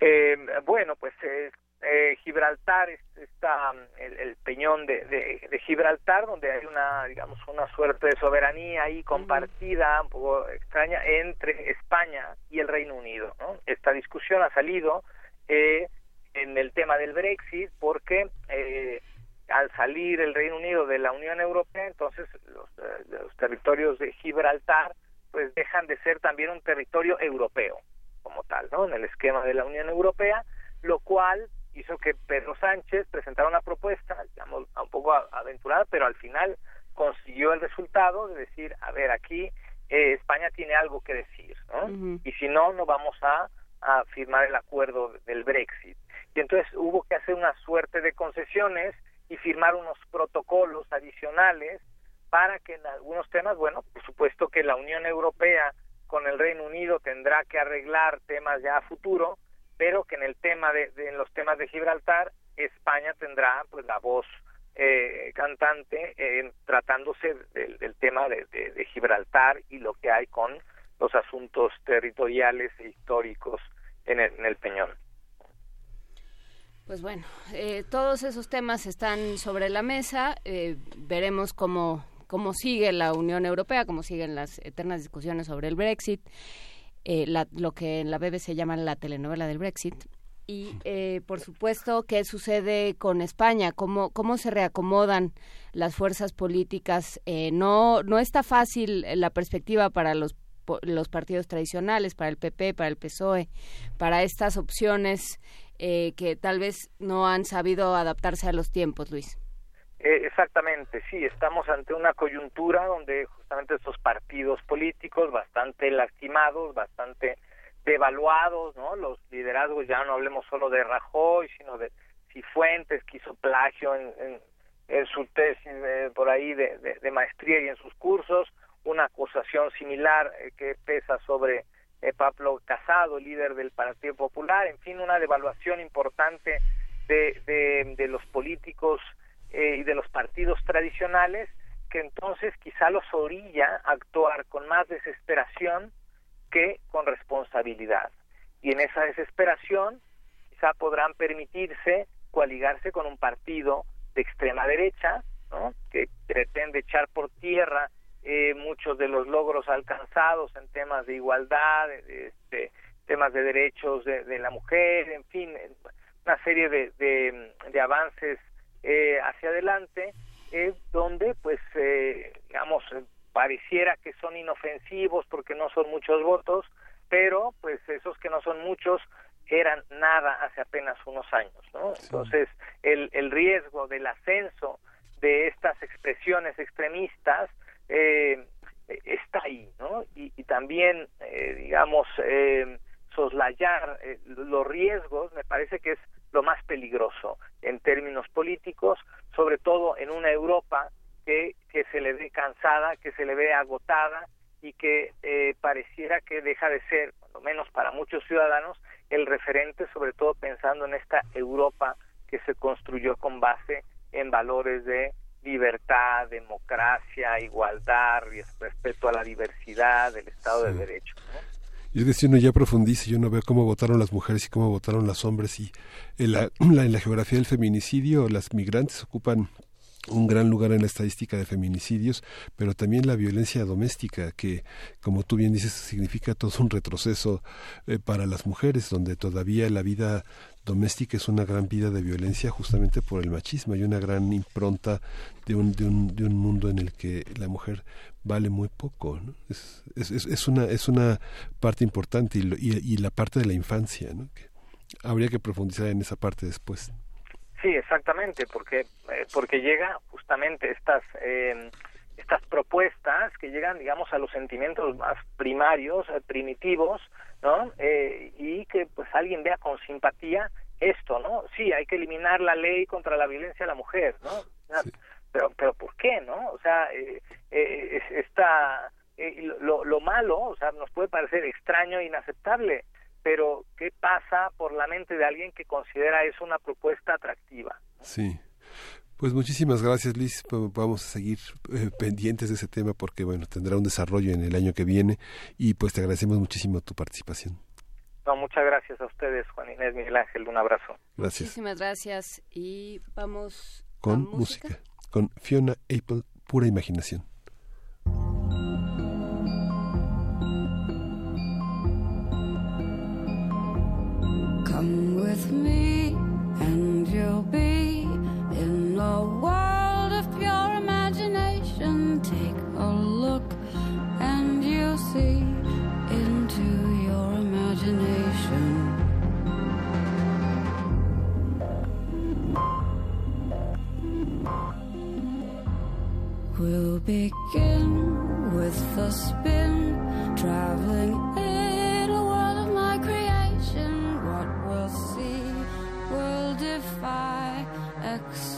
Speaker 14: Eh, bueno, pues eh, eh, Gibraltar está el, peñón de, de, Gibraltar donde hay una digamos una suerte de soberanía ahí compartida un poco extraña entre España y el Reino Unido esta discusión ha salido eh, en el tema del Brexit porque eh, al salir el Reino Unido de la Unión Europea entonces los, los territorios de Gibraltar pues dejan de ser también un territorio europeo como tal no en el esquema de la Unión Europea lo cual hizo que Pedro Sánchez presentara una propuesta, digamos, un poco aventurada, pero al final consiguió el resultado de decir, a ver, aquí eh, España tiene algo que decir, ¿no? Y si no, no vamos a, a firmar el acuerdo del Brexit. Y entonces hubo que hacer una suerte de concesiones y firmar unos protocolos adicionales para que en algunos temas, bueno, por supuesto que la Unión Europea con el Reino Unido tendrá que arreglar temas ya a futuro, pero que en el tema de, en los temas de Gibraltar España tendrá pues la voz eh, cantante eh, tratándose del, tema de, Gibraltar y lo que hay con los asuntos territoriales e históricos en el, Peñón.
Speaker 2: Pues bueno, eh, todos esos temas están sobre la mesa. veremos cómo, cómo sigue la Unión Europea, cómo siguen las eternas discusiones sobre el Brexit. Eh, lo que en la BBC llaman la telenovela del Brexit. Y, eh, por supuesto, ¿qué sucede con España? ¿Cómo, cómo se reacomodan las fuerzas políticas? Eh, no, no está fácil la perspectiva para los, los partidos tradicionales, para el PP, para el PSOE, para estas opciones que tal vez no han sabido adaptarse a los tiempos, Luis.
Speaker 14: Eh, exactamente, sí, estamos ante una coyuntura donde justamente estos partidos políticos bastante lastimados, bastante devaluados, ¿no? Los liderazgos, ya no hablemos solo de Rajoy, sino de Cifuentes, que hizo plagio en, su tesis por ahí de, de, maestría y en sus cursos, una acusación similar eh, que pesa sobre eh, Pablo Casado, líder del Partido Popular, en fin, una devaluación importante de, de, de los políticos eh, y de los partidos tradicionales que entonces quizá los orilla a actuar con más desesperación que con responsabilidad. Y en esa desesperación quizá podrán permitirse coaligarse con un partido de extrema derecha, que pretende echar por tierra eh, muchos de los logros alcanzados en temas de igualdad, este, temas de derechos de, la mujer, en fin, una serie de, de avances eh, hacia adelante, es donde, pues, eh, digamos, pareciera que son inofensivos porque no son muchos votos, pero pues esos que no son muchos eran nada hace apenas unos años, ¿no? Entonces, el, el riesgo del ascenso de estas expresiones extremistas eh, está ahí, ¿no? Y, y también, eh, digamos, eh, soslayar eh, los riesgos me parece que es lo más peligroso en términos políticos, sobre todo en una Europa que, que se le ve cansada, que se le ve agotada y que eh, pareciera que deja de ser, por lo menos para muchos ciudadanos, el referente, sobre todo pensando en esta Europa que se construyó con base en valores de libertad, democracia, igualdad, respeto a la diversidad, del Estado de Derecho.
Speaker 1: Y es que si uno ya profundiza y uno ve cómo votaron las mujeres y cómo votaron los hombres y en la, en la geografía del feminicidio las migrantes ocupan un gran lugar en la estadística de feminicidios, pero también la violencia doméstica, que, como tú bien dices, significa todo un retroceso eh, para las mujeres, donde todavía la vida doméstica es una gran vida de violencia justamente por el machismo. Hay una gran impronta de un, de un, de un mundo en el que la mujer vale muy poco. ¿no? Es, es, es, una, es una parte importante y, y, la parte de la infancia. ¿no? Que habría que profundizar en esa parte después.
Speaker 14: Sí, exactamente, porque, eh, porque llega justamente estas... Eh, estas propuestas que llegan, digamos, a los sentimientos más primarios, eh, primitivos, ¿no? Eh, y que pues alguien vea con simpatía esto, ¿no? Sí, hay que eliminar la ley contra la violencia a la mujer, ¿no? Pero, pero ¿por qué, no? O sea, eh, eh, está lo, lo malo, o sea, nos puede parecer extraño e inaceptable, pero ¿qué pasa por la mente de alguien que considera eso una propuesta atractiva?
Speaker 1: Sí. Pues muchísimas gracias, Liz. Vamos a seguir eh, pendientes de ese tema porque, bueno, tendrá un desarrollo en el año que viene y pues te agradecemos muchísimo tu participación.
Speaker 14: No, muchas gracias a ustedes, Juan Inés, Miguel Ángel. Un abrazo.
Speaker 1: Gracias.
Speaker 2: Muchísimas gracias y vamos
Speaker 1: con música, con Fiona Apple, pura imaginación.
Speaker 15: Come with me We'll begin with a spin, traveling in a world of my creation. What we'll see will defy explanation.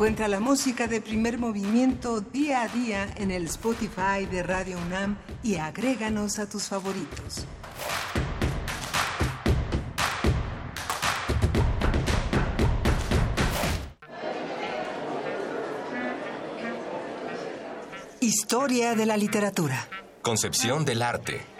Speaker 4: Encuentra la música de primer movimiento día a día en el Spotify de Radio UNAM y agréganos a tus favoritos. Historia de la literatura.
Speaker 16: Concepción del arte.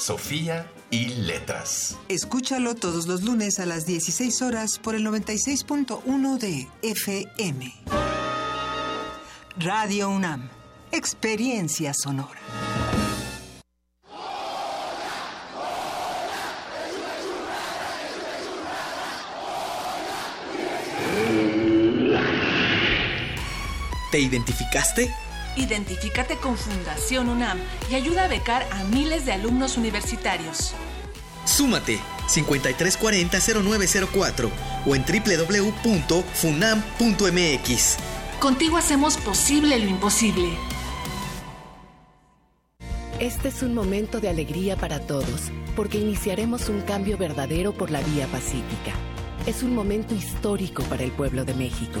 Speaker 16: Sofía y Letras.
Speaker 4: Escúchalo todos los lunes a las 16 horas por el 96.1 de FM. Radio UNAM. Experiencia sonora.
Speaker 17: ¿Te identificaste?
Speaker 18: Identifícate con Fundación UNAM y ayuda a becar a miles de alumnos universitarios.
Speaker 17: Súmate 5340-0904 o en www.funam.mx.
Speaker 18: Contigo hacemos posible lo imposible.
Speaker 19: Este es un momento de alegría para todos, porque iniciaremos un cambio verdadero por la vía pacífica. Es un momento histórico para el pueblo de México.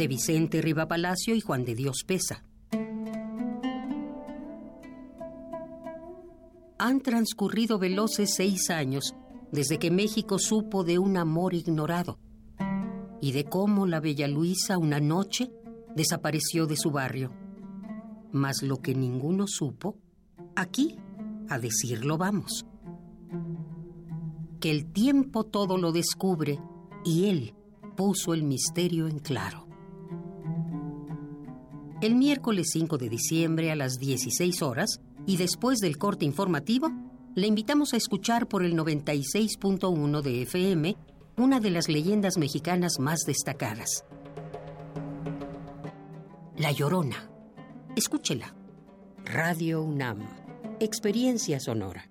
Speaker 20: De Vicente Riva Palacio y Juan de Dios Pesa. Han transcurrido veloces seis años desde que México supo de un amor ignorado y de cómo la bella Luisa una noche desapareció de su barrio. Mas lo que ninguno supo, aquí a decirlo vamos. Que el tiempo todo lo descubre y él puso el misterio en claro. El miércoles 5 de diciembre a las 16 horas y después del corte informativo, le invitamos a escuchar por el 96.1 de FM una de las leyendas mexicanas más destacadas. La Llorona. Escúchela. Radio UNAM. Experiencia sonora.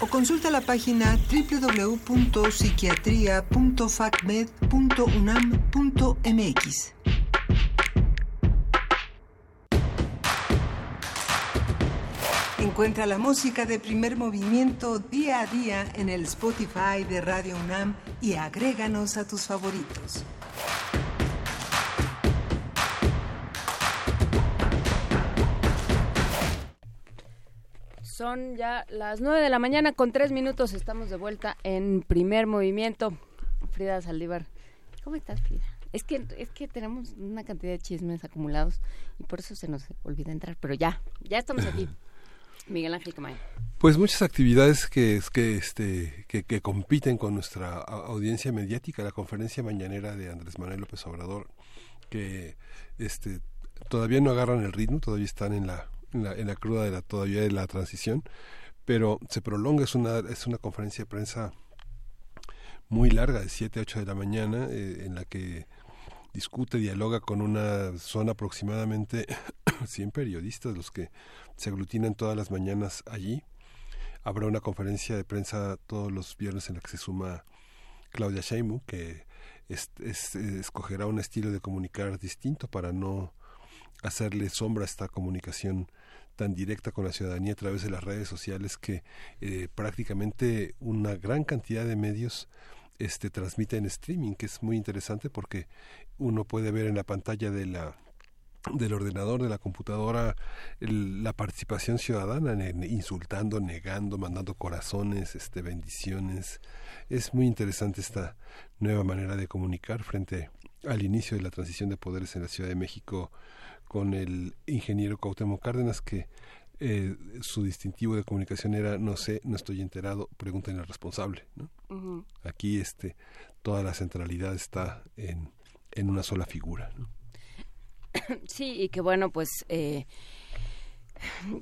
Speaker 4: o consulta la página www.psiquiatria.facmed.unam.mx. Encuentra la música de primer movimiento día a día en el Spotify de Radio UNAM y agréganos a tus favoritos.
Speaker 2: Son ya las nueve de la mañana con tres minutos. Estamos de vuelta en primer movimiento. Frida Saldívar. ¿Cómo estás, Frida? Es que, es que tenemos una cantidad de chismes acumulados y por eso se nos olvida entrar. Pero ya, ya estamos aquí. Miguel Ángel Camay.
Speaker 1: Pues muchas actividades que, que, este, que, que compiten con nuestra audiencia mediática. La conferencia mañanera de Andrés Manuel López Obrador, que este, todavía no agarran el ritmo, todavía están en la en la, en la cruda de la todavía de la transición, pero se prolonga, es una, es una conferencia de prensa muy larga, de 7 a 8 de la mañana, eh, en la que discute, dialoga con una zona aproximadamente 100 periodistas, los que se aglutinan todas las mañanas allí. Habrá una conferencia de prensa todos los viernes en la que se suma Claudia Sheinbaum, que es, es, escogerá un estilo de comunicar distinto para no hacerle sombra a esta comunicación tan directa con la ciudadanía a través de las redes sociales que eh, prácticamente una gran cantidad de medios este transmite en streaming que es muy interesante porque uno puede ver en la pantalla de la del ordenador, de la computadora, el, la participación ciudadana, en, insultando, negando, mandando corazones, este, bendiciones. Es muy interesante esta nueva manera de comunicar frente al inicio de la transición de poderes en la Ciudad de México con el ingeniero Cuauhtémoc Cárdenas que eh, su distintivo de comunicación era no sé, no estoy enterado, pregunten al responsable. ¿no? Aquí este, toda la centralidad está en, en una sola figura. ¿no?
Speaker 2: Sí, y que bueno, pues eh,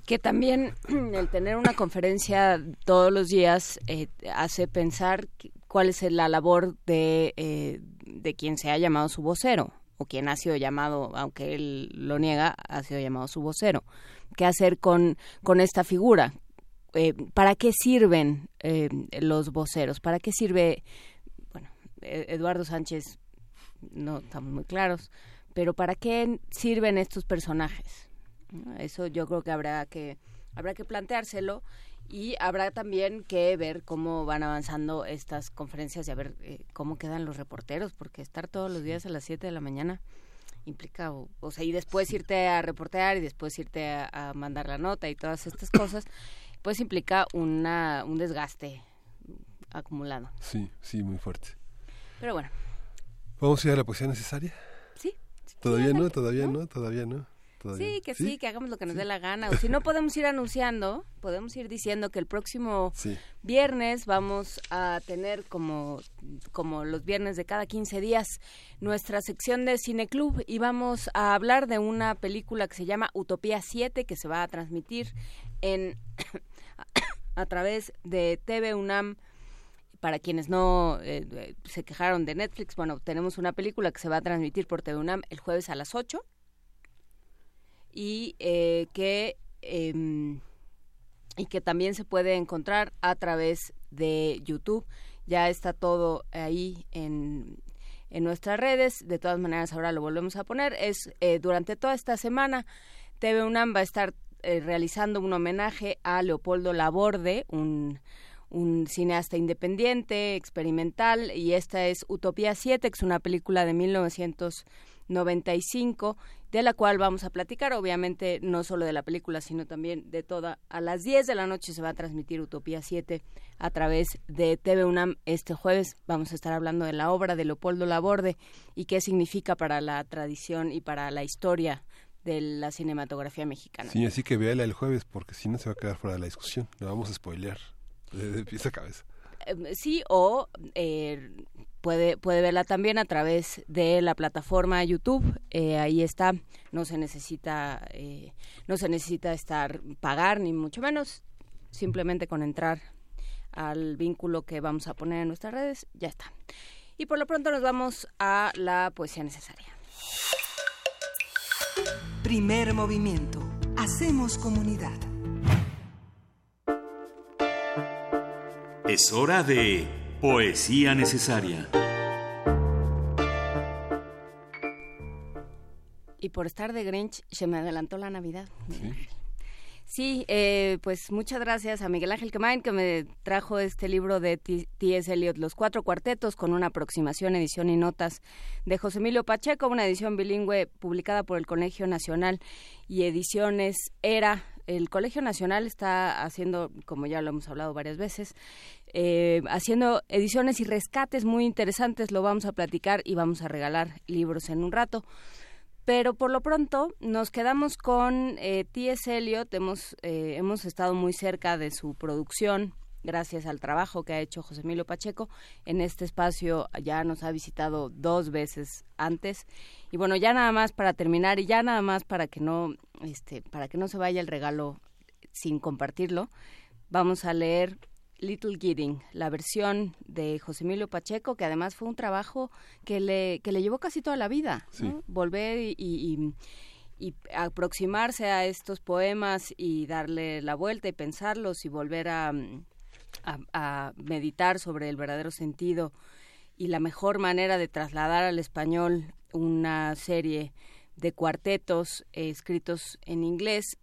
Speaker 2: que también el tener una conferencia todos los días eh, hace pensar cuál es la labor de, eh, de quien se ha llamado su vocero o quien ha sido llamado, aunque él lo niega, ha sido llamado su vocero. ¿Qué hacer con, con esta figura? Eh, ¿Para qué sirven eh, los voceros? ¿Para qué sirve, bueno, e- Eduardo Sánchez, no estamos muy claros, pero ¿para qué sirven estos personajes? Eso yo creo que habrá que, habrá que planteárselo y habrá también que ver cómo van avanzando estas conferencias y a ver eh, cómo quedan los reporteros, porque estar todos los días a las 7 de la mañana implica, o, o sea, y después irte a reportear y después irte a, a mandar la nota y todas estas cosas, pues implica una, un desgaste acumulado.
Speaker 1: Sí, sí, muy fuerte.
Speaker 2: Pero bueno,
Speaker 1: ¿Vamos a ir a la poesía necesaria?
Speaker 2: Sí.
Speaker 1: Todavía no, todavía no, todavía no. Todavía
Speaker 2: sí, que sí, que hagamos lo que nos dé la gana. O si no podemos ir anunciando, podemos ir diciendo que el próximo
Speaker 1: Sí.
Speaker 2: viernes vamos a tener como, como los viernes de cada 15 días nuestra sección de Cineclub y vamos a hablar de una película que se llama Utopía 7 que se va a transmitir en a través de TV UNAM. Para quienes no eh, eh, se quejaron de Netflix, bueno, tenemos una película que se va a transmitir por TV UNAM el jueves a las 8 y eh, que em, y que también se puede encontrar a través de YouTube. Ya está todo ahí en, en nuestras redes. De todas maneras, ahora lo volvemos a poner. Es eh, durante toda esta semana, TV UNAM va a estar eh, realizando un homenaje a Leopoldo Laborde, un un cineasta independiente, experimental, y esta es Utopía 7, que es una película de 1995, de la cual vamos a platicar, obviamente no solo de la película, sino también de toda. A las 10 de la noche se va a transmitir Utopía 7 a través de TV UNAM este jueves. Vamos a estar hablando de la obra de Leopoldo Laborde y qué significa para la tradición y para la historia de la cinematografía mexicana.
Speaker 1: Sí, así que véala el jueves porque si no se va a quedar fuera de la discusión. Lo vamos a spoilear de, de pies a cabeza.
Speaker 2: Eh, sí o eh, puede puede verla también a través de la plataforma YouTube. Eh, ahí está. No se necesita eh, no se necesita estar pagar ni mucho menos. Simplemente con entrar al vínculo que vamos a poner en nuestras redes ya está. Y por lo pronto nos vamos a la poesía necesaria.
Speaker 4: Primer movimiento. Hacemos comunidad.
Speaker 21: Es hora de Poesía Necesaria.
Speaker 2: y por estar de Grinch se me adelantó la Navidad Sí, eh, pues muchas gracias a Miguel Ángel Quemain que me trajo este libro de T- T.S. Eliot, Los Cuatro Cuartetos, con una aproximación, edición y notas de José Emilio Pacheco, una edición bilingüe publicada por el Colegio Nacional y Ediciones Era. El Colegio Nacional está haciendo, como ya lo hemos hablado varias veces, eh, haciendo ediciones y rescates muy interesantes. Lo vamos a platicar y vamos a regalar libros en un rato. Pero por lo pronto nos quedamos con eh, T.S. Eliot. Hemos, eh, hemos estado muy cerca de su producción gracias al trabajo que ha hecho José Emilio Pacheco. En este espacio ya nos ha visitado dos veces antes. Y bueno, ya nada más para terminar y ya nada más para que no, este, para que no se vaya el regalo sin compartirlo, vamos a leer Little Gidding, la versión de José Emilio Pacheco, que además fue un trabajo que le, que le llevó casi toda la vida, volver y, y- y aproximarse a estos poemas y darle la vuelta y pensarlos y volver a, a- meditar sobre el verdadero sentido y la mejor manera de trasladar al español una serie de cuartetos eh, escritos en inglés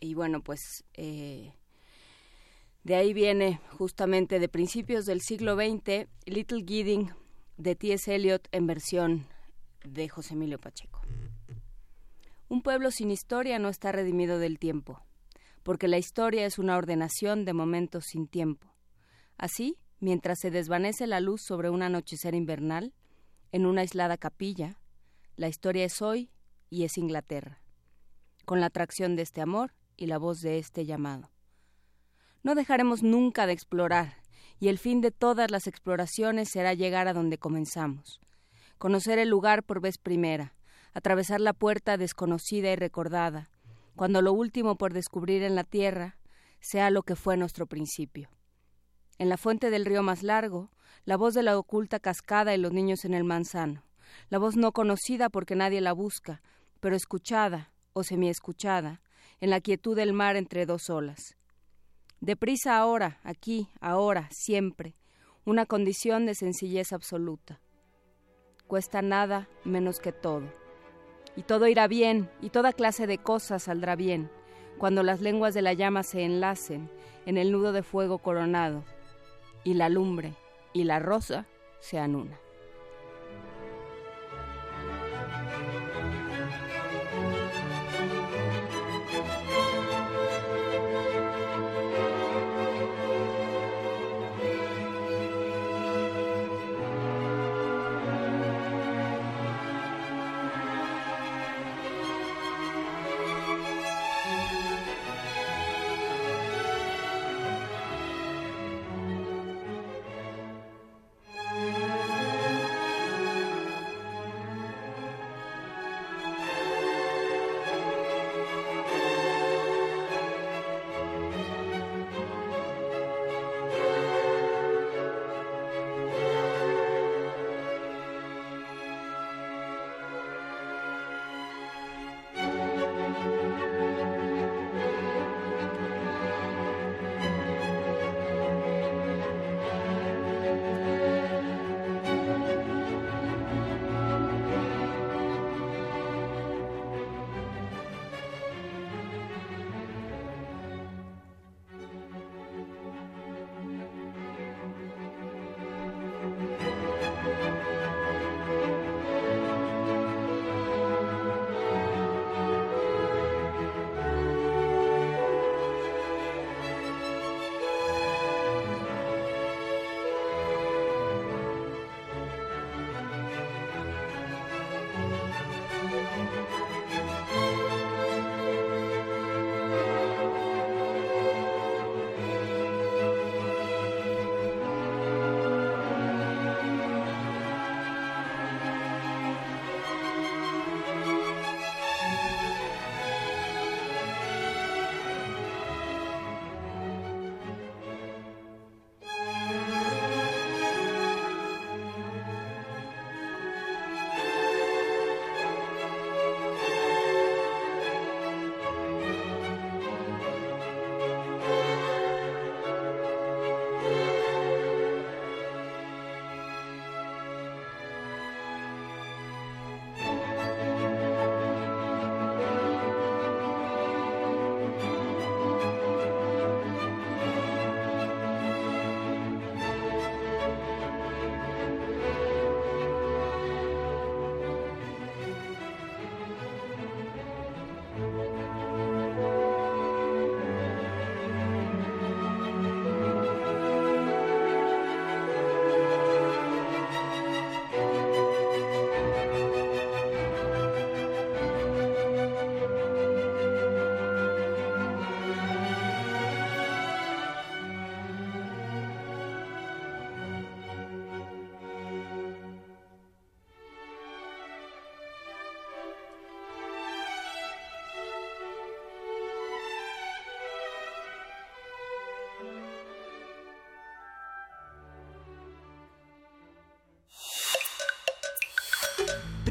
Speaker 2: y bueno pues eh, de ahí viene justamente de principios del siglo XX Little Gidding de T.S. Eliot en versión de José Emilio Pacheco. Un pueblo sin historia no está redimido del tiempo, porque la historia es una ordenación de momentos sin tiempo. Así, mientras se desvanece la luz sobre un anochecer invernal, en una aislada capilla, la historia es hoy y es Inglaterra, con la atracción de este amor y la voz de este llamado. No dejaremos nunca de explorar, y el fin de todas las exploraciones será llegar a donde comenzamos, conocer el lugar por vez primera, atravesar la puerta desconocida y recordada, cuando lo último por descubrir en la tierra sea lo que fue nuestro principio. En la fuente del río más largo, la voz de la oculta cascada y los niños en el manzano. La voz no conocida porque nadie la busca, pero escuchada o semiescuchada, en la quietud del mar entre dos olas. Deprisa ahora, aquí, ahora, siempre, una condición de sencillez absoluta. Cuesta nada menos que todo. Y todo irá bien, y toda clase de cosas saldrá bien, cuando las lenguas de la llama se enlacen en el nudo de fuego coronado, y la lumbre y la rosa sean una.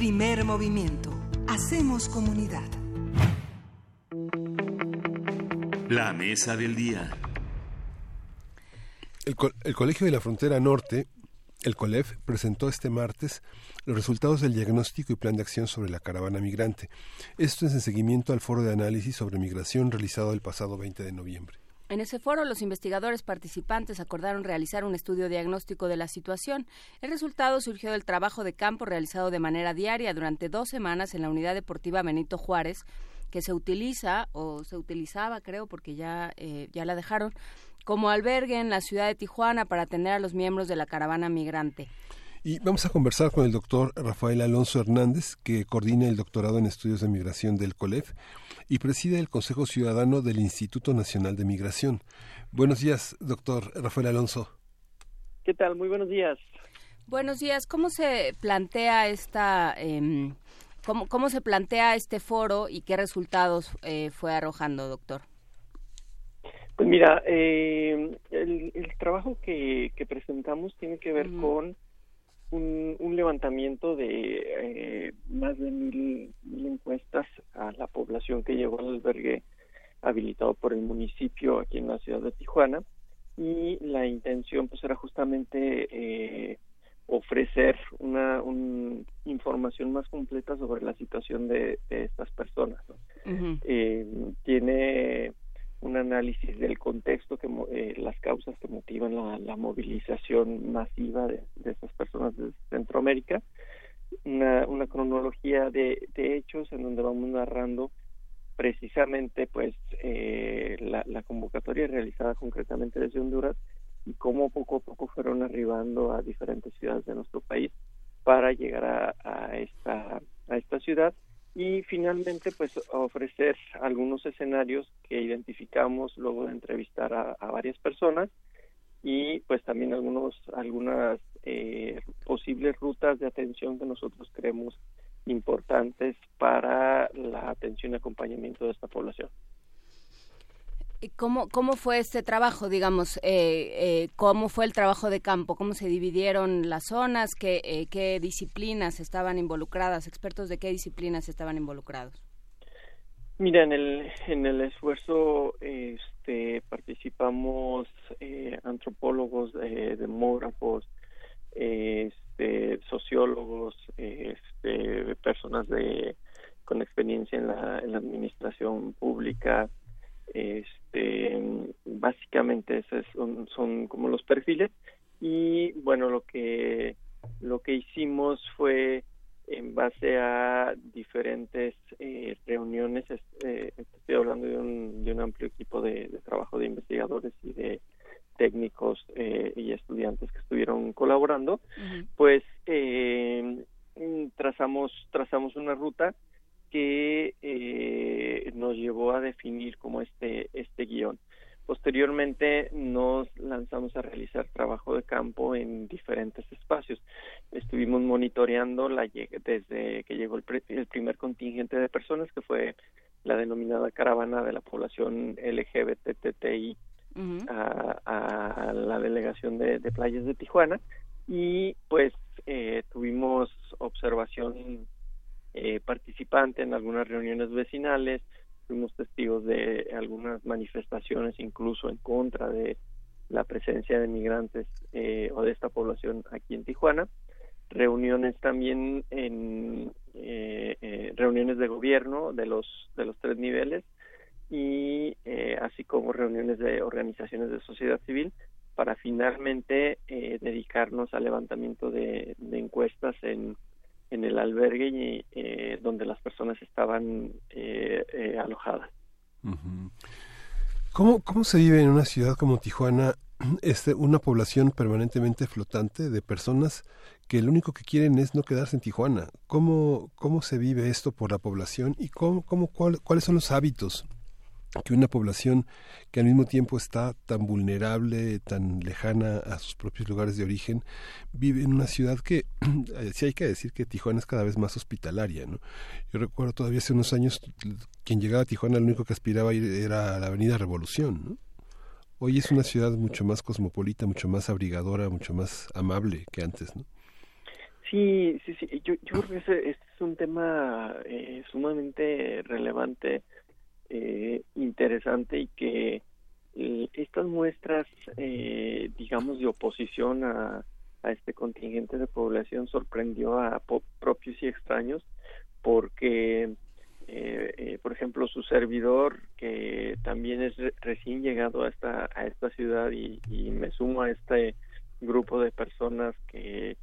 Speaker 4: Primer movimiento. Hacemos comunidad.
Speaker 21: La mesa del día.
Speaker 1: El, co- el Colegio de la Frontera Norte, el COLEF, presentó este martes los resultados del diagnóstico y plan de acción sobre la caravana migrante. Esto es en seguimiento al foro de análisis sobre migración realizado el pasado 20 de noviembre.
Speaker 2: En ese foro, los investigadores participantes acordaron realizar un estudio diagnóstico de la situación. El resultado surgió del trabajo de campo realizado de manera diaria durante dos semanas en la unidad deportiva Benito Juárez, que se utiliza o se utilizaba, creo, porque ya, eh, ya la dejaron, como albergue en la ciudad de Tijuana para atender a los miembros de la caravana migrante.
Speaker 1: Y vamos a conversar con el doctor Rafael Alonso Hernández, que coordina el doctorado en estudios de migración del COLEF y preside el Consejo Ciudadano del Instituto Nacional de Migración. Buenos días, doctor Rafael Alonso.
Speaker 22: ¿Qué tal? Muy buenos días.
Speaker 2: Buenos días. ¿Cómo se plantea esta, em, cómo, cómo se plantea este foro y qué resultados eh, fue arrojando, doctor?
Speaker 22: Pues mira, eh, el, el, trabajo que, que, presentamos tiene que ver con un, un, levantamiento de eh, más de mil, mil, encuestas a la población que llegó al albergue habilitado por el municipio aquí en la ciudad de Tijuana y la intención pues era justamente eh, ofrecer una información más completa sobre la situación de, estas personas. eh, tiene un análisis del contexto, que eh, las causas que motivan la, movilización masiva de, estas personas de Centroamérica, una, cronología de, de, hechos en donde vamos narrando precisamente pues eh, la, la, convocatoria realizada concretamente desde Honduras y cómo poco a poco fueron arribando a diferentes ciudades de nuestro país para llegar a, a esta a esta ciudad y finalmente pues ofrecer algunos escenarios que identificamos luego de entrevistar a, varias personas y pues también algunos algunas eh, posibles rutas de atención que nosotros creemos importantes para la atención y acompañamiento de esta población.
Speaker 2: ¿Cómo, ¿Cómo fue este trabajo, digamos? Eh, eh, ¿Cómo fue el trabajo de campo? ¿Cómo se dividieron las zonas? ¿Qué, eh, ¿Qué disciplinas estaban involucradas? ¿Expertos de qué disciplinas estaban involucrados?
Speaker 22: Mira, en el, en el esfuerzo este, participamos eh, antropólogos, eh, demógrafos, este, sociólogos, este, personas de, con experiencia en la administración pública, este, básicamente esos son, son como los perfiles. Y bueno, lo que lo que hicimos fue en base a diferentes eh, reuniones, eh, estoy hablando de un, de un amplio equipo de, trabajo de investigadores y de técnicos eh, y estudiantes que estuvieron colaborando, pues trazamos trazamos una ruta que eh, nos llevó a definir como este este guion. Posteriormente nos lanzamos a realizar trabajo de campo en diferentes espacios. Estuvimos monitoreando la desde que llegó el, primer contingente de personas, que fue la denominada caravana de la población LGBTTI a, a, la delegación de, de, playas de Tijuana y pues eh, tuvimos observación eh, participante en algunas reuniones vecinales, fuimos testigos de algunas manifestaciones incluso en contra de la presencia de migrantes eh, o de esta población aquí en Tijuana, reuniones también en eh, eh, reuniones de gobierno de los de los tres niveles y así como reuniones de organizaciones de sociedad civil para finalmente dedicarnos al levantamiento de encuestas en en el albergue eh, donde las personas estaban eh, eh, alojadas.
Speaker 1: ¿Cómo, ¿Cómo se vive en una ciudad como Tijuana este, una población permanentemente flotante de personas que lo único que quieren es no quedarse en Tijuana? ¿Cómo, cómo se vive esto por la población y cómo, cómo, cuáles son los hábitos que una población que al mismo tiempo está tan vulnerable, tan lejana a sus propios lugares de origen, vive en una ciudad que, eh, sí hay que decir que Tijuana es cada vez más hospitalaria, ¿no? Yo recuerdo todavía hace unos años, quien llegaba a Tijuana lo único que aspiraba a ir era a la Avenida Revolución, ¿no? Hoy es una ciudad mucho más cosmopolita, mucho más abrigadora, mucho más amable que antes, ¿no?
Speaker 22: Sí, sí, sí. Yo, yo creo que ese, este es un tema eh, sumamente relevante eh, interesante y que eh, estas muestras, eh, digamos, de oposición a, a, este contingente de población sorprendió a propios y extraños porque, eh, por ejemplo, su servidor, que también es recién llegado a esta, a esta ciudad y, me sumo a este grupo de personas que,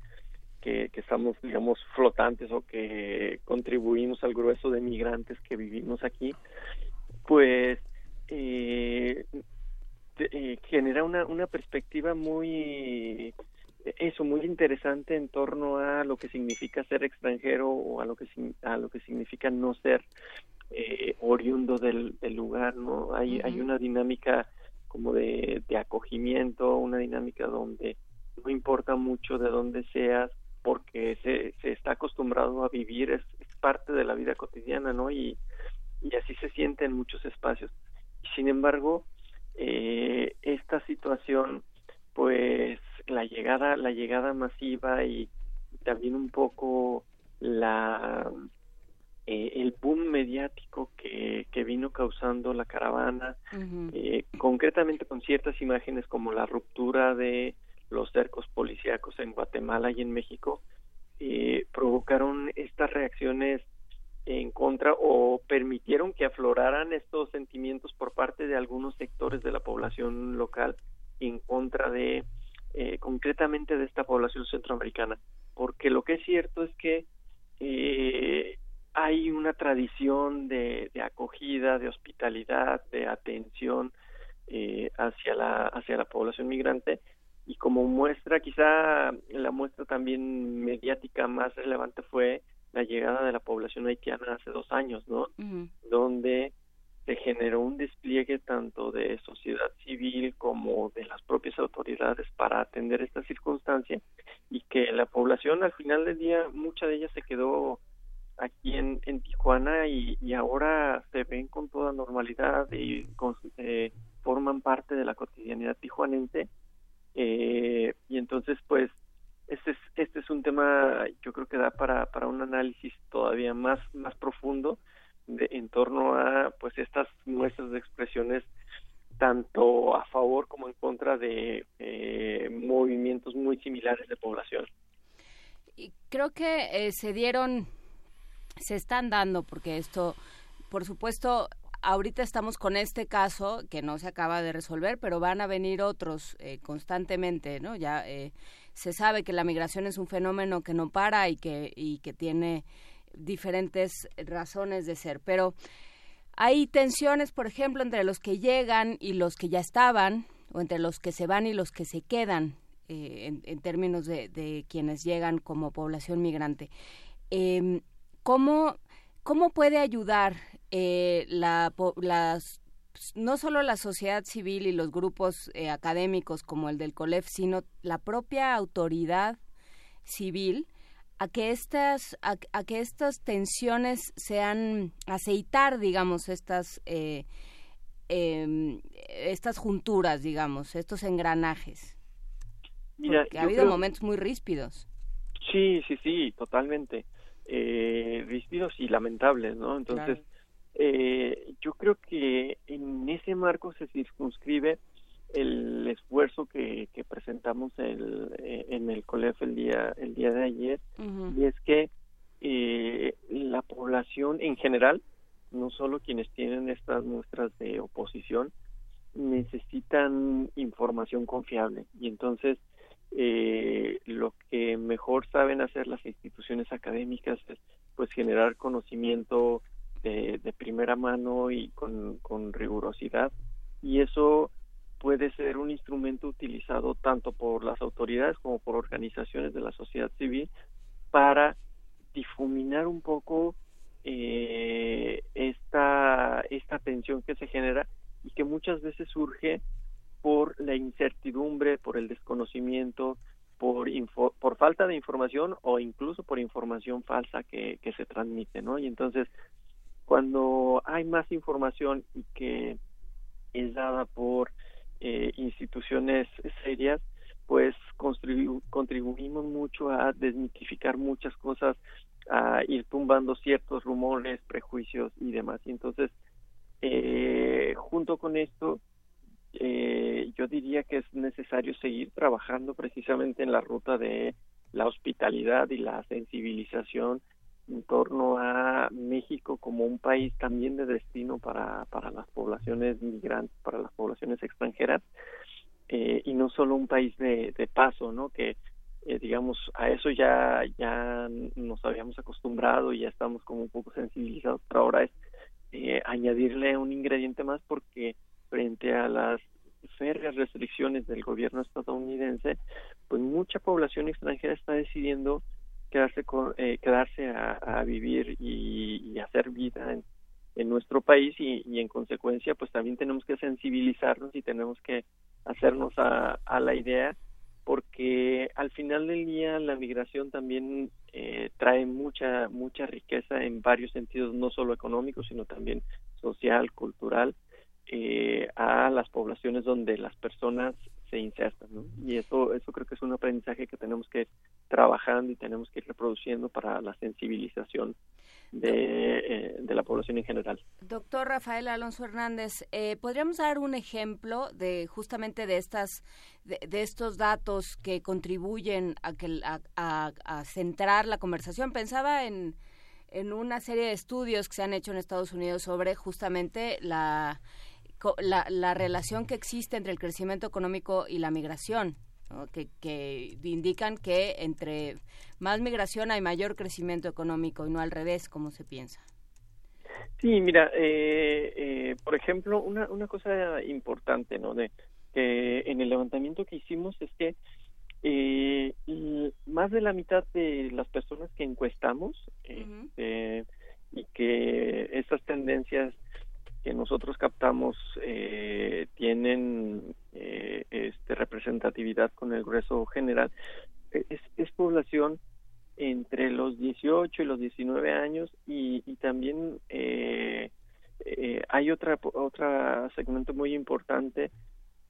Speaker 22: que, estamos, digamos, flotantes o que contribuimos al grueso de migrantes que vivimos aquí, pues eh, eh, genera una, una perspectiva muy eso muy interesante en torno a lo que significa ser extranjero o a lo que a lo que significa no ser eh, oriundo del, del, lugar no hay hay una dinámica como de, de acogimiento una dinámica donde no importa mucho de dónde seas porque se, se está acostumbrado a vivir es, es parte de la vida cotidiana no y y así se siente en muchos espacios. Sin embargo, eh, esta situación pues la llegada la llegada masiva y también un poco la eh, el boom mediático que, que vino causando la caravana, eh, concretamente con ciertas imágenes como la ruptura de los cercos policíacos en Guatemala y en México, eh, provocaron estas reacciones en contra o permitieron que afloraran estos sentimientos por parte de algunos sectores de la población local en contra de eh, concretamente de esta población centroamericana porque lo que es cierto es que eh, hay una tradición de, acogida de hospitalidad de atención eh, hacia la hacia la población migrante y como muestra quizá la muestra también mediática más relevante fue la llegada de la población haitiana hace dos años, ¿no? Donde se generó un despliegue tanto de sociedad civil como de las propias autoridades para atender esta circunstancia y que la población al final del día, mucha de ella se quedó aquí en, en Tijuana y, y ahora se ven con toda normalidad y con, eh, forman parte de la cotidianidad tijuanense eh, y entonces pues este es, este es un tema yo creo que da para, un análisis todavía más, más profundo de, en torno a pues estas muestras de expresiones tanto a favor como en contra de eh, movimientos muy similares de población.
Speaker 2: Y creo que eh, se dieron, se están dando, porque esto, por supuesto, ahorita estamos con este caso que no se acaba de resolver, pero van a venir otros eh, constantemente, ¿no? Ya eh, se sabe que la migración es un fenómeno que no para y que, y que tiene diferentes razones de ser, pero hay tensiones, por ejemplo, entre los que llegan y los que ya estaban, o entre los que se van y los que se quedan, eh, en, términos de, de, quienes llegan como población migrante. Eh, ¿cómo, ¿Cómo puede ayudar eh, la, las no solo la sociedad civil y los grupos eh, académicos como el del COLEF, sino la propia autoridad civil a que estas a, a que estas tensiones sean aceitar digamos estas eh, eh, estas junturas digamos estos engranajes.
Speaker 22: Mira,
Speaker 2: Porque ha habido
Speaker 22: creo...
Speaker 2: momentos muy ríspidos.
Speaker 22: Sí sí sí totalmente eh, ríspidos y lamentables no entonces claro. Eh, yo creo que en ese marco se circunscribe el esfuerzo que, que presentamos el, eh, en el COLEF el día el día de ayer uh -huh. y es que eh, la población en general no solo quienes tienen estas muestras de oposición necesitan información confiable y entonces eh, lo que mejor saben hacer las instituciones académicas es pues generar conocimiento de, primera mano y con, con rigurosidad y eso puede ser un instrumento utilizado tanto por las autoridades como por organizaciones de la sociedad civil para difuminar un poco eh, esta esta tensión que se genera y que muchas veces surge por la incertidumbre, por el desconocimiento, por info, por falta de información o incluso por información falsa que, que se transmite, ¿no? Y entonces cuando hay más información y que es dada por eh, instituciones serias, pues contribu contribuimos mucho a desmitificar muchas cosas, a ir tumbando ciertos rumores, prejuicios y demás. Y entonces, eh, junto con esto, eh, yo diría que es necesario seguir trabajando precisamente en la ruta de la hospitalidad y la sensibilización en torno a México como un país también de destino para, para las poblaciones migrantes, para las poblaciones extranjeras, eh, y no solo un país de, de paso, ¿no? Que eh, digamos a eso ya ya nos habíamos acostumbrado y ya estamos como un poco sensibilizados, pero ahora es eh, añadirle un ingrediente más porque frente a las férreas restricciones del gobierno estadounidense, pues mucha población extranjera está decidiendo quedarse con, eh, quedarse a, vivir y, y, hacer vida en, en nuestro país y, y, en consecuencia pues también tenemos que sensibilizarnos y tenemos que hacernos a, a la idea porque al final del día la migración también eh, trae mucha mucha riqueza en varios sentidos no solo económico sino también social cultural eh, a las poblaciones donde las personas se insertan, ¿no? Y eso, eso creo que es un aprendizaje que tenemos que ir trabajando y tenemos que ir reproduciendo para la sensibilización de, eh, de la población en general.
Speaker 2: Doctor Rafael Alonso Hernández, eh, ¿podríamos dar un ejemplo de justamente de estas de, estos datos que contribuyen a que a, a- a centrar la conversación? Pensaba en en una serie de estudios que se han hecho en Estados Unidos sobre justamente la la, la relación que existe entre el crecimiento económico y la migración, ¿no? que, que indican que entre más migración hay mayor crecimiento económico y no al revés, como se piensa.
Speaker 22: Sí, mira, eh, eh, por ejemplo, una, una cosa importante, ¿no? De que en el levantamiento que hicimos es que eh, más de la mitad de las personas que encuestamos este, y que estas tendencias que nosotros captamos eh, tienen eh, este, representatividad con el grueso general eh, es, es población entre los 18 y los 19 años y, y también eh, eh, hay otra otra segmento muy importante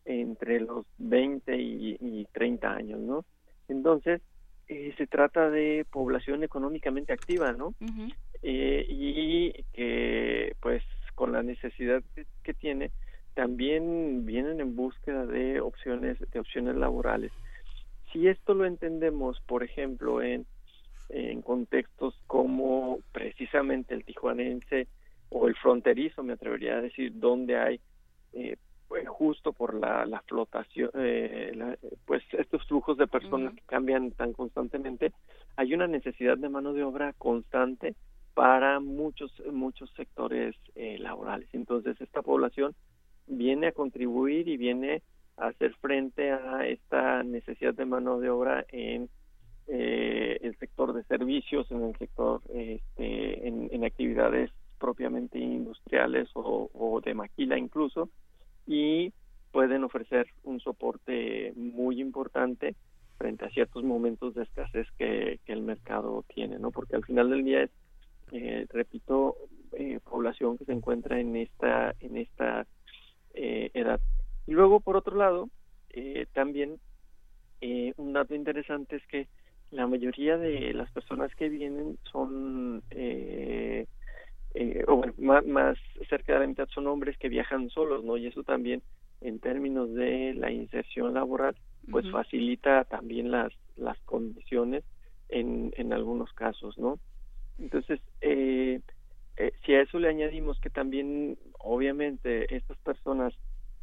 Speaker 22: entre los 20 y, y 30 años, ¿no? Entonces, se trata de población económicamente activa, ¿no? Y que, pues, con la necesidad que, que tiene, también vienen en búsqueda de opciones, de opciones laborales. Si esto lo entendemos, por ejemplo, en, en contextos como precisamente el tijuanense o el fronterizo, me atrevería a decir, donde hay eh, pues, justo por la, la flotación, eh, la- pues estos flujos de personas que cambian tan constantemente, hay una necesidad de mano de obra constante para muchos muchos sectores eh, laborales. Entonces esta población viene a contribuir y viene a hacer frente a esta necesidad de mano de obra en eh, el sector de servicios, en el sector, este, en, actividades propiamente industriales o, o de maquila incluso, y pueden ofrecer un soporte muy importante frente a ciertos momentos de escasez que, que el mercado tiene, ¿no? Porque al final del día es, eh, repito, eh, población que se encuentra en esta en esta eh, edad. Y luego, por otro lado, eh, también eh, un dato interesante es que la mayoría de las personas que vienen son, o bueno, más, más cerca de la mitad son hombres que viajan solos, ¿no? Y eso también, en términos de la inserción laboral, pues facilita también las, las condiciones en, en algunos casos, ¿no? Entonces, eh, eh, si a eso le añadimos que también, obviamente, estas personas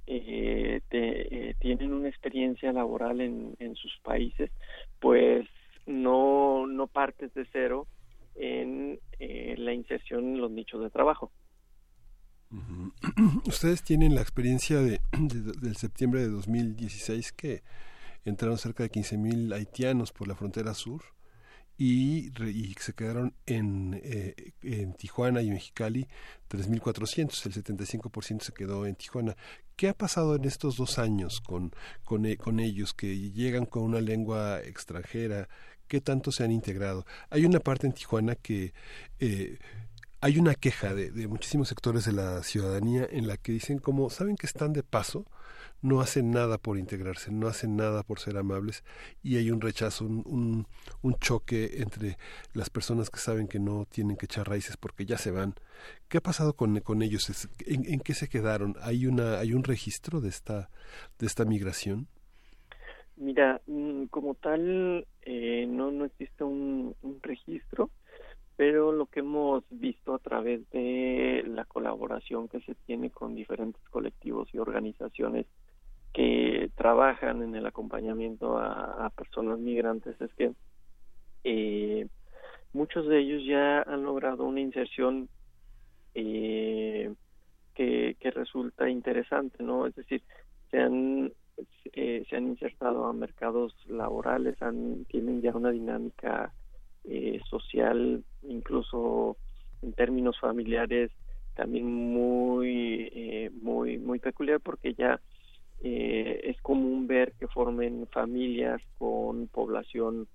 Speaker 22: eh, eh, tienen una experiencia laboral en, sus países, pues no, no partes de cero en la inserción en los nichos de trabajo.
Speaker 1: Ustedes tienen la experiencia de, de- del septiembre de 2016 que entraron cerca de 15.000 haitianos por la frontera sur y, y se quedaron en, eh, en Tijuana y Mexicali 3.400, el 75% se quedó en Tijuana. ¿Qué ha pasado en estos dos años con, con, e- con ellos que llegan con una lengua extranjera? ¿Qué tanto se han integrado? Hay una parte en Tijuana que... eh, hay una queja de, de muchísimos sectores de la ciudadanía en la que dicen como saben que están de paso no hacen nada por integrarse no hacen nada por ser amables y hay un rechazo un, un, un choque entre las personas que saben que no tienen que echar raíces porque ya se van. Qué ha pasado con, con ellos ¿En, qué se quedaron hay una hay un registro de esta de esta migración
Speaker 22: Mira, mm, como tal, eh, no, no existe un registro, pero lo que hemos visto a través de la colaboración que se tiene con diferentes colectivos y organizaciones que trabajan en el acompañamiento a, personas migrantes es que eh, muchos de ellos ya han logrado una inserción eh, que, que resulta interesante, ¿no? Es decir, se han eh, se han insertado a mercados laborales, han, tienen ya una dinámica eh, social, incluso en términos familiares, también muy, eh, muy, muy peculiar porque ya eh, es común ver que formen familias con población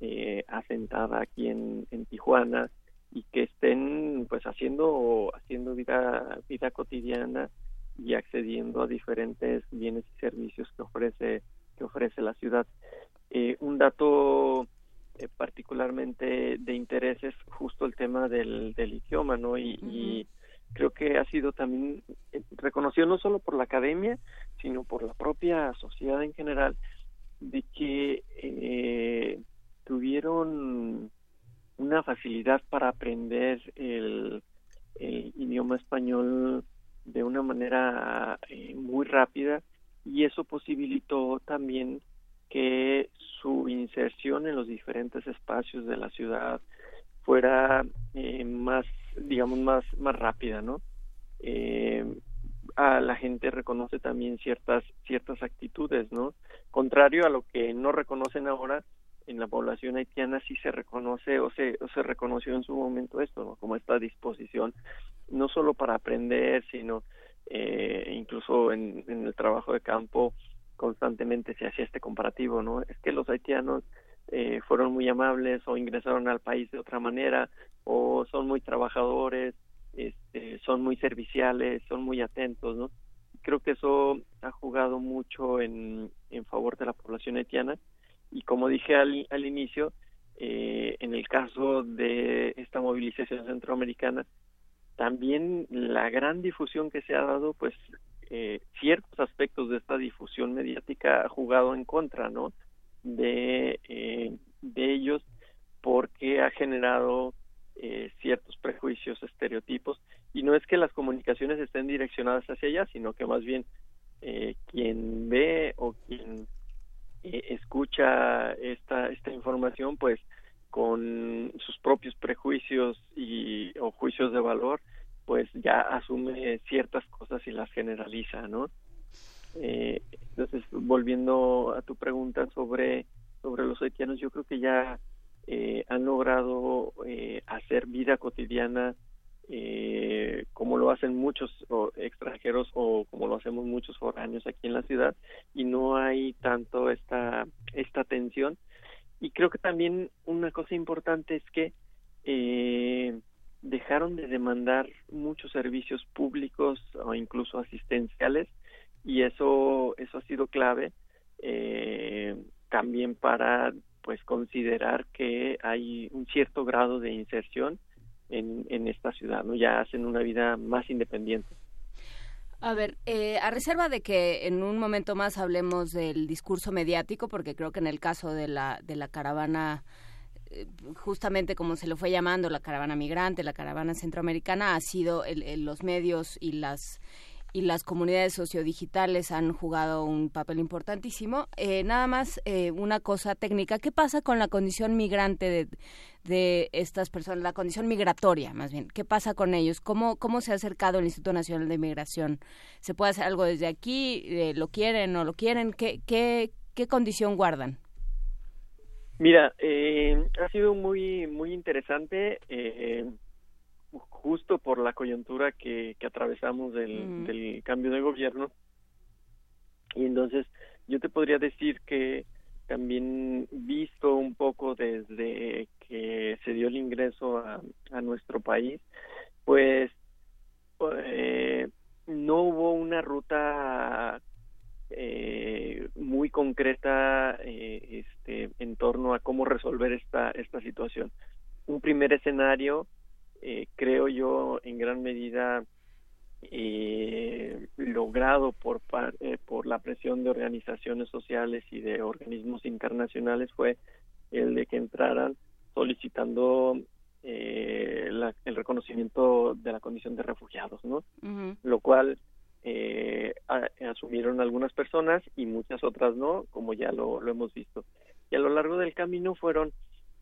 Speaker 22: eh, asentada aquí en, en Tijuana y que estén pues haciendo haciendo vida vida cotidiana y accediendo a diferentes bienes y servicios que ofrece que ofrece la ciudad. Eh, un dato eh, particularmente de interés es justo el tema del, del idioma, ¿no? Y, y creo que ha sido también eh, reconocido no solo por la academia, sino por la propia sociedad en general, de que eh, tuvieron una facilidad para aprender el, el idioma español de una manera eh, muy rápida y eso posibilitó también que su inserción en los diferentes espacios de la ciudad fuera eh, más digamos más más rápida no eh, a la gente reconoce también ciertas ciertas actitudes no contrario a lo que no reconocen ahora en la población haitiana sí se reconoce o se, o se reconoció en su momento esto, ¿no? como esta disposición, no solo para aprender, sino eh, incluso en, en el trabajo de campo constantemente se hacía este comparativo, ¿no? Es que los haitianos eh, fueron muy amables o ingresaron al país de otra manera o son muy trabajadores, este, son muy serviciales, son muy atentos, ¿no? Creo que eso ha jugado mucho en, en favor de la población haitiana y como dije al, al inicio, eh, en el caso de esta movilización centroamericana, también la gran difusión que se ha dado, pues eh, ciertos aspectos de esta difusión mediática ha jugado en contra, ¿no? De, eh, de ellos porque ha generado eh, ciertos prejuicios, estereotipos, y no es que las comunicaciones estén direccionadas hacia allá, sino que más bien eh, quien ve o quien eh, escucha esta, esta información, pues con sus propios prejuicios y o juicios de valor, pues ya asume ciertas cosas y las generaliza, ¿no? Eh, entonces, volviendo a tu pregunta sobre sobre los haitianos, yo creo que ya eh, han logrado eh, hacer vida cotidiana eh, como lo hacen muchos extranjeros o como lo hacemos muchos foráneos aquí en la ciudad y no hay tanto esta esta tensión. Y creo que también una cosa importante es que eh, dejaron de demandar muchos servicios públicos o incluso asistenciales y eso eso ha sido clave eh, también para pues considerar que hay un cierto grado de inserción en, en esta ciudad, ¿no? Ya hacen una vida más independiente.
Speaker 2: A ver, eh, a reserva de que en un momento más hablemos del discurso mediático, porque creo que en el caso de la, de la caravana, eh, justamente como se lo fue llamando, la caravana migrante, la caravana centroamericana, ha sido el, los medios y las y las comunidades sociodigitales han jugado un papel importantísimo. Eh, nada más eh, una cosa técnica, ¿qué pasa con la condición migrante de, de estas personas, la condición migratoria más bien? ¿Qué pasa con ellos? ¿Cómo, cómo se ha acercado el Instituto Nacional de Migración? ¿Se puede hacer algo desde aquí? Eh, ¿Lo quieren o no lo quieren? ¿Qué, qué, qué condición guardan?
Speaker 22: Mira, eh, ha sido muy muy interesante, justo por la coyuntura que, que atravesamos del, cambio de gobierno. Y entonces yo te podría decir que también visto un poco desde que se dio el ingreso a, a nuestro país, pues eh, no hubo una ruta eh, muy concreta eh, este, en torno a cómo resolver esta, esta situación. Un primer escenario, eh, creo yo, en gran medida eh, logrado por, par- eh, por la presión de organizaciones sociales y de organismos internacionales fue el de que entraran solicitando eh, la- el reconocimiento de la condición de refugiados, ¿no? lo cual eh, a- asumieron algunas personas y muchas otras no, como ya lo, lo hemos visto. Y a lo largo del camino fueron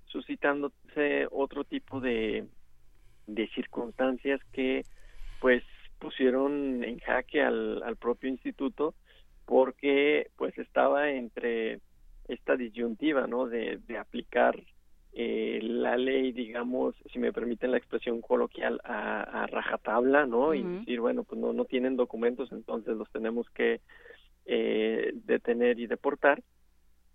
Speaker 22: suscitándose otro tipo de, de circunstancias que pues pusieron en jaque al, al propio instituto porque pues estaba entre esta disyuntiva, ¿no? De, de aplicar eh, la ley, digamos, si me permiten la expresión coloquial, a, a rajatabla, ¿no? Y decir, bueno, pues no, no tienen documentos, entonces los tenemos que eh, detener y deportar.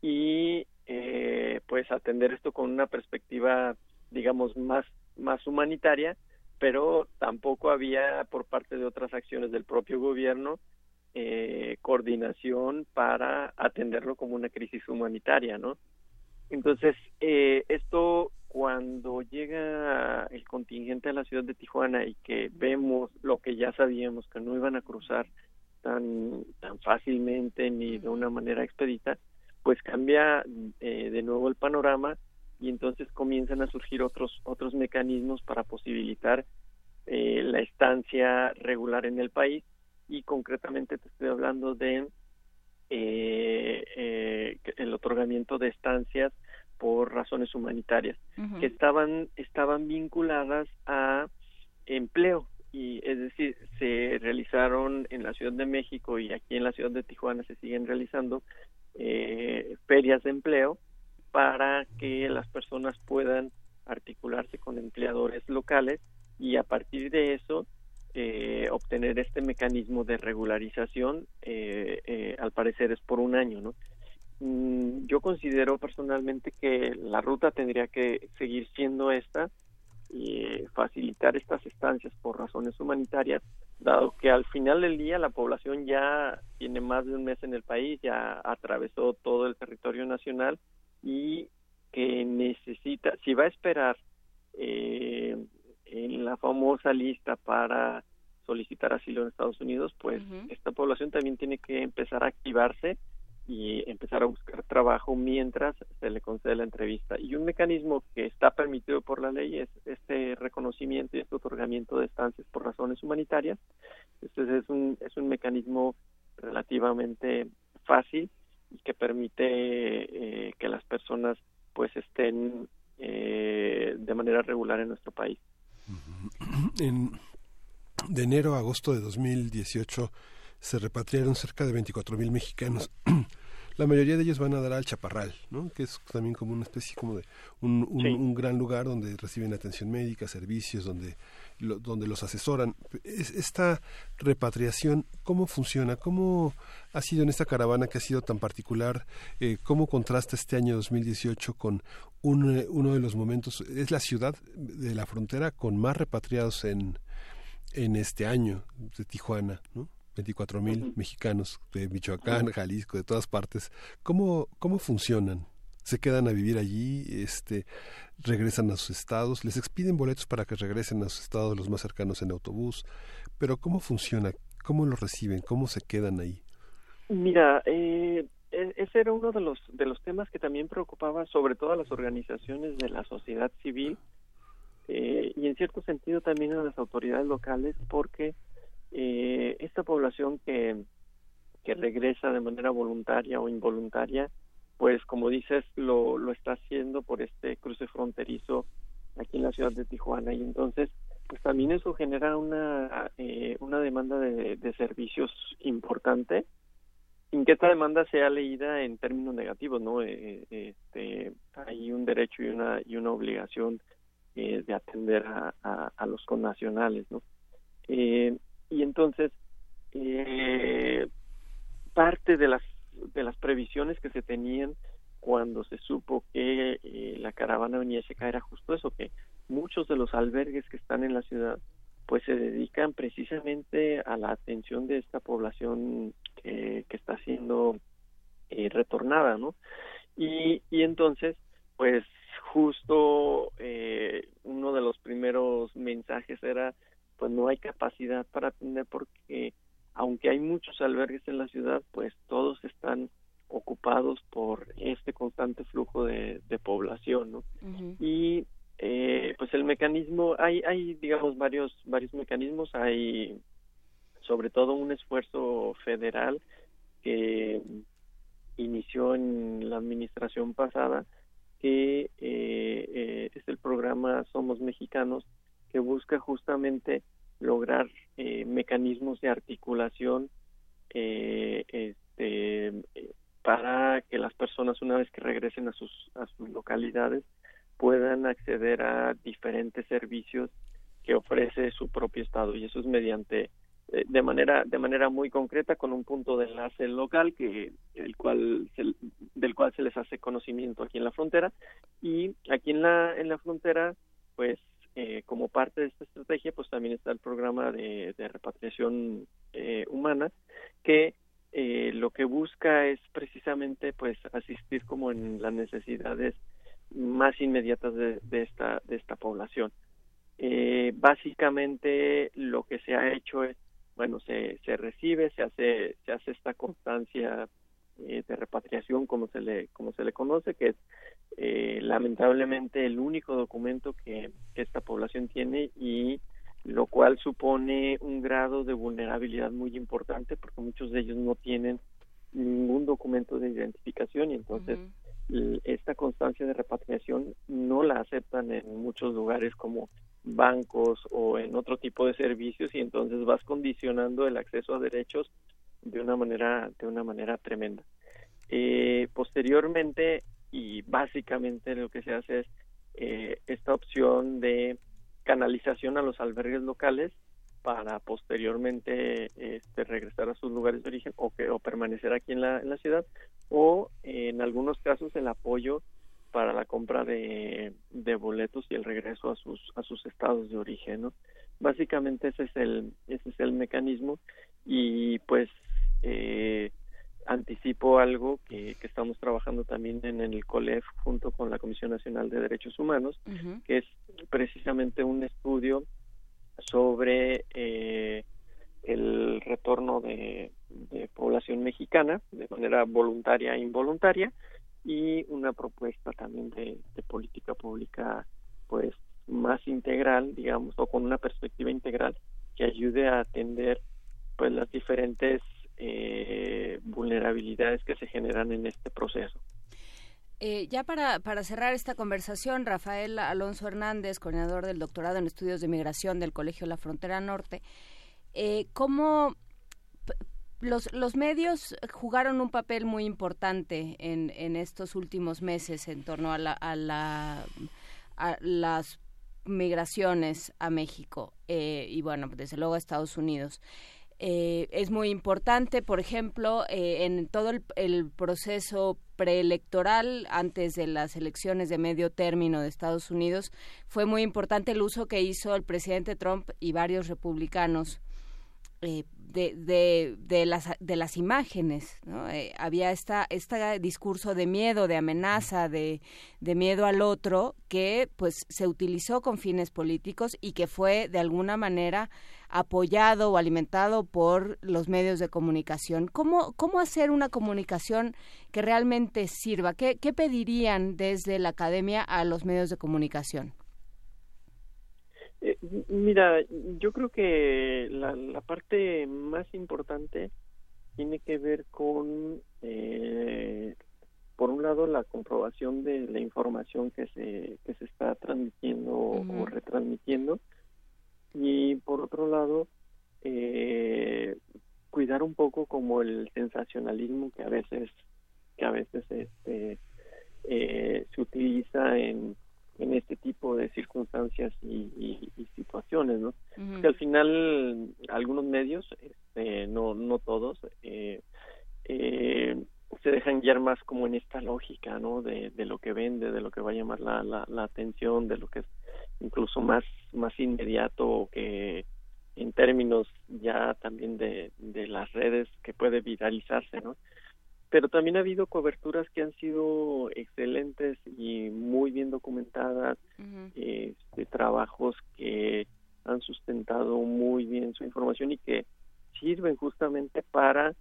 Speaker 22: Y eh, pues atender esto con una perspectiva, digamos, más, más humanitaria pero tampoco había por parte de otras acciones del propio gobierno eh, coordinación para atenderlo como una crisis humanitaria, ¿no? Entonces, eh, esto cuando llega el contingente a la ciudad de Tijuana y que vemos lo que ya sabíamos, que no iban a cruzar tan, tan fácilmente ni de una manera expedita, pues cambia eh, de nuevo el panorama y entonces comienzan a surgir otros, otros mecanismos para posibilitar eh, la estancia regular en el país. Y concretamente te estoy hablando de eh, eh, el otorgamiento de estancias por razones humanitarias que estaban estaban vinculadas a empleo. Y es decir se realizaron en la Ciudad de México y aquí en la Ciudad de Tijuana se siguen realizando eh, ferias de empleo para que las personas puedan articularse con empleadores locales y a partir de eso eh, obtener este mecanismo de regularización, eh, eh, al parecer es por un año, ¿no? Mm, yo considero personalmente que la ruta tendría que seguir siendo esta y facilitar estas estancias por razones humanitarias, dado que al final del día la población ya tiene más de un mes en el país, ya atravesó todo el territorio nacional y que necesita, si va a esperar eh, en la famosa lista para solicitar asilo en Estados Unidos, pues esta población también tiene que empezar a activarse y empezar a buscar trabajo mientras se le concede la entrevista. Y un mecanismo que está permitido por la ley es este reconocimiento y este otorgamiento de estancias por razones humanitarias. Este es un, es un mecanismo relativamente fácil y que permite eh, que las personas pues estén eh, de manera regular en nuestro país.
Speaker 1: En, de enero a agosto de 2018 se repatriaron cerca de 24.000 mexicanos. La mayoría de ellos van a dar al Chaparral, ¿no? que es también como una especie como de un, un, gran lugar donde reciben atención médica, servicios, donde, donde los asesoran. esta repatriación, ¿cómo funciona? ¿Cómo ha sido en esta caravana que ha sido tan particular? Eh, ¿Cómo contrasta este año 2018 con un, uno de los momentos? Es la ciudad de la frontera con más repatriados en, en este año de Tijuana, ¿no? 24 mil mexicanos de Michoacán, Jalisco, de todas partes. ¿Cómo, ¿Cómo funcionan? ¿Se quedan a vivir allí? Este, ¿Regresan a sus estados? ¿Les expiden boletos para que regresen a sus estados los más cercanos en autobús? Pero ¿cómo funciona? ¿Cómo los reciben? ¿Cómo se quedan ahí?
Speaker 22: Mira, eh, e, ese era uno de los, de los temas que también preocupaba sobre todo a las organizaciones de la sociedad civil eh, y en cierto sentido también a las autoridades locales porque eh, esta población que, que regresa de manera voluntaria o involuntaria, pues como dices, lo, lo está haciendo por este cruce fronterizo aquí en la ciudad de Tijuana. Y entonces pues también eso genera una eh, una demanda de, de, servicios importante sin que esta demanda sea leída en términos negativos no eh, este hay un derecho y una y una obligación eh, de atender a, a, los connacionales no eh, y entonces eh, parte de las de las previsiones que se tenían cuando se supo que eh, la caravana venía a checar era justo eso que muchos de los albergues que están en la ciudad pues se dedican precisamente a la atención de esta población que, que está siendo eh, retornada no y, y entonces pues justo eh, uno de los primeros mensajes era pues no hay capacidad para atender porque aunque hay muchos albergues en la ciudad, pues todos están ocupados por este constante flujo de, población, ¿no? Y eh, pues el mecanismo, hay, hay digamos varios, varios mecanismos, hay sobre todo un esfuerzo federal que inició en la administración pasada, que eh, eh, es el programa Somos Mexicanos, que busca justamente lograr eh, mecanismos de articulación eh, este, para que las personas una vez que regresen a sus, a sus localidades puedan acceder a diferentes servicios que ofrece su propio estado. Y eso es mediante eh, de manera de manera muy concreta con un punto de enlace local que el cual se, del cual se les hace conocimiento aquí en la frontera. Y aquí en la en la frontera pues eh, como parte de esta estrategia, pues también está el programa de, repatriación eh, humana, que eh, lo que busca es precisamente pues asistir como en las necesidades más inmediatas de, de esta de esta población. Eh, básicamente lo que se ha hecho es bueno se, se recibe se hace se hace esta constancia eh, de repatriación como se le como se le conoce que es eh, lamentablemente el único documento que, que esta población tiene y lo cual supone un grado de vulnerabilidad muy importante porque muchos de ellos no tienen ningún documento de identificación y entonces esta constancia de repatriación no la aceptan en muchos lugares como bancos o en otro tipo de servicios y entonces vas condicionando el acceso a derechos de una manera de una manera tremenda. Eh, posteriormente y básicamente lo que se hace es eh, esta opción de canalización a los albergues locales para posteriormente este, regresar a sus lugares de origen o, que, o permanecer aquí en la, en la ciudad o en algunos casos el apoyo para la compra de, de boletos y el regreso a sus a sus estados de origen básicamente ese es el ese es el mecanismo y pues eh, anticipo algo que, que estamos trabajando también en el COLEF junto con la Comisión Nacional de Derechos Humanos que es precisamente un estudio sobre eh, el retorno de, de población mexicana de manera voluntaria e involuntaria y una propuesta también de, de política pública pues más integral digamos o con una perspectiva integral que ayude a atender pues las diferentes eh, vulnerabilidades que se generan en este proceso
Speaker 2: Eh, ya para, para cerrar esta conversación, Rafael Alonso Hernández, coordinador del doctorado en estudios de migración del Colegio La Frontera Norte, eh, ¿cómo los, los medios jugaron un papel muy importante en, en estos últimos meses en torno a, la, a, la, a las migraciones a México eh, y bueno, desde luego a Estados Unidos? Eh, es muy importante, por ejemplo, eh, en todo el, proceso preelectoral antes de las elecciones de medio término de Estados Unidos, fue muy importante el uso que hizo el presidente Trump y varios republicanos eh, de, de, de, las, de las imágenes. ¿no? Eh, había esta, este discurso de miedo, de amenaza, de, de miedo al otro, que pues se utilizó con fines políticos y que fue de alguna manera apoyado o alimentado por los medios de comunicación. ¿Cómo, cómo hacer una comunicación que realmente sirva? ¿Qué, ¿Qué pedirían desde la academia a los medios de comunicación?
Speaker 22: Eh, mira, yo creo que la, la, parte más importante tiene que ver con, eh, por un lado, la comprobación de la información que se, que se está transmitiendo uh -huh. o retransmitiendo y por otro lado, eh, cuidar un poco como el sensacionalismo que a veces que a veces este, eh, se utiliza en en este tipo de circunstancias y, y, y situaciones, ¿no? Uh -huh. Al final algunos medios, este, no no todos, eh, eh, se dejan guiar más como en esta lógica, ¿no? De, de lo que vende, de lo que va a llamar la, la, la atención, de lo que es incluso más más inmediato que en términos ya también de, de las redes que puede viralizarse, ¿no? pero también ha habido coberturas que han sido excelentes y muy bien documentadas, uh -huh. este, trabajos que han sustentado muy bien su información y que sirven justamente para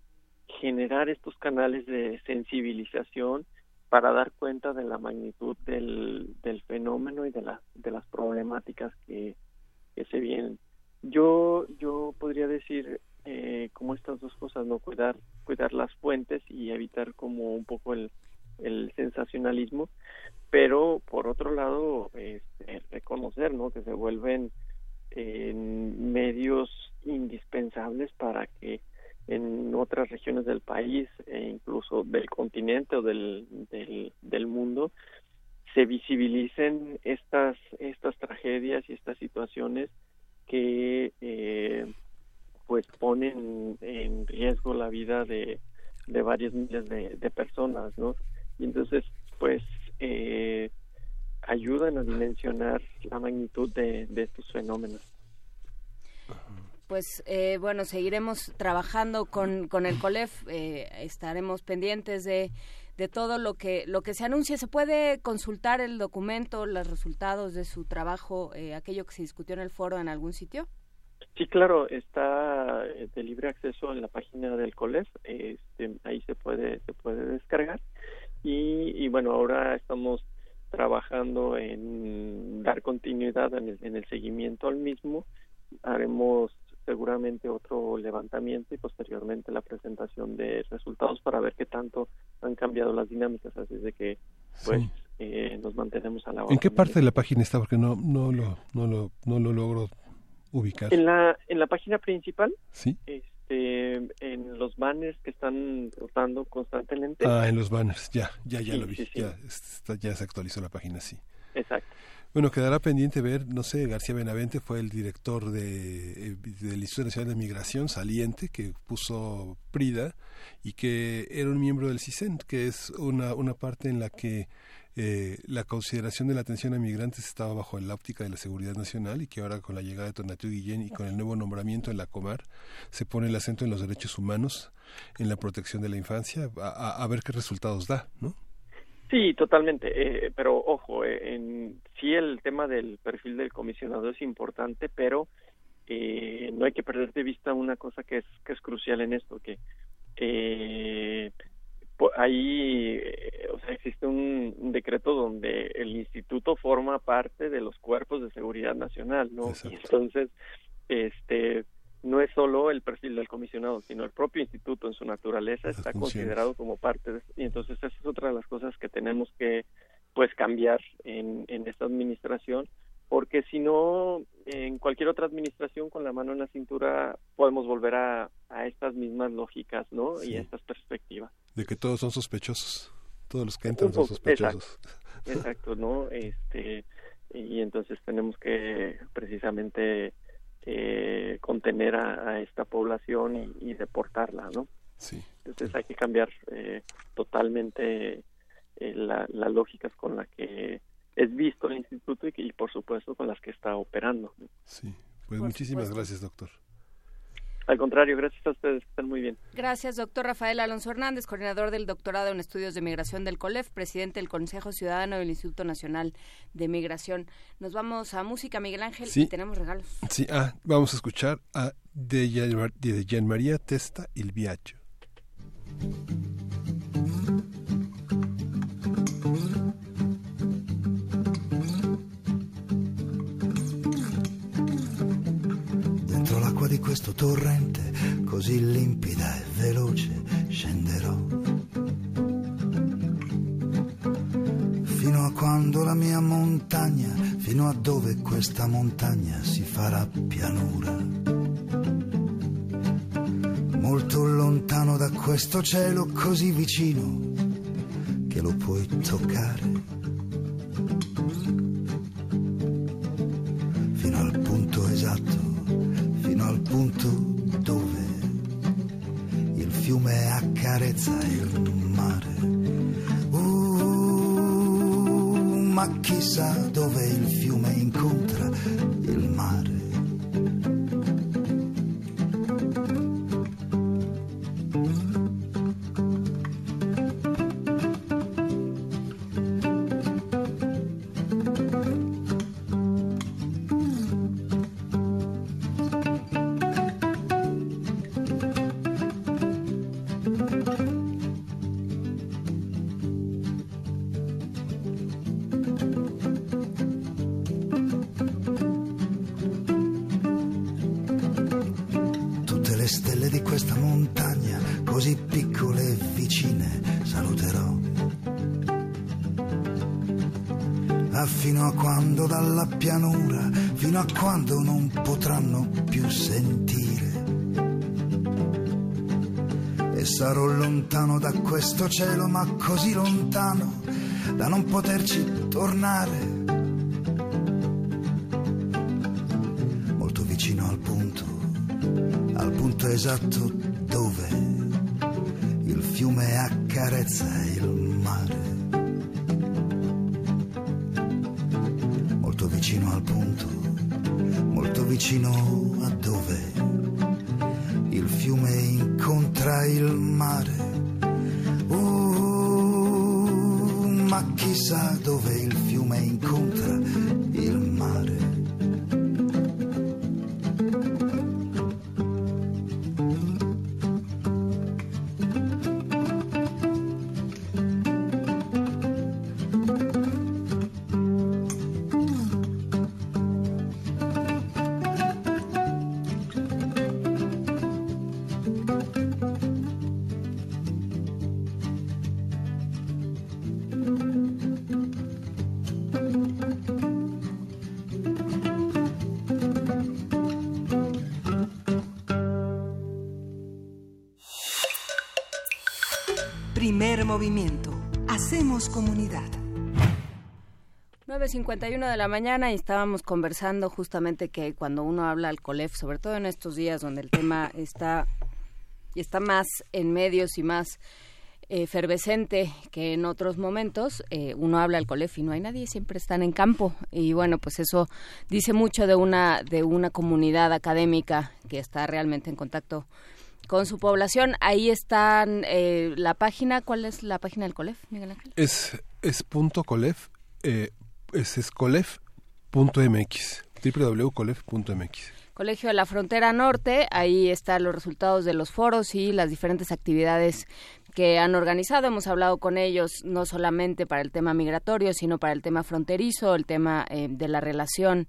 Speaker 22: generar estos canales de sensibilización para dar cuenta de la magnitud del, del fenómeno y de, la, de las problemáticas que, se vienen. Yo, yo podría decir eh, como estas dos cosas, no cuidar cuidar las fuentes y evitar como un poco el, el sensacionalismo, pero por otro lado este, reconocer no que se vuelven eh, medios indispensables para que en otras regiones del país e incluso del continente o del, del, mundo se visibilicen estas estas tragedias y estas situaciones que eh, pues ponen en riesgo la vida de, de varios miles de, de, personas, ¿no? Y entonces, pues, eh, ayudan a dimensionar la magnitud de, de estos fenómenos
Speaker 2: pues eh, bueno, seguiremos trabajando con, con el COLEF, eh, estaremos pendientes de, de todo lo que, lo que se anuncia. ¿Se puede consultar el documento, los resultados de su trabajo, eh, aquello que se discutió en el foro en algún sitio?
Speaker 22: Sí, claro, está de libre acceso en la página del COLEF, este, ahí se puede, se puede descargar. Y, y bueno, ahora estamos trabajando en dar continuidad en el, en el seguimiento al mismo. Haremos seguramente otro levantamiento y posteriormente la presentación de resultados para ver qué tanto han cambiado las dinámicas, así de que pues eh, nos mantenemos a la hora.
Speaker 1: ¿En qué parte de la página está? Porque no no lo no lo no lo logro ubicar.
Speaker 22: En la en la página principal.
Speaker 1: Sí.
Speaker 22: Este, en los banners que están rotando constantemente.
Speaker 1: Ah, en los banners, ya, ya, ya lo vi, ya, está, ya se actualizó la página, sí. Bueno, quedará pendiente ver, no sé, García Benavente fue el director de, del Instituto Nacional de Migración saliente que puso Prida y que era un miembro del CISEN, que es una, una parte en la que eh, la consideración de la atención a migrantes estaba bajo la óptica de la seguridad nacional y que ahora con la llegada de Tonatiuh Guillén y con el nuevo nombramiento en la Comar se pone el acento en los derechos humanos, en la protección de la infancia, a ver qué resultados da, ¿no?
Speaker 22: Sí, totalmente, eh, pero ojo, eh, en, sí el tema del perfil del comisionado es importante, pero eh, no hay que perder de vista una cosa que es que es crucial en esto, que eh, ahí, o sea, existe un, un, decreto donde el instituto forma parte de los cuerpos de seguridad nacional, ¿no? Y entonces, este no es solo el perfil del comisionado, sino el propio instituto en su naturaleza está considerado como parte de y entonces esa es otra de las cosas que tenemos que pues cambiar en, en esta administración porque si no en cualquier otra administración con la mano en la cintura podemos volver a, a estas mismas lógicas no
Speaker 1: Sí.
Speaker 22: y a estas perspectivas
Speaker 1: De que todos son sospechosos, todos los que entran son sospechosos.
Speaker 22: exacto, exacto no este y entonces tenemos que precisamente eh, contener a, a esta población y, y deportarla no
Speaker 1: Sí.
Speaker 22: entonces hay que cambiar eh, totalmente eh, la, las lógicas con la que es visto el instituto y, que, y por supuesto con las que está operando. ¿no?
Speaker 1: Sí, pues
Speaker 2: Por
Speaker 1: muchísimas
Speaker 2: supuesto.
Speaker 1: gracias, doctor.
Speaker 22: Al contrario, gracias a ustedes, que están muy bien.
Speaker 2: Gracias, doctor Rafael Alonso Hernández, coordinador del doctorado en estudios de migración del COLEF, presidente del Consejo Ciudadano del Instituto Nacional de Migración. Nos vamos a música, Miguel Ángel,
Speaker 1: Sí.
Speaker 2: y tenemos regalos.
Speaker 1: Sí, ah, vamos a escuchar a de Gian, de Gian María Testa Il Viaggio.
Speaker 23: Di questo torrente, così limpida e veloce, scenderò. Fino a quando la mia montagna, fino a dove questa montagna si farà pianura. Molto lontano da questo cielo, così vicino che lo puoi toccare. Punto dove il fiume accarezza il mare. Uh, ma chissà dove il fiume incontra il mare. Quando non potranno più sentire. E sarò lontano da questo cielo, ma così lontano da non poterci tornare. Molto vicino al punto al punto esatto dove il fiume accarezza il mare.
Speaker 4: she know.
Speaker 2: 9.51 de la mañana y estábamos conversando justamente que cuando uno habla al COLEF, sobre todo en estos días donde el tema está, está más en medios y más eh, efervescente que en otros momentos, eh, uno habla al COLEF y no hay nadie, siempre están en campo y bueno, pues eso dice mucho de una, de una comunidad académica que está realmente en contacto con su población. Ahí están eh, la página, ¿cuál es la página del COLEF, Miguel Ángel?
Speaker 1: Es, es punto colef, eh, es, es colef.mx, www.colef.mx.
Speaker 2: Colegio de la Frontera Norte, ahí están los resultados de los foros y las diferentes actividades que han organizado. Hemos hablado con ellos no solamente para el tema migratorio, sino para el tema fronterizo, el tema eh, de la relación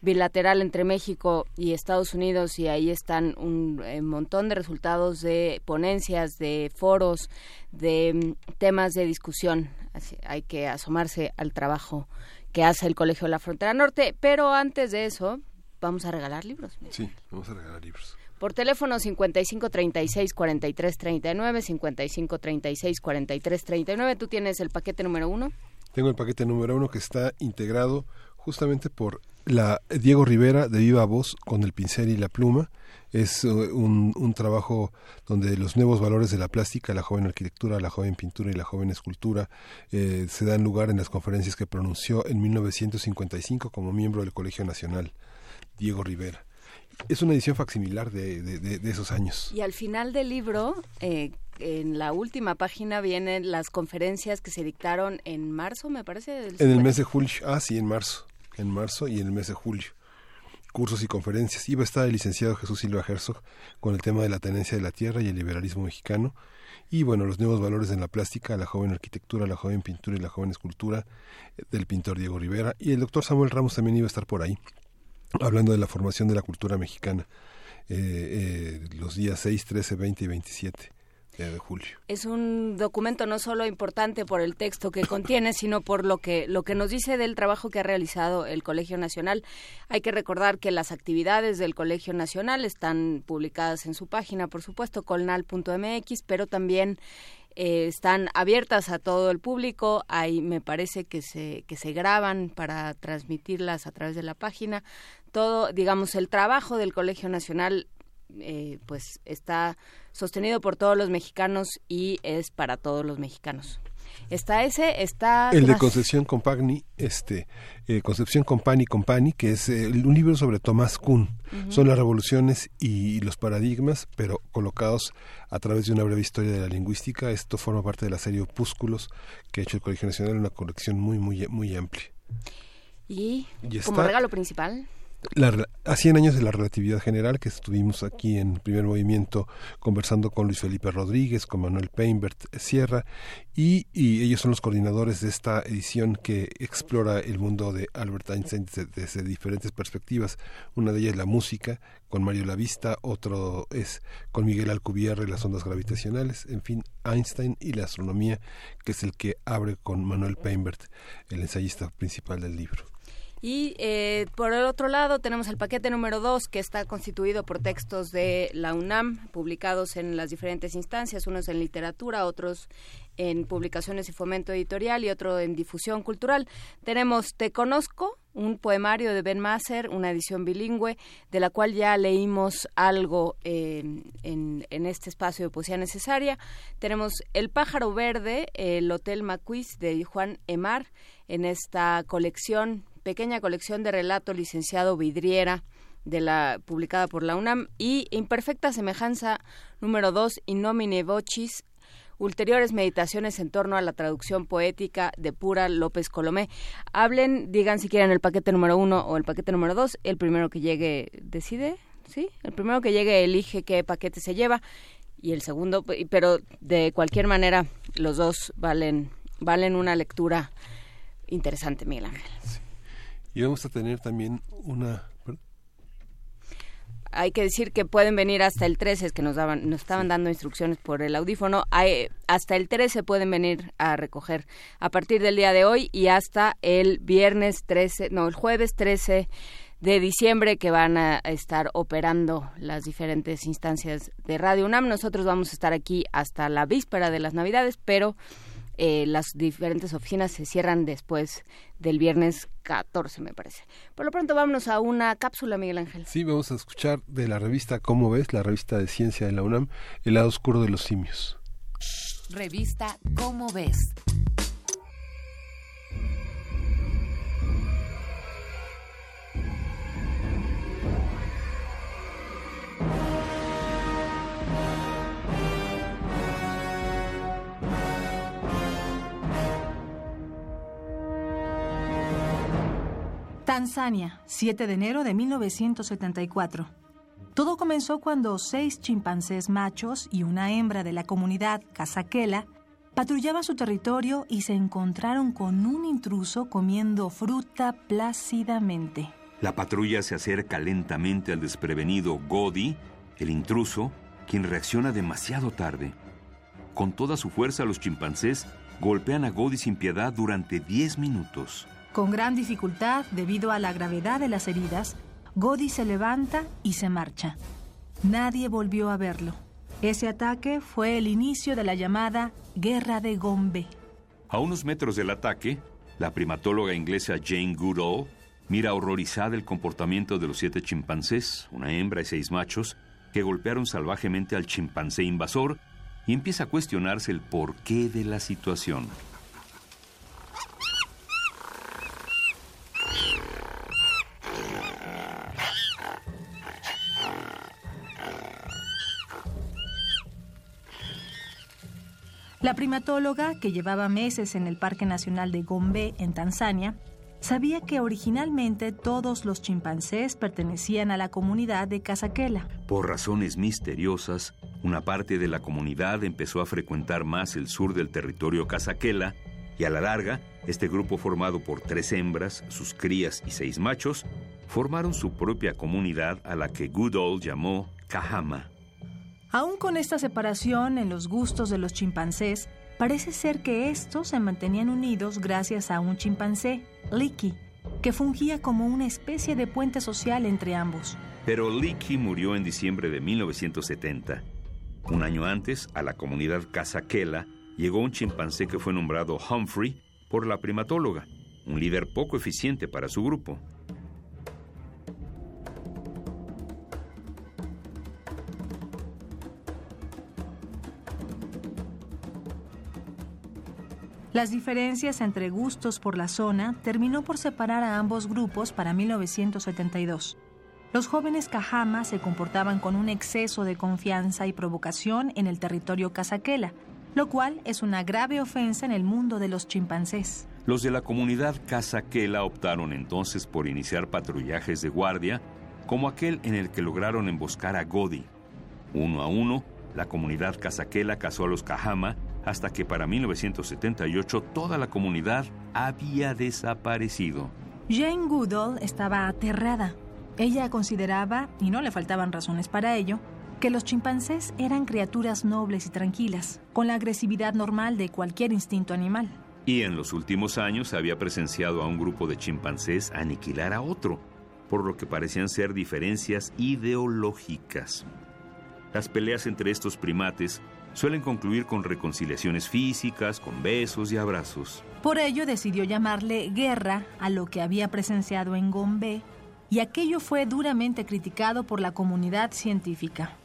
Speaker 2: bilateral entre México y Estados Unidos y ahí están un eh, montón de resultados de ponencias, de foros, de mm, temas de discusión. Así, hay que asomarse al trabajo que hace el Colegio de la Frontera Norte, pero antes de eso vamos a regalar libros.
Speaker 1: Sí, vamos a regalar libros.
Speaker 2: Por teléfono 55 36 43 39, 55 36 43 39. ¿Tú tienes el paquete número uno?
Speaker 1: Tengo el paquete número uno que está integrado justamente por la Diego Rivera de Viva Voz con el pincel y la pluma. Es uh, un, un, trabajo donde los nuevos valores de la plástica, la joven arquitectura, la joven pintura y la joven escultura eh, se dan lugar en las conferencias que pronunció en 1955 como miembro del Colegio Nacional, Diego Rivera. Es una edición facsimilar de, de, de, de esos años.
Speaker 2: Y al final del libro, eh, en la última página vienen las conferencias que se dictaron en marzo, me parece. Del
Speaker 1: en el mes de julio, ah, sí, en marzo en marzo y en el mes de julio. Cursos y conferencias. Iba a estar el licenciado Jesús Silva Herzog con el tema de la tenencia de la tierra y el liberalismo mexicano. Y bueno, los nuevos valores en la plástica, la joven arquitectura, la joven pintura y la joven escultura eh, del pintor Diego Rivera. Y el doctor Samuel Ramos también iba a estar por ahí, hablando de la formación de la cultura mexicana, eh, eh, los días 6, 13, 20 y 27 de julio.
Speaker 2: Es un documento no solo importante por el texto que contiene, sino por lo que lo que nos dice del trabajo que ha realizado el Colegio Nacional. Hay que recordar que las actividades del Colegio Nacional están publicadas en su página, por supuesto, colnal.mx, pero también eh, están abiertas a todo el público. Hay, me parece que se que se graban para transmitirlas a través de la página. Todo, digamos, el trabajo del Colegio Nacional eh, pues está sostenido por todos los mexicanos y es para todos los mexicanos. Está ese, está...
Speaker 1: El de Concepción Compagni, este, eh, Concepción Compani Compani, que es eh, un libro sobre Tomás Kuhn. Uh -huh. Son las revoluciones y los paradigmas, pero colocados a través de una breve historia de la lingüística. Esto forma parte de la serie Opúsculos que ha hecho el Colegio Nacional, una colección muy, muy, muy amplia.
Speaker 2: Y, y como regalo principal
Speaker 1: la, a 100 años de la relatividad general que estuvimos aquí en primer movimiento conversando con Luis Felipe Rodríguez, con Manuel Peinbert Sierra y, y, ellos son los coordinadores de esta edición que explora el mundo de Albert Einstein desde, diferentes perspectivas. Una de ellas es la música con Mario Lavista, otro es con Miguel Alcubierre las ondas gravitacionales, en fin, Einstein y la astronomía que es el que abre con Manuel Peinbert, el ensayista principal del libro.
Speaker 2: Y eh, por el otro lado tenemos el paquete número 2 que está constituido por textos de la UNAM publicados en las diferentes instancias, unos en literatura, otros en publicaciones y fomento editorial y otro en difusión cultural. Tenemos Te Conozco, un poemario de Ben Masser, una edición bilingüe, de la cual ya leímos algo en, en, este espacio de poesía necesaria. Tenemos El pájaro verde, el Hotel Macuis de Juan Emar, en esta colección pequeña colección de relato licenciado Vidriera de la publicada por la UNAM y Imperfecta semejanza número 2 Innomine Vocis ulteriores meditaciones en torno a la traducción poética de Pura López Colomé. Hablen, digan si quieren el paquete número uno o el paquete número dos. El primero que llegue decide, ¿sí? El primero que llegue elige qué paquete se lleva y el segundo, pero de cualquier manera los dos valen valen una lectura interesante, Miguel Ángel.
Speaker 1: Y vamos a tener también una
Speaker 2: hay que decir que pueden venir hasta el 13, es que nos daban, nos estaban dando instrucciones por el audífono, hasta el 13 pueden venir a recoger a partir del día de hoy y hasta el viernes 13, no, el jueves 13 de diciembre que van a estar operando las diferentes instancias de Radio UNAM. Nosotros vamos a estar aquí hasta la víspera de las Navidades, pero eh, las diferentes oficinas se cierran después del viernes 14, me parece. Por lo pronto, vámonos a una cápsula, Miguel Ángel.
Speaker 1: Sí, vamos a escuchar de la revista ¿Cómo ves? La revista de ciencia de la UNAM, El lado oscuro de los simios.
Speaker 24: Revista ¿Cómo ves?
Speaker 25: Tanzania, 7 de enero de 1974. Todo comenzó cuando seis chimpancés machos y una hembra de la comunidad Casaquela patrullaban su territorio y se encontraron con un intruso comiendo fruta plácidamente.
Speaker 26: La patrulla se acerca lentamente al desprevenido Godi, el intruso, quien reacciona demasiado tarde. Con toda su fuerza los chimpancés golpean a Godi sin piedad durante 10 minutos.
Speaker 25: Con gran dificultad, debido a la gravedad de las heridas, Godi se levanta y se marcha. Nadie volvió a verlo. Ese ataque fue el inicio de la llamada Guerra de Gombe.
Speaker 26: A unos metros del ataque, la primatóloga inglesa Jane Goodall mira horrorizada el comportamiento de los siete chimpancés, una hembra y seis machos, que golpearon salvajemente al chimpancé invasor y empieza a cuestionarse el porqué de la situación.
Speaker 25: La primatóloga, que llevaba meses en el Parque Nacional de Gombe, en Tanzania, sabía que originalmente todos los chimpancés pertenecían a la comunidad de Casaquela.
Speaker 26: Por razones misteriosas, una parte de la comunidad empezó a frecuentar más el sur del territorio Casaquela y a la larga, este grupo formado por tres hembras, sus crías y seis machos, formaron su propia comunidad a la que Goodall llamó Kahama.
Speaker 25: Aún con esta separación en los gustos de los chimpancés, parece ser que estos se mantenían unidos gracias a un chimpancé, Licky, que fungía como una especie de puente social entre ambos.
Speaker 26: Pero Licky murió en diciembre de 1970. Un año antes, a la comunidad Casaquela llegó un chimpancé que fue nombrado Humphrey por la primatóloga, un líder poco eficiente para su grupo.
Speaker 25: Las diferencias entre gustos por la zona terminó por separar a ambos grupos para 1972. Los jóvenes Cajama se comportaban con un exceso de confianza y provocación en el territorio casaquela, lo cual es una grave ofensa en el mundo de los chimpancés.
Speaker 26: Los de la comunidad casaquela optaron entonces por iniciar patrullajes de guardia, como aquel en el que lograron emboscar a Godi. Uno a uno, la comunidad casaquela cazó a los Cajama hasta que para 1978 toda la comunidad había desaparecido.
Speaker 25: Jane Goodall estaba aterrada. Ella consideraba, y no le faltaban razones para ello, que los chimpancés eran criaturas nobles y tranquilas, con la agresividad normal de cualquier instinto animal.
Speaker 26: Y en los últimos años había presenciado a un grupo de chimpancés aniquilar a otro, por lo que parecían ser diferencias ideológicas. Las peleas entre estos primates suelen concluir con reconciliaciones físicas, con besos y abrazos.
Speaker 25: Por ello decidió llamarle guerra a lo que había presenciado en Gombe, y aquello fue duramente criticado por la comunidad científica.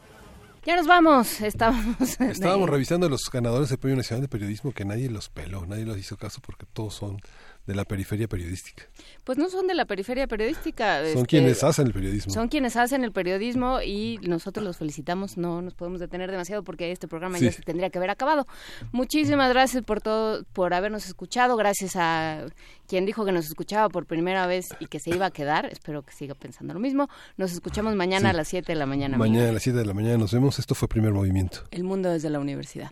Speaker 2: Ya nos vamos, estábamos...
Speaker 1: Estábamos revisando los ganadores del Premio Nacional de Periodismo que nadie los peló, nadie los hizo caso porque todos son de la periferia periodística.
Speaker 2: Pues no son de la periferia periodística.
Speaker 1: Son
Speaker 2: este,
Speaker 1: quienes hacen el periodismo.
Speaker 2: Son quienes hacen el periodismo y nosotros los felicitamos. No nos podemos detener demasiado porque este programa ya se tendría que haber acabado. Muchísimas gracias por todo, por habernos escuchado. Gracias a quien dijo que nos escuchaba por primera vez y que se iba a quedar. Espero que siga pensando lo mismo. Nos escuchamos mañana
Speaker 1: Sí.
Speaker 2: a las 7 de la mañana.
Speaker 1: Mañana a las 7 de la mañana nos vemos. Esto fue Primer Movimiento.
Speaker 2: El mundo desde la universidad.